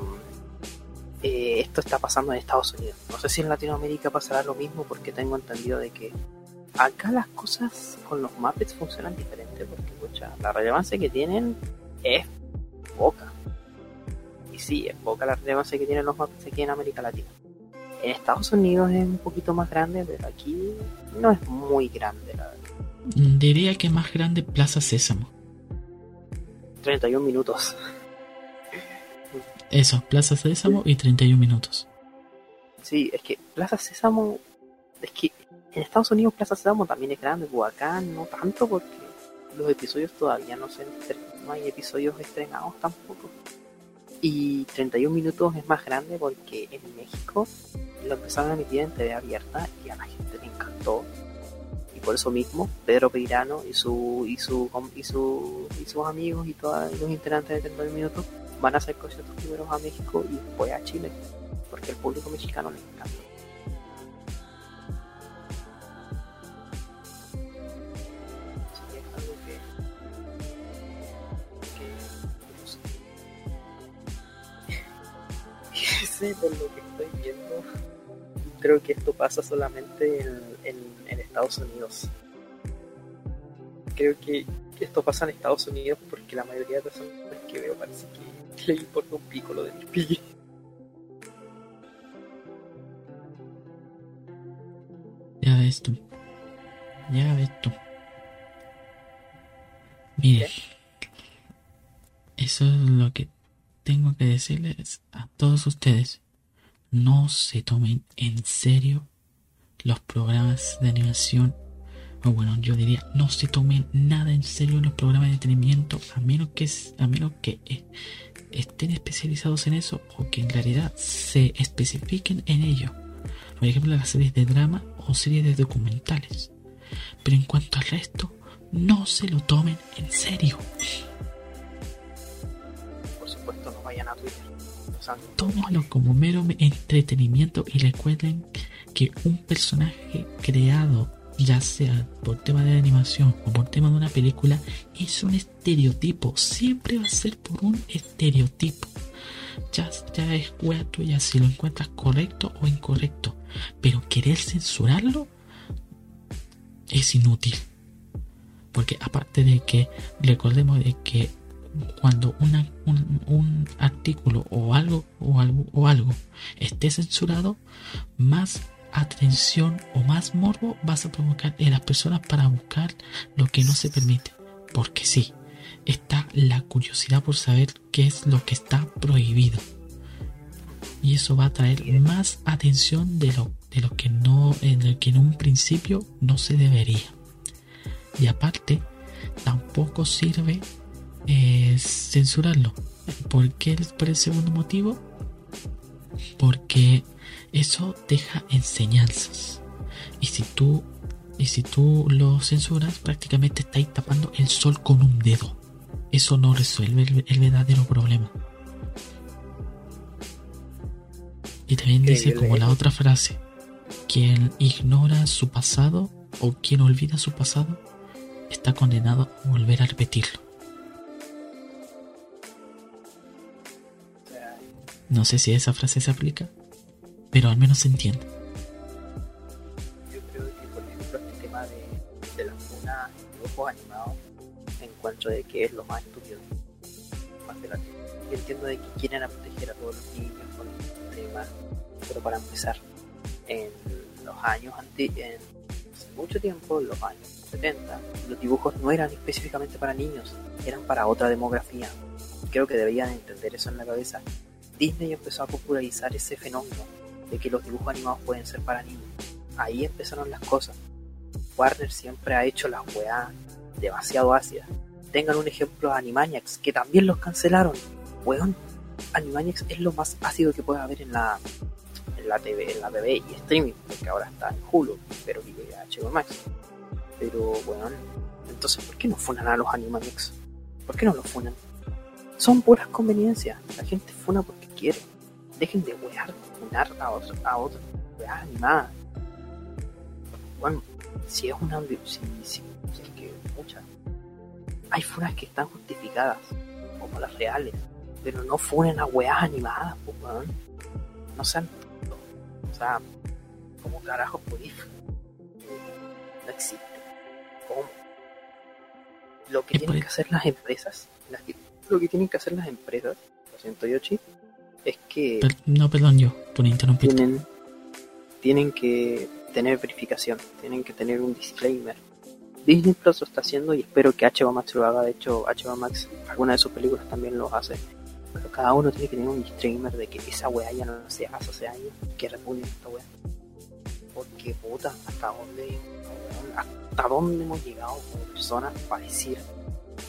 eh, esto está pasando en Estados Unidos. No sé si en Latinoamérica pasará lo mismo, porque tengo entendido de que acá las cosas con los Muppets funcionan diferente, porque pucha, la relevancia que tienen es poca. Y sí, es poca la relevancia que tienen los Muppets aquí en América Latina. En Estados Unidos es un poquito más grande, pero aquí no es muy grande, la verdad. Diría que más grande Plaza Sésamo. 31 minutos. Eso, Plaza Sésamo y 31 minutos. Sí, es que Plaza Sésamo, es que en Estados Unidos Plaza Sésamo también es grande, pues acá no tanto porque los episodios todavía no se no hay episodios estrenados tampoco. Y 31 minutos es más grande porque en México lo empezaron a emitir en TV abierta y a la gente le encantó. Y por eso mismo, Pedro Peirano y su y su y, su, y sus amigos y todos los integrantes de 31 minutos van a hacer conciertos primero a México y después a Chile. Porque al público mexicano le encanta. Sí, por lo que estoy viendo, creo que esto pasa solamente en, en- en Estados Unidos. Creo que esto pasa en Estados Unidos porque la mayoría de personas que veo parece que, le importa un pico lo de mis pillos. Ya ves tú. Ya ves tú. Mire. Eso es lo que tengo que decirles a todos ustedes. No se tomen en serio los programas de animación. O bueno, yo diría, no se tomen nada en serio los programas de entretenimiento a menos que, a menos que eh, estén especializados en eso o que en realidad se especifiquen en ello. Por ejemplo, las series de drama o series de documentales. Pero en cuanto al resto, no se lo tomen en serio. Vayan a Twitter. O sea, Tómenlo como mero entretenimiento y recuerden que un personaje creado, ya sea por tema de animación o por tema de una película, es un estereotipo. Siempre va a ser por un estereotipo. Ya, ya es wea tuya si lo encuentras correcto o incorrecto. Pero querer censurarlo es inútil. Porque aparte de que recordemos de que cuando una, un, un artículo o algo, o algo o algo esté censurado, más atención o más morbo vas a provocar en las personas para buscar lo que no se permite. Porque sí, está la curiosidad por saber qué es lo que está prohibido. Y eso va a traer más atención de lo, de lo que no, en lo que en un principio no se debería. Y aparte, tampoco sirve eh, censurarlo. ¿Por qué? Por el segundo motivo. Porque eso deja enseñanzas. Y si tú, y si tú lo censuras, prácticamente estáis tapando el sol con un dedo. Eso no resuelve el, el verdadero problema. Y también dice como la otra frase, quien ignora su pasado o quien olvida su pasado está condenado a volver a repetirlo. No sé si esa frase se aplica, pero al menos se entiende. Yo creo que, por ejemplo, este tema de, de las funas en dibujos animados, encuentro de que es lo más estúpido. Más de Yo entiendo de que quieren proteger a todos los niños con este tema, pero para empezar, en los años antes, en hace mucho tiempo, en los años 70, los dibujos no eran específicamente para niños, eran para otra demografía. Creo que deberían entender eso en la cabeza. Disney empezó a popularizar ese fenómeno de que los dibujos animados pueden ser para niños. Ahí empezaron las cosas. Warner siempre ha hecho las weas demasiado ácidas. Tengan un ejemplo a Animaniacs, que también los cancelaron. Weón, Animaniacs es lo más ácido que puede haber en la, en la TV, en la TV y streaming, porque ahora está en Hulu, pero que llegue a HBO Max. Pero, weón, entonces, ¿por qué no funan a los Animaniacs? ¿Por qué no los funan? Son puras conveniencias. La gente funa porque Dejen de wear, funar a otro, a otro, weas animadas. Bueno, si es una. Si, si, si es que, muchas. Hay funas que están justificadas, como las reales. Pero no funen a weas animadas, pues, weón. No sean. O sea, ¿cómo carajo podéis? No existe. ¿Cómo? Lo que tienen que hacer las empresas, las que- lo que tienen que hacer las empresas, lo siento Yoshi, es que Per- no, perdón, yo, por interrumpirte. tienen, tienen que tener verificación, tienen que tener un disclaimer. Disney Plus lo está haciendo y espero que HBO Max lo haga. De hecho, HBO Max, alguna de sus películas también lo hace. Pero cada uno tiene que tener un disclaimer de que esa weá ya no se hace hace años, que repudien esta weá. Porque puta, hasta dónde, hasta dónde hemos llegado como personas para decir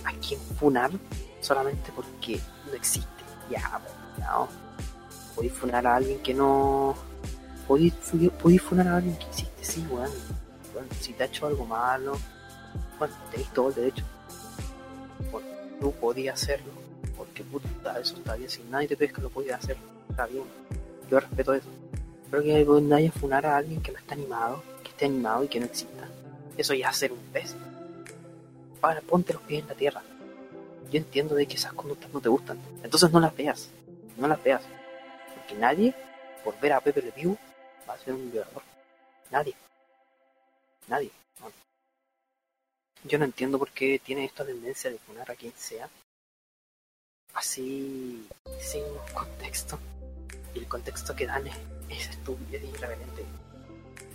a quién funar solamente porque no existe. Ya, no. Podéis funar a alguien que no. Podéis, funar a alguien que existe, sí, weón. Bueno, si te ha hecho algo malo, bueno, tenéis todo el derecho. Bueno, tú podías hacerlo, porque puta, eso está bien. Si nadie te que lo podías hacer, está bien. Yo respeto eso. Pero que nadie funar a alguien que no está animado, que esté animado y que no exista. Eso ya es ser un pez. Para, ponte los pies en la tierra. Yo entiendo de que esas conductas no te gustan. Entonces no las veas. No las veas. Porque nadie, por ver a Pepe Le Pew, va a ser un violador. Nadie. Nadie. Yo no entiendo por qué tiene esta tendencia de funar a quien sea. Así, sin contexto. Y el contexto que dan es, es estúpido y irreverente.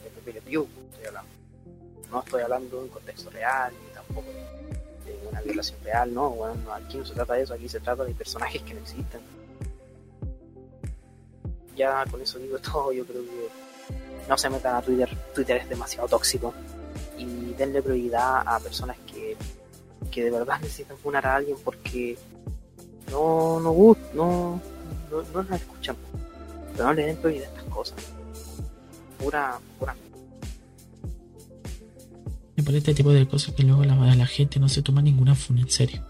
De Pepe Le Pew, estoy hablando. No estoy hablando de un contexto real, ni tampoco de una violación real, no, bueno, aquí no se trata de eso, aquí se trata de personajes que no existen. Ya con eso digo todo, yo creo que no se metan a Twitter, Twitter es demasiado tóxico y denle prioridad a personas que, que de verdad necesitan funar a alguien porque no, no, no, no, no las escuchan, pero no le den prioridad a estas cosas. Pura, pura y por este tipo de cosas que luego la, la gente no se toma ninguna funa en serio.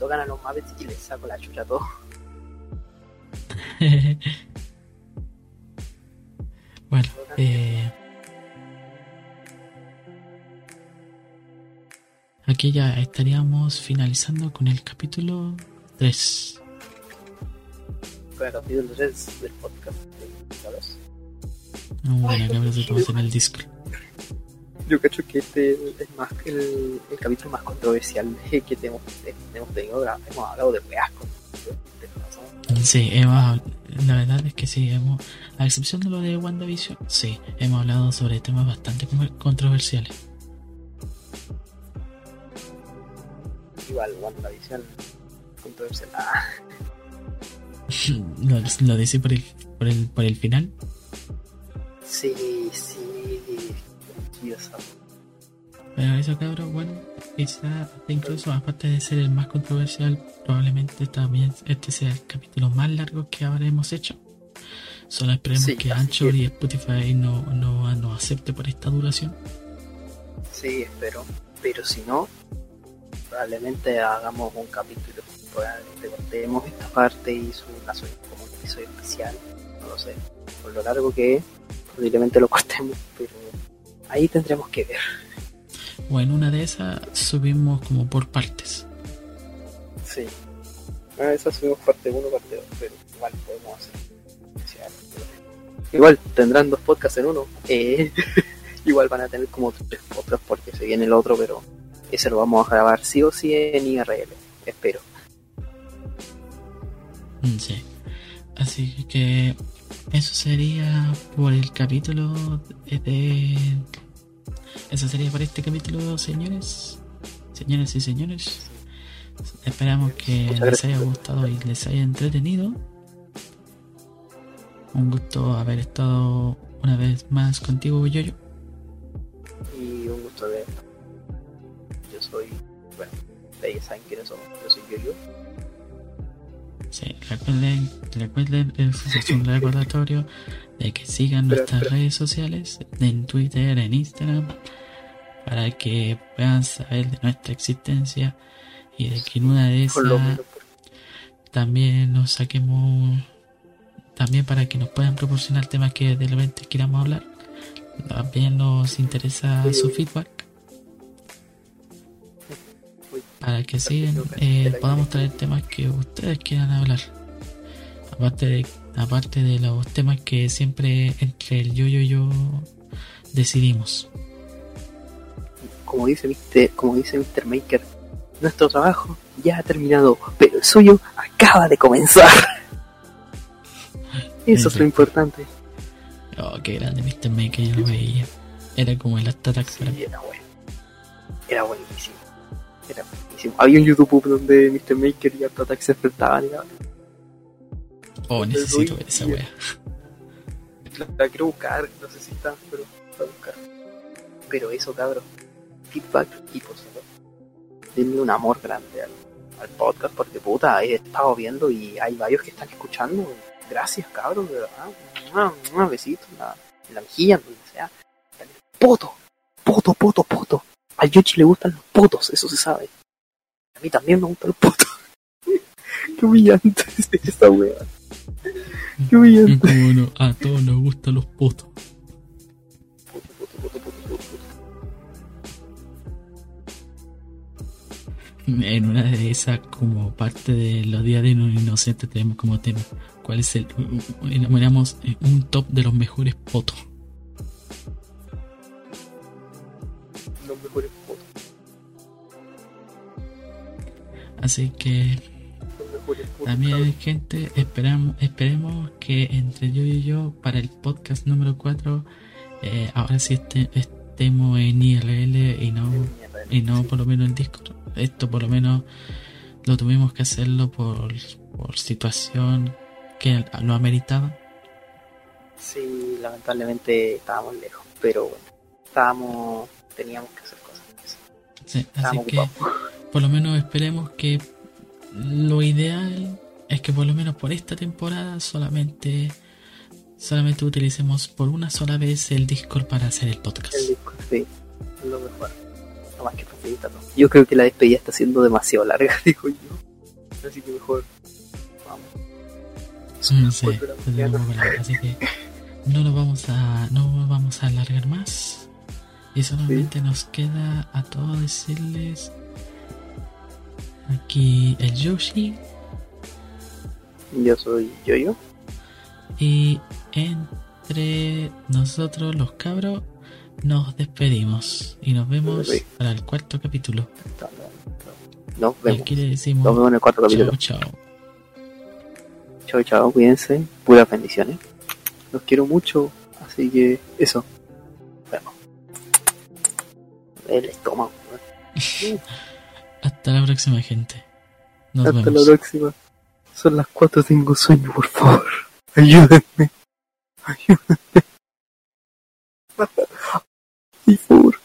Tocan a los Muppets y les saco la chucha a todo. bueno, eh, aquí ya estaríamos finalizando con el capítulo 3 el capítulo 3 del podcast, ¿sabes? No, bueno, cabrón, se toma en el disco. Yo cacho que este es más el, el capítulo más controversial que tenemos, hemos tenido. Hemos hablado de weas Sí, hemos, la verdad es que sí, hemos, a excepción de lo de WandaVision, sí, hemos hablado sobre temas bastante controversiales. Igual, WandaVision, controversial. Ah. ¿Lo, lo dice por el, por el, por el final? Sí, sí. Pero eso, cabrón, bueno, quizá incluso aparte de ser el más controversial, probablemente también este sea el capítulo más largo que habremos hecho. Solo esperemos que Anchor y Spotify no, no nos acepte por esta duración. Sí, espero. Pero si no, probablemente hagamos un capítulo probablemente cortemos esta parte y su como un episodio especial, no lo sé, por lo largo que es, posiblemente lo cortemos, pero ahí tendremos que ver. Bueno, una de esas subimos como por partes. Sí. Ah, esa subimos parte 1, parte 2, pero igual podemos hacer. Igual tendrán dos podcasts en uno. Eh, igual van a tener como tres podcasts porque se viene el otro, pero ese lo vamos a grabar sí o sí en IRL. Espero. Mm, sí. Así que eso sería por el capítulo de... Eso sería por este capítulo, señores. Señores y señores. Esperamos que les haya gustado y les haya entretenido. Un gusto haber estado una vez más contigo, Yoyo. Y un gusto de... Yo soy... Bueno, ustedes saben quiénes somos. Yo soy Yoyo Sí, recuerden, recuerden, es un recordatorio de que sigan nuestras redes sociales, en Twitter, en Instagram, para que puedan saber de nuestra existencia y de que en una de esas también nos saquemos, también para que nos puedan proporcionar temas que de repente queramos hablar. También nos interesa su feedback para que sigan, eh, podamos traer temas que ustedes quieran hablar. Aparte de, aparte de los temas que siempre entre el yo y yo decidimos. Como dice Mr. como dice Mr. Maker, nuestro trabajo ya ha terminado, pero el suyo acaba de comenzar. Eso es lo importante. Oh, qué grande Mr. Maker, yo lo veía. Era como el Attack para. Sí, era bueno. Era buenísimo. Era buenísimo. Había un YouTube donde Mr. Maker y Art Attack se enfrentaban y Oh, necesito ver esa wea. la, la quiero buscar, no sé si está, pero la buscar. Pero eso, cabrón. Feedback y por supuesto. Denle un amor grande al, al podcast porque puta, he estado viendo y hay varios que están escuchando. Gracias, cabrón, de verdad. Un besito en la, en la mejilla, en donde sea. Poto, poto, poto, poto. A Yoshi le gustan los potos, eso se sabe. A mí también me gustan los potos. Qué humillante es esta wea. Qué humillante. Como no, a todos nos gustan los potos. Poto, poto, poto, poto, poto, poto. En una de esas, como parte de los días de un inocente, tenemos como tema cuál es el. Enumeramos un top de los mejores potos. Los mejores Así que también, gente, esperamos, esperemos que entre yo y yo, para el podcast número 4, eh, ahora sí este- estemos en IRL y no y no por lo menos en Discord. Esto por lo menos lo tuvimos que hacerlo por, por situación que lo ameritaba. Sí, lamentablemente estábamos lejos, pero bueno, estábamos, teníamos que hacer cosas. Sí, así Estábamos que ocupados. Por lo menos esperemos que lo ideal es que por lo menos por esta temporada solamente solamente utilicemos por una sola vez el Discord para hacer el podcast. El disco, sí, es lo mejor. No más que facilita todo. Yo creo que la despedida está siendo demasiado larga, digo yo. Así que mejor, vamos. Lo por ahí, así que no nos vamos a no nos vamos a alargar más y solamente nos queda a todos decirles aquí el Yoshi Yo soy Yoyo. y entre nosotros los cabros nos despedimos y nos vemos Sí. para el cuarto capítulo Nos y vemos. aquí le decimos Nos vemos en el cuarto capítulo. chao chao Chao, chao, cuídense. Puras bendiciones. Los quiero mucho. Así que eso. Bueno. El estómago. hasta la próxima gente nos Hasta vemos la próxima. Son las 4, tengo sueño, por favor. Ayúdenme. Ayúdenme. Puta.